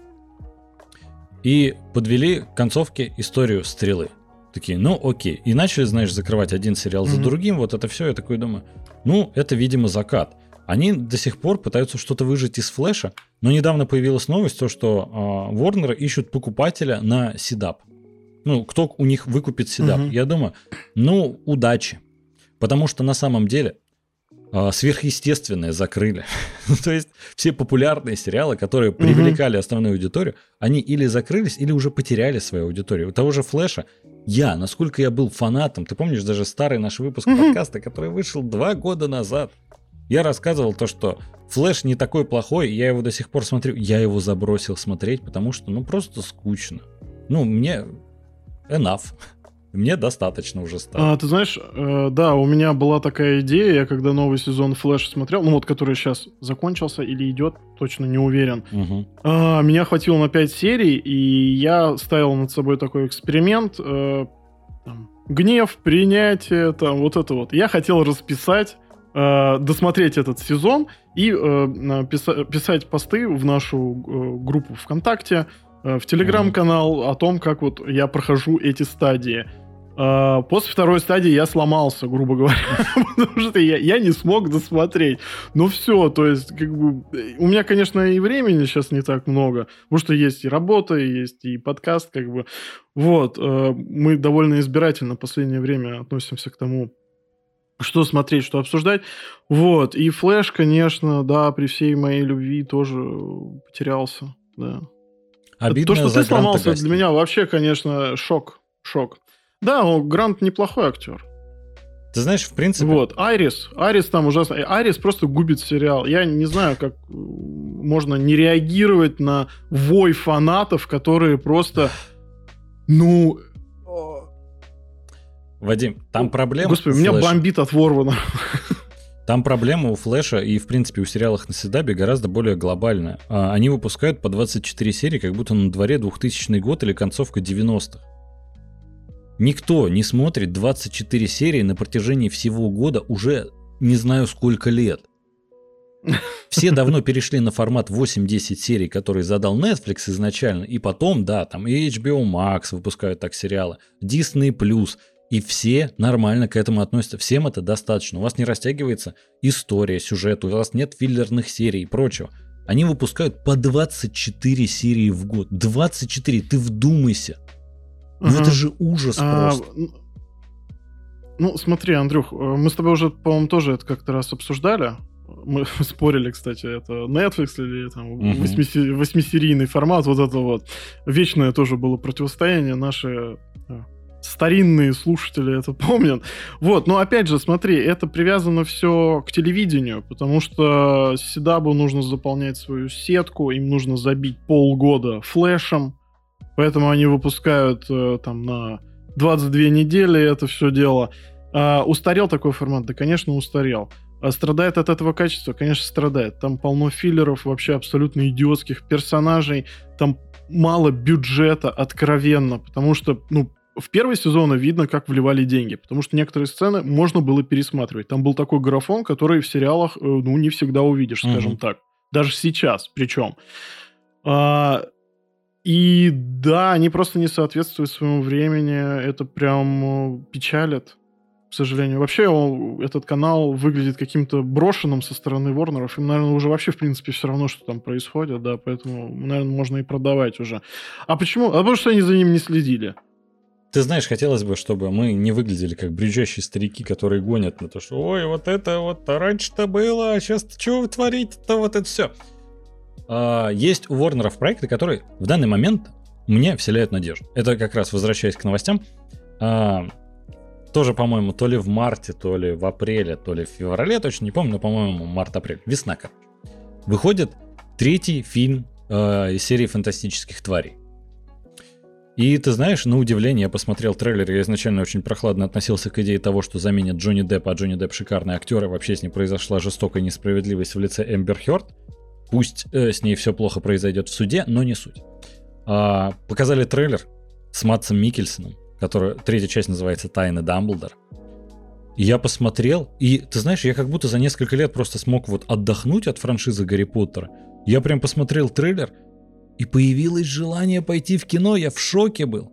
И подвели к концовке историю «Стрелы». Такие, ну окей. И начали, знаешь, закрывать один сериал mm-hmm. за другим. Вот это все. Я такой думаю, ну, это, видимо, закат. Они до сих пор пытаются что-то выжить из флеша, но недавно появилась новость, то, что э, Warner ищут покупателя на Сидап ну, кто у них выкупит седап. Угу. Я думаю, ну, удачи. Потому что на самом деле э, сверхъестественное закрыли. Ну, то есть все популярные сериалы, которые привлекали основную аудиторию, они или закрылись, или уже потеряли свою аудиторию. У того же Флэша, я, насколько я был фанатом, ты помнишь даже старый наш выпуск подкаста, который вышел два года назад, я рассказывал то, что Флэш не такой плохой, я его до сих пор смотрю. Я его забросил смотреть, потому что, ну, просто скучно. Ну, мне enough. Мне достаточно уже стало. А, ты знаешь, э, да, у меня была такая идея, я когда новый сезон Флэш смотрел, ну вот, который сейчас закончился или идет, точно не уверен. Угу. А, меня хватило на 5 серий, и я ставил над собой такой эксперимент. Э, там, гнев, принятие, там, вот это вот. Я хотел расписать э, досмотреть этот сезон и э, писа- писать посты в нашу э, группу ВКонтакте, в телеграм-канал о том, как вот я прохожу эти стадии. А, после второй стадии я сломался, грубо говоря, потому что я, я не смог досмотреть. Ну все, то есть, как бы, у меня, конечно, и времени сейчас не так много, потому что есть и работа, и есть и подкаст, как бы. Вот, э, мы довольно избирательно в последнее время относимся к тому, что смотреть, что обсуждать. Вот, и Флэш, конечно, да, при всей моей любви тоже потерялся, да. Обидно То, что ты сломался, для меня вообще, конечно, шок, шок. Да, он, Грант неплохой актер. Ты знаешь, в принципе... Вот, Айрис. Айрис там ужасно... Айрис просто губит сериал. Я не знаю, как можно не реагировать на вой фанатов, которые просто... Ну... Вадим, там проблема... Господи, меня бомбит от Ворвана. Там проблема у Флэша и, в принципе, у сериалов на Седабе гораздо более глобальная. А, они выпускают по 24 серии, как будто на дворе 2000 год или концовка 90-х. Никто не смотрит 24 серии на протяжении всего года уже не знаю сколько лет. Все давно перешли на формат 8-10 серий, который задал Netflix изначально, и потом, да, там и HBO Max выпускают так сериалы, Disney+, и все нормально к этому относятся. Всем это достаточно. У вас не растягивается история, сюжет, у вас нет филлерных серий и прочего. Они выпускают по 24 серии в год. 24, ты вдумайся. Ну угу. это же ужас а, просто. Ну, смотри, Андрюх, э, мы с тобой уже, по-моему, тоже это как-то раз обсуждали. Мы спорили, кстати, это Netflix или там угу. восьмисерийный формат, вот это вот. Вечное тоже было противостояние. Наши старинные слушатели это помнят. Вот, но опять же, смотри, это привязано все к телевидению, потому что Седабу нужно заполнять свою сетку, им нужно забить полгода флешем, Поэтому они выпускают э, там на 22 недели это все дело. А, устарел такой формат? Да, конечно, устарел. А страдает от этого качества? Конечно, страдает. Там полно филлеров, вообще абсолютно идиотских персонажей. Там мало бюджета, откровенно. Потому что, ну, в первый сезон видно, как вливали деньги, потому что некоторые сцены можно было пересматривать. Там был такой графон, который в сериалах, э, ну, не всегда увидишь, скажем mm-hmm. так. Даже сейчас, причем. А, и да, они просто не соответствуют своему времени. Это прям э, печалит, к сожалению. Вообще он, этот канал выглядит каким-то брошенным со стороны Ворнеров. Им, наверное, уже вообще, в принципе, все равно, что там происходит, да, поэтому, наверное, можно и продавать уже. А почему? А потому что они за ним не следили. Ты знаешь, хотелось бы, чтобы мы не выглядели как брюджащие старики, которые гонят на то, что ой, вот это вот раньше-то было, а сейчас что вы творите-то, вот это все. А, есть у Ворнеров проекты, которые в данный момент мне вселяют надежду. Это как раз возвращаясь к новостям. А, тоже, по-моему, то ли в марте, то ли в апреле, то ли в феврале, точно не помню, но, по-моему, март-апрель. Весна, короче. Выходит третий фильм э, из серии фантастических тварей. И ты знаешь, на удивление, я посмотрел трейлер, я изначально очень прохладно относился к идее того, что заменят Джонни Деппа, а Джонни Депп шикарный актер, и вообще с ним произошла жестокая несправедливость в лице Эмбер Хёрд. Пусть э, с ней все плохо произойдет в суде, но не суть. А, показали трейлер с Матсом Микельсоном, который третья часть называется «Тайны Дамблдора». И я посмотрел, и ты знаешь, я как будто за несколько лет просто смог вот отдохнуть от франшизы Гарри Поттера. Я прям посмотрел трейлер, и появилось желание пойти в кино, я в шоке был.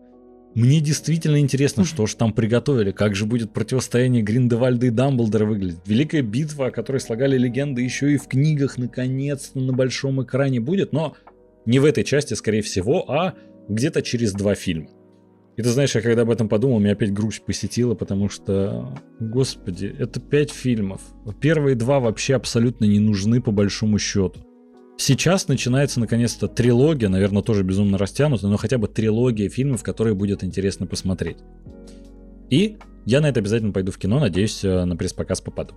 Мне действительно интересно, что же там приготовили, как же будет противостояние Гриндевальда и Дамблдора выглядеть. Великая битва, о которой слагали легенды, еще и в книгах наконец-то на большом экране будет, но не в этой части, скорее всего, а где-то через два фильма. И ты знаешь, я когда об этом подумал, меня опять грусть посетила, потому что, господи, это пять фильмов. Первые два вообще абсолютно не нужны по большому счету. Сейчас начинается наконец-то трилогия, наверное, тоже безумно растянутая, но хотя бы трилогия фильмов, которые будет интересно посмотреть. И я на это обязательно пойду в кино, надеюсь, э, на пресс-показ попаду.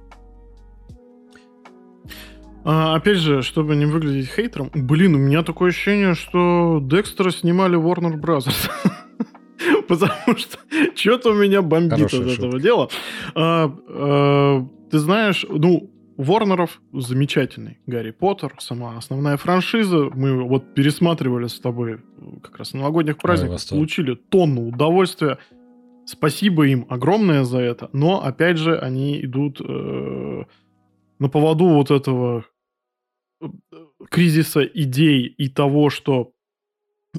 А, опять же, чтобы не выглядеть хейтером, блин, у меня такое ощущение, что Декстера снимали Warner Brothers. Потому что что-то у меня бомбит от этого дела. А, а, ты знаешь, ну, у Ворнеров замечательный Гарри Поттер, сама основная франшиза. Мы вот пересматривали с тобой как раз на новогодних праздниках, Ой, получили тонну удовольствия. Спасибо им огромное за это. Но, опять же, они идут э, на поводу вот этого э, кризиса идей и того, что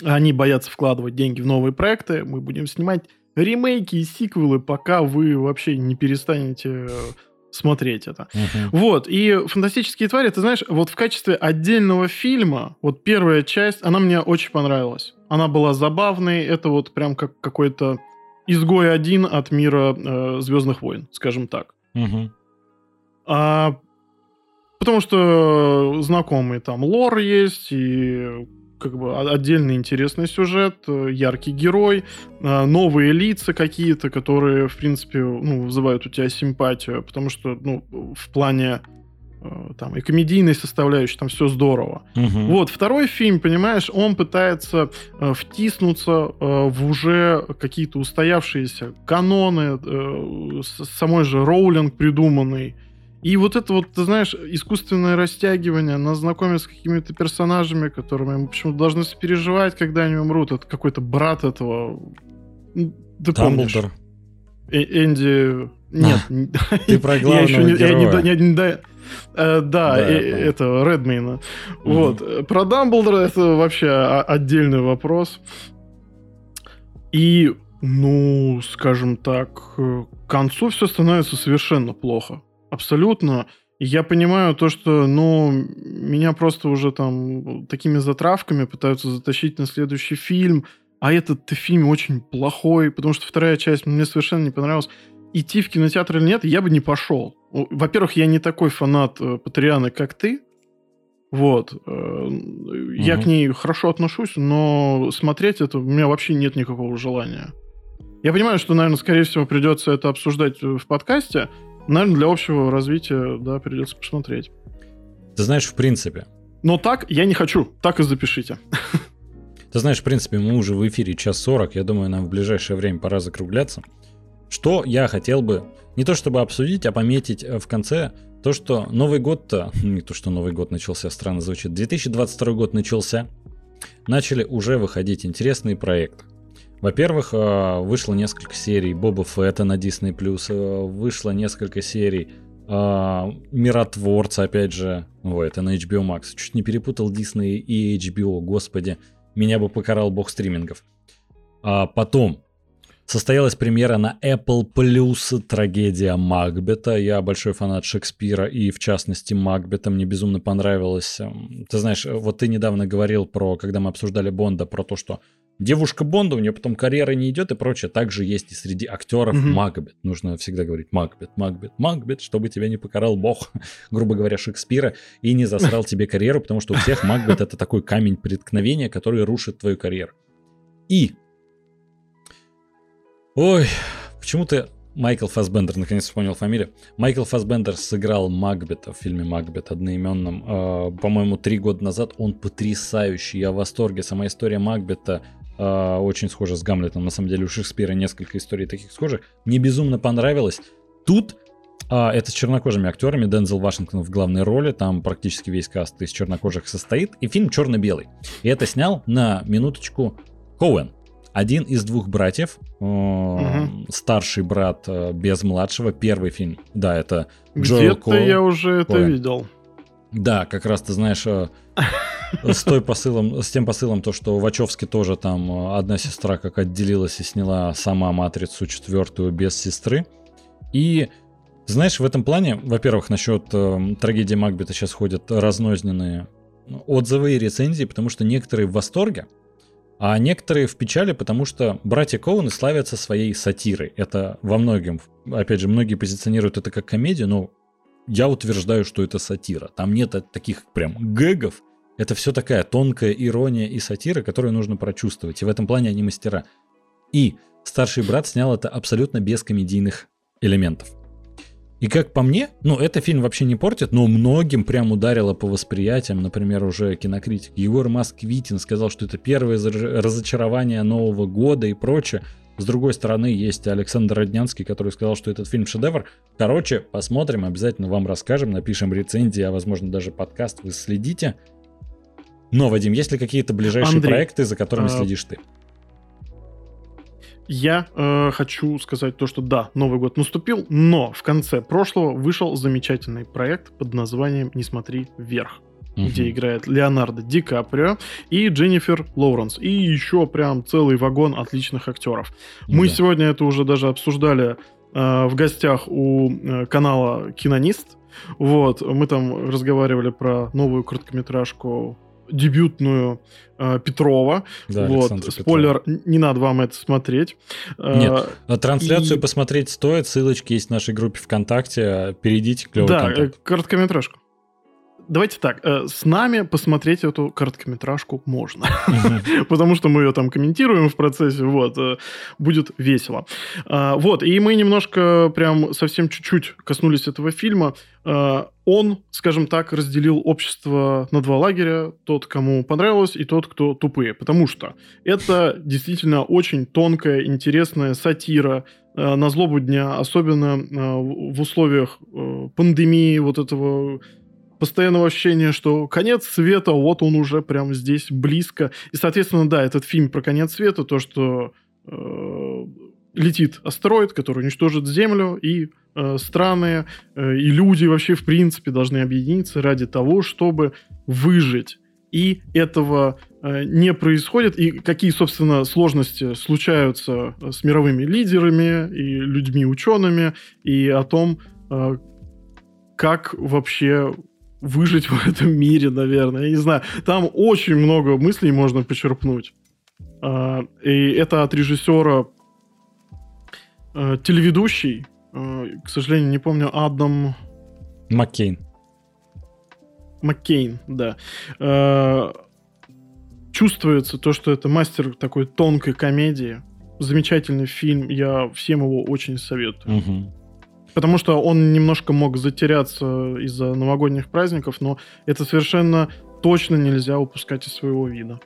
они боятся вкладывать деньги в новые проекты. Мы будем снимать ремейки и сиквелы, пока вы вообще не перестанете смотреть это. Uh-huh. Вот, и «Фантастические твари», ты знаешь, вот в качестве отдельного фильма, вот первая часть, она мне очень понравилась. Она была забавной, это вот прям как какой-то изгой один от мира э, Звездных войн, скажем так. Uh-huh. А, потому что знакомый там лор есть, и как бы отдельный интересный сюжет, э, яркий герой, э, новые лица какие-то, которые, в принципе, ну, вызывают у тебя симпатию, потому что, ну, в плане э, там и комедийной составляющей, там все здорово. Угу. Вот, второй фильм, понимаешь, он пытается э, втиснуться э, в уже какие-то устоявшиеся каноны, э, самой же Роулинг придуманный, и вот это вот, ты знаешь, искусственное растягивание, нас знакомят с какими-то персонажами, которыми мы почему-то должны сопереживать, когда они умрут. Это какой-то брат этого... Ты Дамблдор. Э Энди... Нет. Ты про главного героя. Э, да, это Редмейна. Вот. Про Дамблдора это вообще отдельный вопрос. И, ну, скажем так, к концу все становится совершенно плохо. Абсолютно. я понимаю то, что, ну, меня просто уже там такими затравками пытаются затащить на следующий фильм, а этот фильм очень плохой, потому что вторая часть мне совершенно не понравилась. Идти в кинотеатр или нет, я бы не пошел. Во-первых, я не такой фанат э, Патрианы, как ты. Вот. Э, я к ней хорошо отношусь, но смотреть это у меня вообще нет никакого желания. Я понимаю, что, наверное, скорее всего, придется это обсуждать в подкасте, Наверное, для общего развития, да, придется посмотреть. Ты знаешь, в принципе. Но так я не хочу. Так и запишите. Ты знаешь, в принципе, мы уже в эфире час сорок. Я думаю, нам в ближайшее время пора закругляться. Что я хотел бы не то чтобы обсудить, а пометить э, в конце то, что Новый год-то, не то, что Новый год начался, странно звучит, 2022 год начался, начали уже выходить интересные проекты. Во-первых, э, вышло несколько серий Боба Фетта на Disney+, э, вышло несколько серий э, Миротворца, опять же, ой, это на HBO Max. Чуть не перепутал Disney и HBO, господи, меня бы покарал бог стримингов. А потом состоялась премьера на Apple Plus «Трагедия Макбета». Я большой фанат Шекспира и, в частности, Макбета. Мне безумно понравилось. Ты знаешь, вот ты недавно говорил про, когда мы обсуждали Бонда, про то, что Девушка Бонда, у нее потом карьера не идет и прочее. Также есть и среди актеров mm-hmm. Макбет. Нужно всегда говорить Макбет, Макбет, Макбет, чтобы тебя не покарал бог, грубо говоря, Шекспира, и не засрал тебе карьеру, потому что у всех Макбет это такой камень преткновения, который рушит твою карьеру. И... Ой, почему-то Майкл Фасбендер, наконец вспомнил фамилию. Майкл Фасбендер сыграл Макбета в фильме Макбет одноименном, э, по-моему, три года назад. Он потрясающий, я в восторге. Сама история Макбета э, очень схожа с Гамлетом. На самом деле у Шекспира несколько историй таких схожих. Мне безумно понравилось. Тут а, это с чернокожими актерами. Дензел Вашингтон в главной роли. Там практически весь каст из чернокожих состоит. И фильм черно-белый. И это снял на минуточку Коуэн. Один из двух братьев, угу. старший брат э, без младшего, первый фильм. Да, это Джоэл Где-то я уже это Коэн. видел. Да, как раз ты знаешь, э, с той посылом, с тем посылом, то, что Вачовски тоже там э, одна сестра как отделилась и сняла сама матрицу четвертую без сестры. И знаешь, в этом плане, во-первых, насчет э, трагедии Макбета сейчас ходят разнозненные отзывы и рецензии, потому что некоторые в восторге, а некоторые в печали, потому что братья Коуны славятся своей сатирой. Это во многим, опять же, многие позиционируют это как комедию, но я утверждаю, что это сатира. Там нет таких прям гэгов, это все такая тонкая ирония и сатира, которую нужно прочувствовать. И в этом плане они мастера. И старший брат снял это абсолютно без комедийных элементов. И как по мне, ну, это фильм вообще не портит, но многим прям ударило по восприятиям. Например, уже кинокритик Егор Москвитин сказал, что это первое разочарование Нового года и прочее. С другой стороны, есть Александр Роднянский, который сказал, что этот фильм шедевр. Короче, посмотрим, обязательно вам расскажем, напишем рецензии, а возможно даже подкаст вы следите. Но, Вадим, есть ли какие-то ближайшие Андрей, проекты, за которыми а... следишь ты? Я э, хочу сказать то, что да, Новый год наступил, но в конце прошлого вышел замечательный проект под названием «Не смотри вверх». угу. где играет Леонардо Ди Каприо и Дженнифер Лоуренс. И еще прям целый вагон отличных актеров. Мы да. сегодня это уже даже обсуждали э, в гостях у э, канала Кинонист. Вот, мы там разговаривали про новую короткометражку дебютную э, Петрова. Да, вот. Спойлер, Петрова. не надо вам это смотреть. Нет, э, трансляцию и... посмотреть стоит, ссылочки есть в нашей группе ВКонтакте, перейдите, клевый Да, контент. короткометражку давайте так, э, с нами посмотреть эту короткометражку можно, потому что мы ее там комментируем в процессе, вот, э, будет весело. А, вот, и мы немножко прям совсем чуть-чуть коснулись этого фильма. А, он, скажем так, разделил общество на два лагеря, тот, кому понравилось, и тот, кто тупые, потому что это действительно очень тонкая, интересная сатира, э, на злобу дня, особенно в условиях пандемии, вот этого постоянного ощущения, что конец света, вот он уже прямо здесь близко. И, соответственно, да, этот фильм про конец света, то, что э, летит астероид, который уничтожит Землю, и э, страны, э, и люди вообще, в принципе, должны объединиться ради того, чтобы выжить. И этого э, не происходит. И какие, собственно, сложности случаются с мировыми лидерами и людьми-учеными, и о том, э, как вообще выжить в этом мире, наверное. Я не знаю. Там очень много мыслей можно почерпнуть. А, и это от режиссера а, телеведущий. А, к сожалению, не помню, Адам... Маккейн. Маккейн, да. Чувствуется то, что это мастер такой тонкой комедии. Замечательный фильм. Я всем его очень советую. Угу. Потому что он немножко мог затеряться из-за новогодних праздников, но это совершенно точно нельзя упускать из своего вида.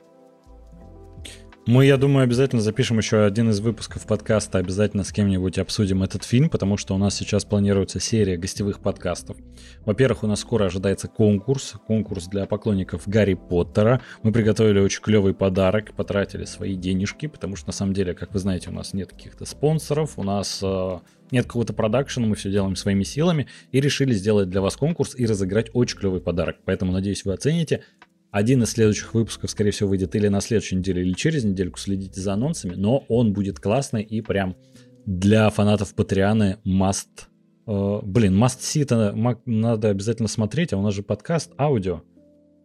Мы, я думаю, обязательно запишем еще один из выпусков подкаста, обязательно с кем-нибудь обсудим этот фильм, потому что у нас сейчас планируется серия гостевых подкастов. Во-первых, у нас скоро ожидается конкурс, конкурс для поклонников Гарри Поттера. Мы приготовили очень клевый подарок, потратили свои денежки, потому что на самом деле, как вы знаете, у нас нет каких-то спонсоров, у нас э, нет какого-то продакшена, мы все делаем своими силами и решили сделать для вас конкурс и разыграть очень клевый подарок. Поэтому, надеюсь, вы оцените. Один из следующих выпусков, скорее всего, выйдет или на следующей неделе, или через недельку. Следите за анонсами, но он будет классный и прям для фанатов Патреона must... Э, блин, must see это надо обязательно смотреть, а у нас же подкаст, аудио.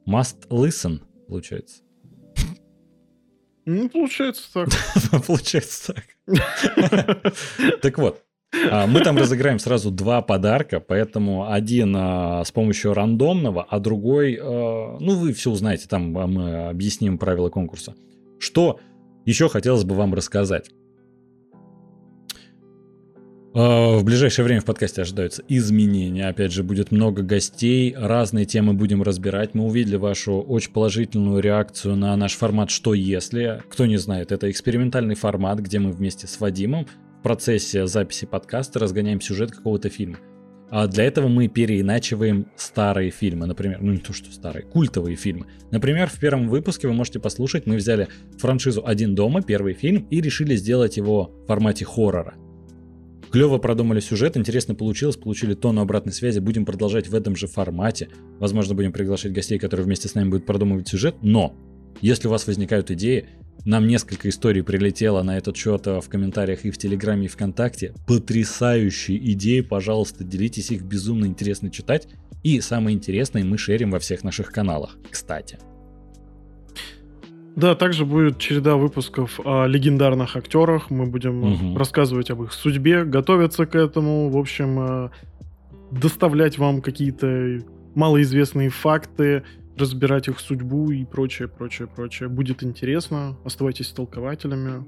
Must listen, получается. Ну, получается так. Получается так. Так вот, мы там разыграем сразу два подарка, поэтому один а, с помощью рандомного, а другой, а, ну вы все узнаете, там мы объясним правила конкурса. Что еще хотелось бы вам рассказать? В ближайшее время в подкасте ожидаются изменения. Опять же, будет много гостей, разные темы будем разбирать. Мы увидели вашу очень положительную реакцию на наш формат «Что если?». Кто не знает, это экспериментальный формат, где мы вместе с Вадимом процессе записи подкаста разгоняем сюжет какого-то фильма. А для этого мы переиначиваем старые фильмы, например, ну не то что старые, культовые фильмы. Например, в первом выпуске вы можете послушать, мы взяли франшизу «Один дома», первый фильм, и решили сделать его в формате хоррора. Клево продумали сюжет, интересно получилось, получили тонну обратной связи, будем продолжать в этом же формате. Возможно, будем приглашать гостей, которые вместе с нами будут продумывать сюжет, но если у вас возникают идеи, нам несколько историй прилетело на этот счет э, в комментариях и в Телеграме, и ВКонтакте. Потрясающие идеи, пожалуйста, делитесь их, безумно интересно читать. И самое интересное мы шерим во всех наших каналах, кстати. Да, также будет череда выпусков о легендарных актерах. Мы будем угу. рассказывать об их судьбе, готовиться к этому. В общем, э, доставлять вам какие-то малоизвестные факты, разбирать их судьбу и прочее, прочее, прочее. Будет интересно. Оставайтесь толкователями.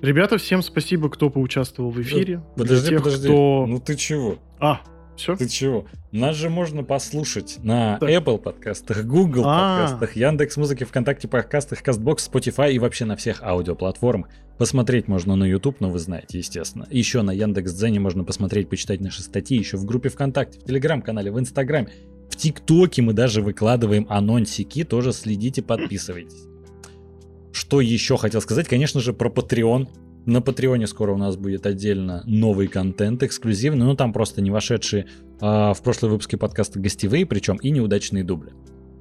Ребята, всем спасибо, кто поучаствовал в эфире. Подожди, тех, подожди. Кто... Ну ты чего? А, все? Ты чего? Нас же можно послушать на так. Apple подкастах, Google А-а-а. подкастах, Яндекс Музыки, ВКонтакте подкастах, Castbox, Spotify и вообще на всех аудиоплатформах. Посмотреть можно на YouTube, но вы знаете, естественно. Еще на Яндекс.Дзене можно посмотреть, почитать наши статьи, еще в группе ВКонтакте, в Телеграм-канале, в Инстаграме. В ТикТоке мы даже выкладываем анонсики, тоже следите, подписывайтесь. Что еще хотел сказать? Конечно же, про Patreon. На Патреоне скоро у нас будет отдельно новый контент эксклюзивный, ну там просто не вошедшие а, в прошлые выпуски подкаста гостевые, причем и неудачные дубли.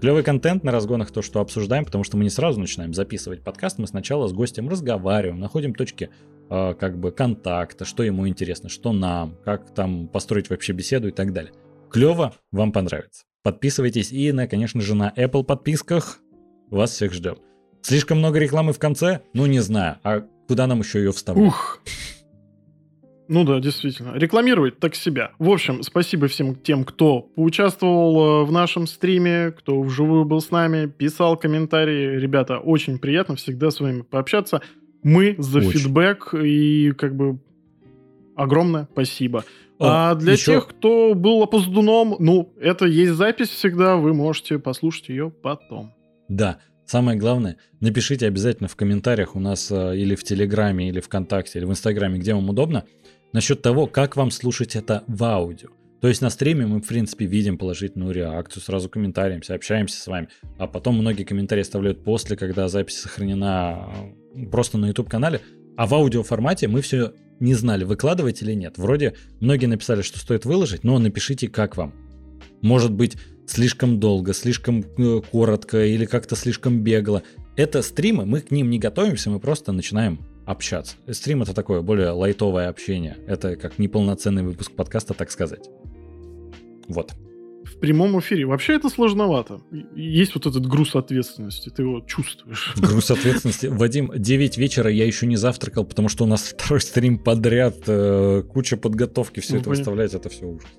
Клевый контент на разгонах то, что обсуждаем, потому что мы не сразу начинаем записывать подкаст, мы сначала с гостем разговариваем, находим точки э, как бы контакта, что ему интересно, что нам, как там построить вообще беседу и так далее. Клево, вам понравится. Подписывайтесь и, на, конечно же, на Apple подписках. Вас всех ждем. Слишком много рекламы в конце? Ну, не знаю. А куда нам еще ее вставлять? Ух, ну да, действительно. Рекламировать так себя. В общем, спасибо всем тем, кто поучаствовал э, в нашем стриме, кто вживую был с нами, писал комментарии. Ребята, очень приятно всегда с вами пообщаться. Мы за очень. фидбэк и как бы огромное спасибо. О, а для еще... тех, кто был опоздуном, ну, это есть запись всегда, вы можете послушать ее потом. Да, Самое главное, напишите обязательно в комментариях у нас э, или в Телеграме, или ВКонтакте, или в Инстаграме, где вам удобно, насчет того, как вам слушать это в аудио. То есть на стриме мы, в принципе, видим положительную реакцию, сразу комментариемся, общаемся с вами. А потом многие комментарии оставляют после, когда запись сохранена э, просто на YouTube-канале. А в аудиоформате мы все не знали, выкладывать или нет. Вроде многие написали, что стоит выложить, но напишите, как вам. Может быть, слишком долго, слишком э, коротко или как-то слишком бегло. Это стримы, мы к ним не готовимся, мы просто начинаем общаться. Стрим это такое более лайтовое общение. Это как неполноценный выпуск подкаста, так сказать. Вот. Прямом эфире. Вообще это сложновато. Есть вот этот груз ответственности, ты его чувствуешь. Груз ответственности. Вадим, 9 вечера я еще не завтракал, потому что у нас второй стрим подряд, э, куча подготовки, все ну, это понятно. выставлять, это все ужас.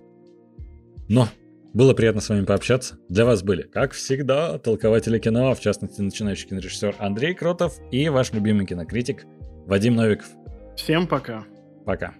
Но было приятно с вами пообщаться. Для вас были, как всегда, толкователи кино, в частности, начинающий кинорежиссер Андрей Кротов и ваш любимый кинокритик Вадим Новиков. Всем пока. Пока.